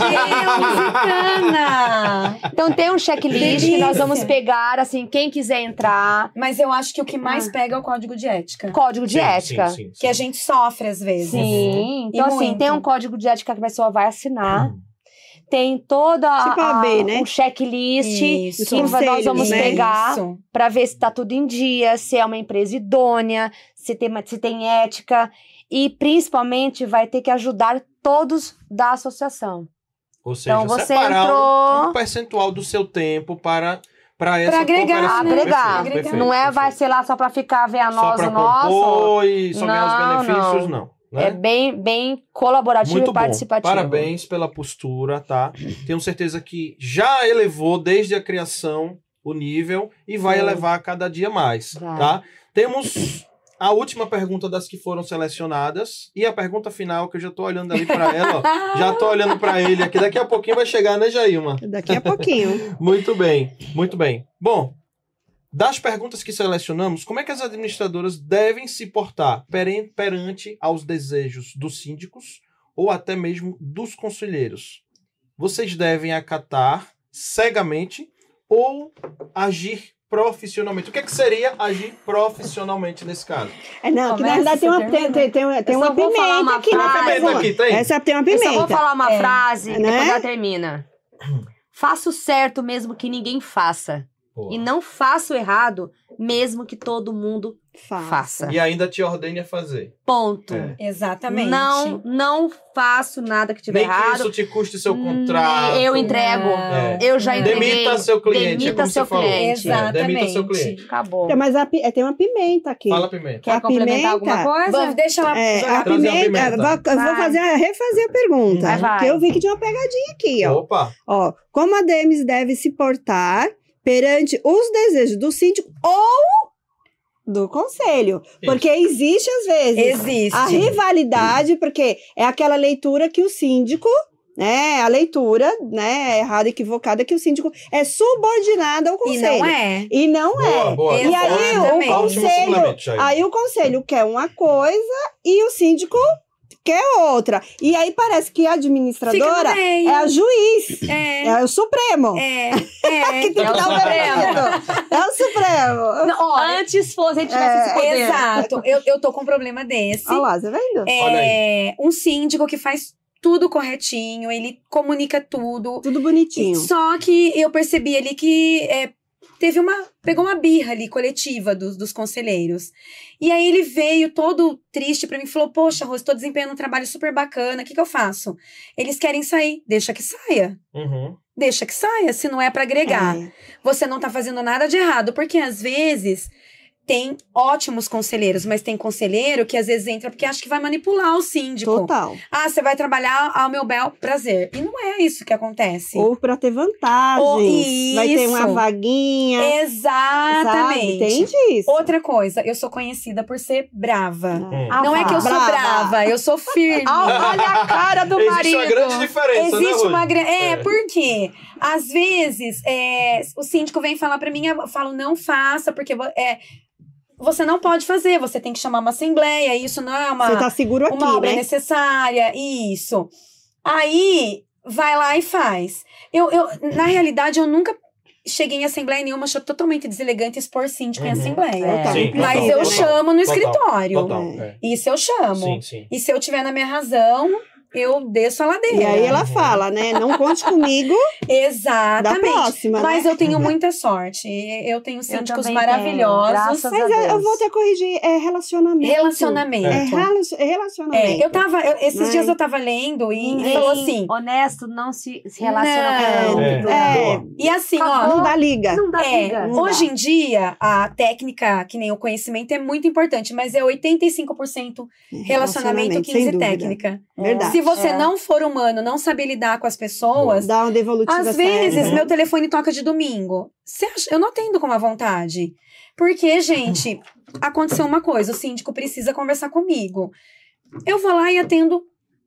Itana!
Então tem um checklist que nós vamos pegar, assim, quem quiser entrar.
Mas eu acho que o que mais pega é o código de ética.
Código de
Sim,
ética.
sim, sim,
Que a gente sofre às vezes.
Sim. Então,
E
assim,
muito.
tem um código de ética que a pessoa vai assinar. Tem toda a,
Tipo a AB, né?
um checklist
Isso.
que nós vamos
né?
pegar para ver se tá tudo em dia, se é uma empresa idônea, se tem, se tem ética e principalmente vai ter que ajudar todos da associação.
Ou seja,
Então você
um-
entrou-
um percentual do seu tempo para, para essa
Pra agregar, né?
Agregar.
Perfeito, perfeito,
não é vai
perfeito.
ser lá só para ficar ver a nós o nosso.
e só ganhar
Não,
os benefícios, não. né?
É bem, bem colaborativo
Muito
e
bom.
participativo.
Parabéns pela postura, tá? Tenho certeza que já elevou desde a criação o nível e vai
Sim.
elevar cada dia mais,
Vai.
tá? Temos a última pergunta das que foram selecionadas e a pergunta final que eu já tô olhando ali para ela, ó. Já tô olhando para ele aqui. Daqui a pouquinho vai chegar, né, Jailma?
Daqui a pouquinho.
Muito bem, muito bem. Bom, das perguntas que selecionamos, como é que as administradoras devem se portar perante aos desejos dos síndicos ou até mesmo dos conselheiros? Vocês devem acatar cegamente ou agir profissionalmente? O que, é que seria agir profissionalmente nesse caso?
É, não, que na verdade tem uma, tem, tem, tem, tem uma pimenta
uma
aqui nessa
frase.
Pimenta
pergunta.
aqui, tem?
Essa tem uma
Eu só
pimenta.
vou falar uma
É.
frase e
Né?
depois ela termina. Faça o certo mesmo que ninguém faça. E não faça o errado mesmo que todo mundo
Faça.
faça.
E ainda te ordene a fazer.
Ponto.
É.
Exatamente.
Não, não faço nada que tiver
Nem que
errado.
isso te custe seu
Nem
contrato.
Eu entrego.
É.
Eu já entreguei.
Demita seu cliente. é
Demita
como
seu
você falou.
cliente.
É, demita seu
Exatamente.
cliente.
Acabou.
Mas a é, tem uma pimenta aqui.
Fala pimenta.
Quer
a
complementar alguma coisa?
Vamos, deixa ela
É, a pimenta,
pimenta.
vou- eu vou
Vai.
fazer, refazer a pergunta.
Vai, vai.
Que eu vi que tinha uma pegadinha aqui, ó.
Opa!
ó. Como a DEMES deve se portar perante os desejos do síndico ou do conselho. Porque existe, às vezes,
Existe.
a rivalidade, porque é aquela leitura que o síndico, né, a leitura, né, errada, equivocada, que o síndico é subordinado ao
E
conselho.
não é.
E não
Boa,
é.
boa.
E aí
Exatamente.
o conselho, aí o conselho quer uma coisa e o síndico quer outra. E aí parece que a administradora é a juiz,
É.
é o Supremo.
É.
que
É.
tem que
É o
dar o
Supremo.
É o Supremo.
Não, olha, antes fosse, a gente tivesse
É,
esse poder.
Exato. Eu, eu tô com um problema desse.
Olha lá, você vendo?
Olha
É um síndico que faz tudo corretinho, ele comunica tudo.
Tudo bonitinho.
Só que eu percebi ali que é, teve uma. pegou uma birra ali coletiva dos, dos conselheiros. E aí ele veio todo triste pra mim e falou: Poxa, Rose, tô desempenhando um trabalho super bacana, o que, que eu faço? Eles querem sair, deixa que saia.
Uhum.
Deixa que saia, se não é pra agregar.
É.
Você não tá fazendo nada de errado, porque às vezes tem ótimos conselheiros, mas tem conselheiro que às vezes entra porque acha que vai manipular o síndico.
Total.
Ah, você vai trabalhar ao meu bel prazer. E não é isso que acontece.
Ou pra ter vantagens.
Ou-
Vai ter uma
isso.
vaguinha.
Exatamente.
Sabe? Entende isso?
Outra coisa, eu sou conhecida por ser brava.
Hum.
Ah,
não é que eu sou
Brava.
brava, eu sou firme.
Olha a cara do
Existe
marido.
uma grande diferença, né,
Existe
Rose?
uma grande. É,
É.
porque às vezes é, o síndico vem falar pra mim, eu falo, não faça, porque é, você não pode fazer, você tem que chamar uma assembleia, isso não é uma,
Você tá seguro aqui,
uma obra
né?
necessária, isso. Aí vai lá e faz. Eu, eu, na realidade, eu nunca cheguei em assembleia nenhuma, achei totalmente deselegante expor síndico em
Uhum.
assembleia.
É.
Sim,
Mas
total,
eu
total.
chamo no
Total,
escritório.
Total,
é.
Isso eu chamo.
Sim, sim.
E se eu tiver na minha razão, eu desço a ladeira.
E aí ela
Uhum.
fala, né? Não conte comigo da
Exatamente.
próxima,
Mas
né?
eu tenho muita sorte. Eu tenho síndicos
também
maravilhosos.
tenho, graças
Mas
a
é, eu
Deus.
vou até corrigir, é relacionamento.
Relacionamento.
É é relacionamento.
É, eu tava, eu- esses
Mas-
dias eu tava lendo e,
Ninguém
falou assim.
honesto não se, se relaciona
Não.
É.
É.
E assim, ó.
Não dá liga.
Não dá
É,
liga.
Não
hoje em dia, a técnica, que nem o conhecimento, é muito importante, mas é 85% relacionamento, 15%
sem dúvida.
técnica.
Verdade.
Se você
É.
não for humano, não saber lidar com as pessoas,
Dá uma devolutiva
Às vezes,
certa.
meu telefone toca de domingo. Acha- Eu não atendo com uma vontade. Porque, gente, aconteceu uma coisa, o síndico precisa conversar comigo. Eu vou lá e atendo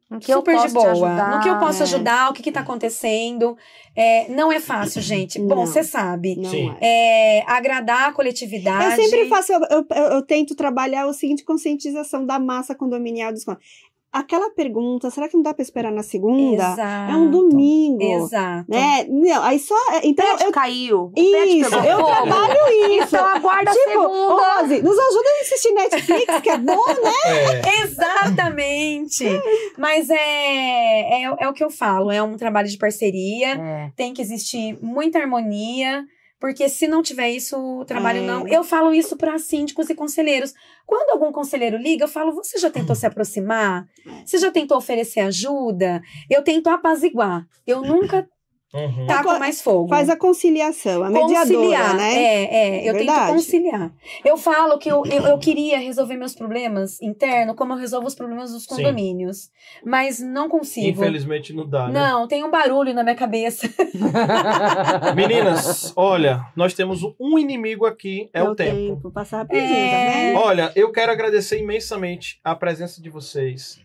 No que eu
super de boa.
ajudar,
no que eu posso
é.
ajudar, o que, que tá acontecendo. É, não é fácil, gente. Bom,
Não.
você sabe.
É.
É, agradar a coletividade.
Eu sempre faço, eu, eu, eu tento trabalhar o seguinte conscientização da massa condominial dos aquela pergunta, será que não dá para esperar na segunda?
Exato.
É um domingo.
Exato.
Né? Não, aí só. Então,
prédio
eu,
caiu. o prédio
isso, eu
fogo.
trabalho isso.
Então aguarda a
tipo,
segunda.
Rose, nos ajuda a assistir Netflix, que é bom, né?
É.
Exatamente. Mas é, é, é o que eu falo, é um trabalho de parceria,
É.
tem que existir muita harmonia, porque se não tiver isso, o trabalho
É.
não. Eu falo isso para síndicos e conselheiros. Quando algum conselheiro liga, eu falo: você já tentou se aproximar? Você já tentou oferecer ajuda? Eu tento apaziguar. Eu nunca
Uhum.
taco mais fogo.
Faz a conciliação, a mediadora,
conciliar,
né?
É, é, eu
Verdade.
tento conciliar. Eu falo que eu, eu, eu queria resolver meus problemas internos como eu resolvo os problemas dos
Sim.
condomínios. Mas não consigo.
Infelizmente não dá, né?
Não, tem um barulho na minha cabeça.
Meninas, olha, nós temos um inimigo aqui, é, o tempo.
Passar rapidinho,
É.
tá vendo?
Olha, eu quero agradecer imensamente a presença de vocês.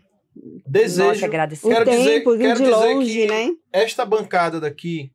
Desejo.
O
quero dizer-
tempo,
quero
de
dizer
longe,
que-
né?
esta bancada daqui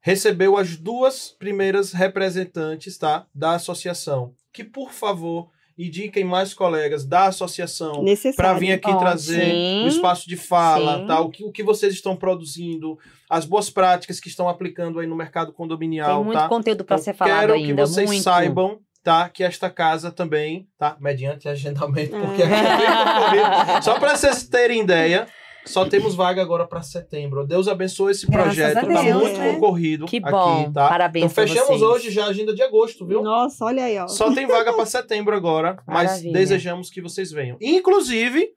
recebeu as duas primeiras representantes, tá, da associação. Que por favor indiquem mais colegas da associação para vir aqui
Ó,
trazer
sim.
o espaço de fala,
Sim.
tá? O que, o que vocês estão produzindo, as boas práticas que estão aplicando aí no mercado condominial,
Tem muito
tá?
conteúdo para
Então,
ser falado
quero
ainda.
que vocês
muito.
saibam, tá? Que esta casa também, tá? Mediante agendamento, porque aqui é. Só para vocês terem ideia, só temos vaga agora para setembro. Deus abençoe esse
Graças
projeto,
a
tá
Deus,
muito
né?
concorrido
Que
aqui,
bom.
tá?
Parabéns
Então fechamos
vocês.
hoje já a agenda de agosto, viu?
Nossa, olha aí, ó.
Só tem vaga para setembro agora, mas
Maravilha.
desejamos que vocês venham. Inclusive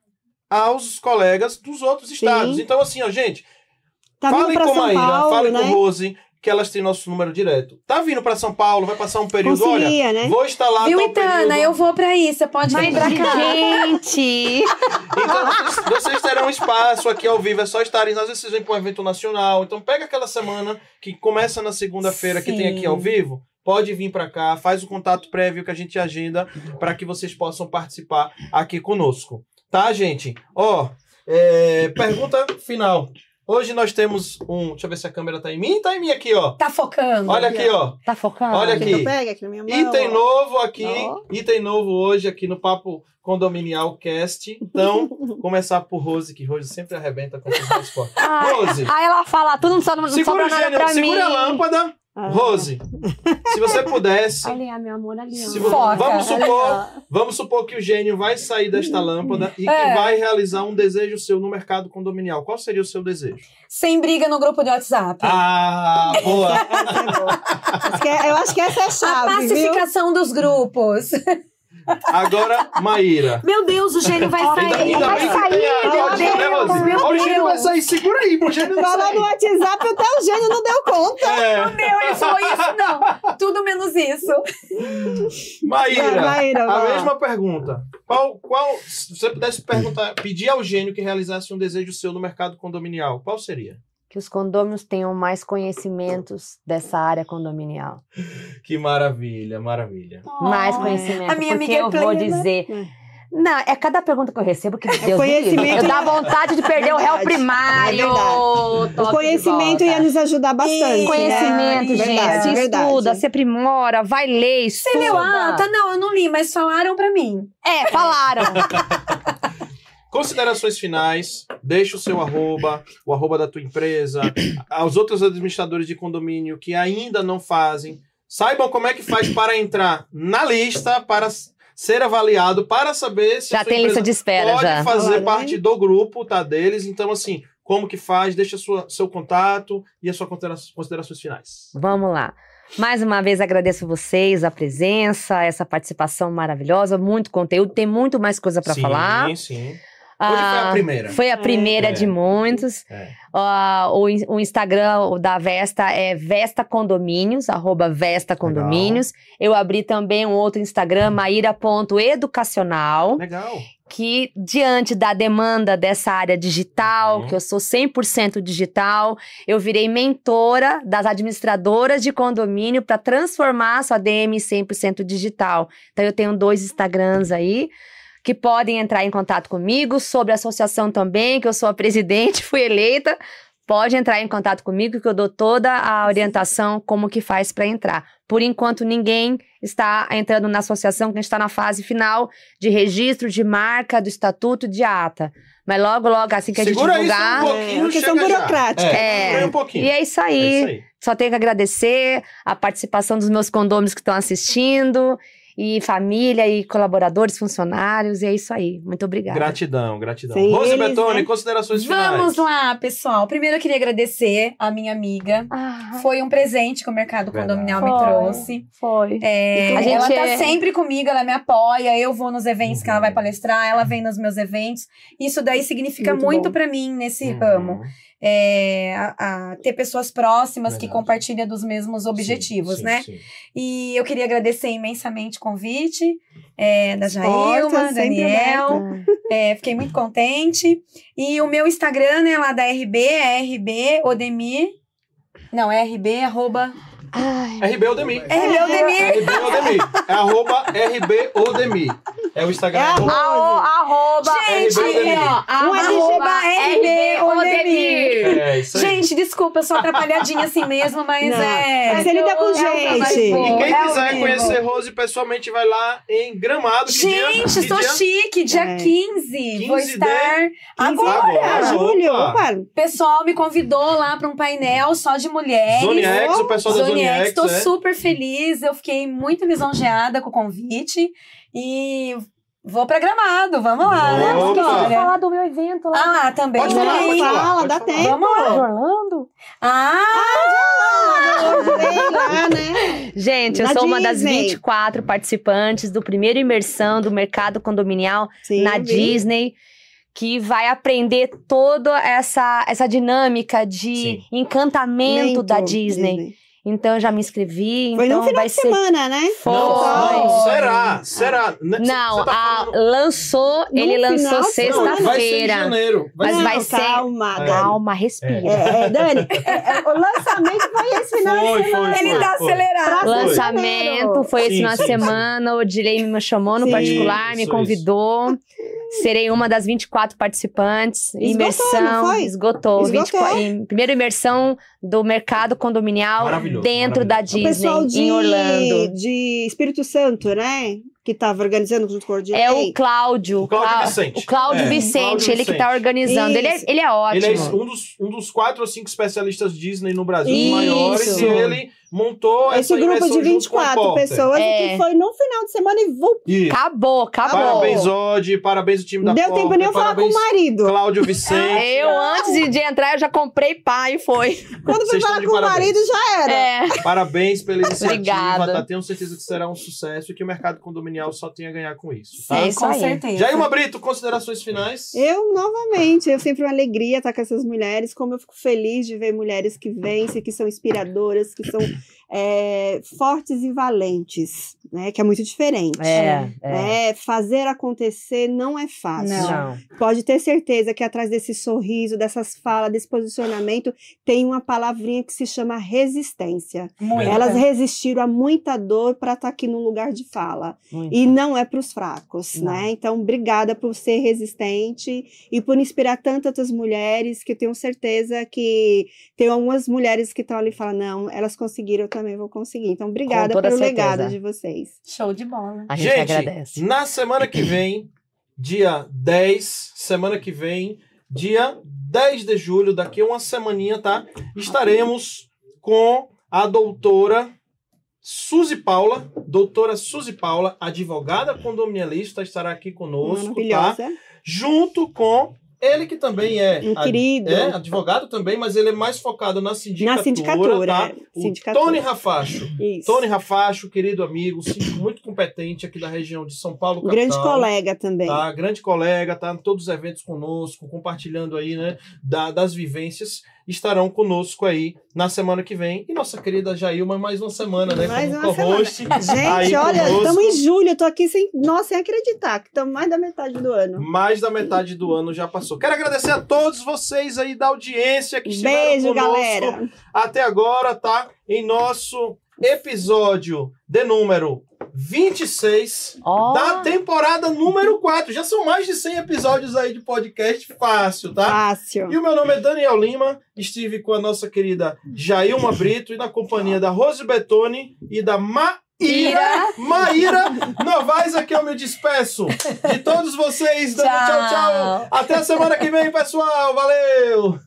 aos colegas dos outros estados. Então assim, ó, gente,
Tá vindo
Fale
pra
com
São
Maíra,
Paulo,
fale
né?
com Rose, que elas têm nosso número direto. Tá vindo pra São Paulo, vai passar um período,
Concilia,
olha,
né?
vou estar lá
Viu, Itana?
período.
Eu vou pra aí, você pode vir
Mas,
pra cá.
gente!
Então vocês, terão espaço aqui ao vivo, é só estarem, às vezes vocês vêm para um evento nacional, então pega aquela semana que começa na segunda-feira que tem aqui ao vivo, pode vir pra cá, faz o contato prévio que a gente agenda para que vocês possam participar aqui conosco. Tá, gente? Ó, é, pergunta final. Hoje nós temos um. Deixa eu ver se a câmera tá em mim. Tá em mim aqui, ó.
Tá focando.
Olha aqui, ó.
Tá focando?
Olha aqui.
pegue aqui na minha mão?
Item novo aqui,
Ó.
item novo hoje aqui no Papo Condominial Cast. Então, começar por Rose, que Rose sempre arrebenta com os.
Ah,
Rose,
aí ela fala tudo, não sobra, não
segura,
sobra
o
nada
gênio,
pra mim.
segura a lâmpada.
Ah.
Rose, se você pudesse,
Ali, ah, meu amor, ali. ó.
se vo- vamos supor, vamos supor que o gênio vai sair desta lâmpada e que
É.
vai realizar um desejo seu no mercado condominial. Qual seria o seu desejo?
Sem briga no grupo de WhatsApp.
Ah, boa!
Que é- Eu acho que essa é a
a
chave, viu?
pacificação dos grupos.
Agora, Maíra.
Meu Deus, o gênio vai sair.
ainda
vai
que
sair, meu
né, Rose?
Deus, meu
Ó, o gênio vai
Deus.
sair, segura aí, pro gênio não
Falou
sair.
no WhatsApp, até o gênio não deu conta.
É.
Meu, ele falou isso, não. Tudo menos isso.
Maíra,
Maíra,
a
vai
mesma pergunta. Qual, qual, se você pudesse perguntar, pedir ao gênio que realizasse um desejo seu no mercado condominial, qual seria?
Que os condôminos tenham mais conhecimentos dessa área condominial.
Que maravilha, maravilha.
mais
Oh,
conhecimento.
A minha
porque
amiga é
eu vou
plena.
dizer.
É.
Não, é cada pergunta que eu recebo que Deus me livre.
conhecimento
Eu dá vontade de perder o réu primário.
É. O conhecimento ia nos ajudar bastante. né?
Conhecimento, gente.
Verdade,
se
verdade.
estuda, se aprimora, vai ler,
Você
estuda.
leu a ata? Não, eu não li, mas falaram pra mim.
É, falaram.
Considerações finais, deixa o seu arroba, o arroba da tua empresa, aos outros administradores de condomínio que ainda não fazem, saibam como é que faz para entrar na lista, para ser avaliado, para saber se a
já
sua
tem lista de espera,
pode
já.
fazer
Falaram,
parte do grupo, tá, deles. Então, assim, como que faz, deixa sua, seu contato e as suas considera- considerações finais.
Vamos lá. Mais uma vez agradeço vocês, a presença, essa participação maravilhosa, muito conteúdo, tem muito mais coisa para falar.
Sim, sim. Hoje foi a
Ah,
primeira.
Foi a primeira
É.
de muitos.
É.
Ah, o, o Instagram da Vesta é Vesta Condomínios, arroba Vesta Condomínios. Eu abri também um outro Instagram, maíra.educacional,
Legal.
que diante da demanda dessa área digital,
Uhum.
que eu sou 100% digital, eu virei mentora das administradoras de condomínio para transformar a sua DM em 100% digital. Então eu tenho dois Instagrams aí que podem entrar em contato comigo sobre a associação também, que eu sou a presidente, fui eleita. pode entrar em contato comigo que eu dou toda a orientação como que faz para entrar. Por enquanto, ninguém está entrando na associação, que a gente está na fase final de registro de marca, do estatuto, de ata. Mas logo, logo, assim que a gente
Segura isso
divulgar...
um pouquinho,
É uma questão burocrática.
É,
É.
um pouquinho.
E é isso
É
aí.
isso aí.
Só tenho que agradecer a participação dos meus condôminos que estão assistindo, e família, e colaboradores, funcionários, e é isso aí. Muito obrigada.
Gratidão, gratidão.
Sem
Rose
eles,
Betone,
né?
considerações finais.
Vamos lá, pessoal. Primeiro eu queria agradecer a minha amiga.
Ah,
Foi um presente que o mercado
Verdade.
condominial me
Foi.
trouxe.
foi.
É,
A gente
ela tá
é-
sempre comigo, ela me apoia. Eu vou nos eventos que ela
Uhum.
vai palestrar, ela vem nos meus eventos. Isso daí significa
Muito
muito pra mim nesse
Uhum.
ramo. É, a, a ter pessoas próximas que
Verdade.
compartilham dos mesmos objetivos,
Sim, sim,
né?
sim.
E eu queria agradecer imensamente o convite é, da Jailma, Daniel. É, fiquei muito contente. E o meu Instagram, né, lá da RB, é RB Odemir. Não, é RB, arroba.
Ai,
RB Odemir.
RB Odemir.
RB Odemir. É arroba RB Odemir. É o Instagram.
É
arroba-
Arro- arroba,
Gente,
RB
ó,
Um
arroba
RB Odemir.
É isso aí.
Gente, desculpa, eu sou atrapalhadinha assim mesmo, mas
Não,
é.
mas ele dá com
É que
gente.
vou,
E quem
é
quiser conhecer Rose pessoalmente, vai lá em Gramado. Que dia?
Gente,
Que
estou
dia?
chique, dia
É.
15. Vou
15 de-
estar
15
agora.
Agora.
Julho,
Opa.
opa.
O pessoal me convidou lá para um painel só de mulheres.
Zone X, o pessoal da
Zone
Zone
X,
X.
estou
é.
super feliz, eu fiquei muito lisonjeada com o convite e vou pra Gramado, vamos lá, né? Bora.
falar do meu evento lá.
Ah, lá também.
Pode falar, pode falar.
Fala,
pode
dá
falar.
tempo.
Vamos
De
lá.
Orlando?
Ah,
Sei lá, né?
Gente, eu
Na
sou uma das
Disney.
24 participantes do primeiro imersão do mercado condominial
Sim,
na
vi.
Disney, que vai aprender toda essa, essa dinâmica de
Sim.
encantamento
Muito
da Disney. Então eu já me inscrevi.
Foi
então
no final
vai
de
ser.
semana, né?
Foi.
Não, será? Será? Né,
Não,
tá
a-
falando-
lançou,
No
ele lançou sexta-feira.
janeiro. Vai
Mas vai ser-
Calma, Dani.
Calma, respira.
É, é, Dani, é, é, o lançamento foi esse final
Foi,
de
foi,
semana.
foi.
ele tá acelerado.
Pra
Lançamento foi esse final de
sim,
semana. O Dilei me chamou no
Sim,
particular, me
isso,
convidou. Serei uma das 24 participantes.
Esgotou,
imersão.
não foi?
Esgotou.
Esgotou.
24 em- primeira imersão do mercado condominial
Maravilhoso,
dentro da
maravilhoso.
O pessoal
Disney,
de,
em Orlando.
de Espírito Santo, né? Que tava organizando junto com o Ordinei.
É o Cláudio.
O Cláudio
Clá-
Vicente.
O Cláudio
É,
Vicente,
Cláudio
ele que tá
Vicente.
organizando. Ele é, ele é ótimo.
Ele é um dos, um dos quatro ou cinco especialistas Disney no Brasil,
Isso.
maiores, e ele montou
Esse
essa
grupo de
junto com o
24
Porter.
pessoas
É.
que foi no final de semana e vou.
Isso.
Acabou, acabou.
Parabéns, Odd, parabéns o time da
Não deu
Porter,
tempo nem eu falar com o marido.
Cláudio Vicente.
Eu, antes de- entrar, eu já comprei pá e foi.
Quando foi
Vocês
falar com o marido, já era.
É.
Parabéns pela iniciativa,
Obrigada.
tá? Tenho certeza que será um sucesso e que o mercado condominial só tem a ganhar com isso, tá?
É isso
com
aí.
certeza.
Jailma Brito, considerações finais?
Eu, novamente, eu sempre uma alegria estar com essas mulheres. Como eu fico feliz de ver mulheres que vencem, que são inspiradoras, que são é, fortes e valentes, né? Que é muito diferente.
É, é.
É, fazer acontecer não é fácil.
Não.
Pode ter certeza que atrás desse sorriso, dessas falas, desse posicionamento, tem uma palavrinha que se chama resistência.
Muito.
Elas resistiram a muita dor para estar aqui no lugar de fala.
Muito.
E não é para os fracos,
Não.
né? Então, obrigada por ser resistente e por inspirar tantas mulheres que eu tenho certeza que tem algumas mulheres que estão ali e falam, não, elas conseguiram, eu também vou conseguir. Então, obrigada pelo
certeza.
legado de vocês.
Show de bola.
A gente,
Gente,
agradece.
na semana que vem, dia 10, semana que vem, dia 10 de julho, daqui a uma semaninha, tá? Estaremos com a doutora Suzy Paula, doutora Suzy Paula, advogada condominialista, estará aqui conosco, tá? Junto com ele que também é,
Um querido.
é advogado também, mas ele é mais focado na sindicatura,
Na sindicatura,
tá?
é,
O
sindicatura.
Tony Rafacho.
Isso.
Tony Rafacho, querido amigo, muito competente aqui da região de São Paulo,
Um grande
capital.
colega também.
Tá, grande colega, tá em todos os eventos conosco, compartilhando aí, né, da- das vivências, estarão conosco aí na semana que vem. E nossa querida Jailma, mais uma semana, né,
Mais
como
uma
co-host.
Gente, olha, estamos em julho, eu tô aqui sem, nossa, sem acreditar, que estamos mais da metade do ano.
Mais da metade do ano já passou. Quero agradecer a todos vocês aí da audiência que estiveram
Beijo,
conosco
galera.
até agora, tá? Em nosso episódio de número 26
Ó.
da temporada número 4. Já são mais de 100 episódios aí de podcast fácil, tá?
Fácil.
E o meu nome é Daniel Lima, estive com a nossa querida Jailma Brito e na companhia da Rose Betoni e da Maíra, Maíra Novaes, aqui eu me despeço de todos vocês, dando tchau, tchau.
Tchau.
Até a semana que vem, pessoal, valeu!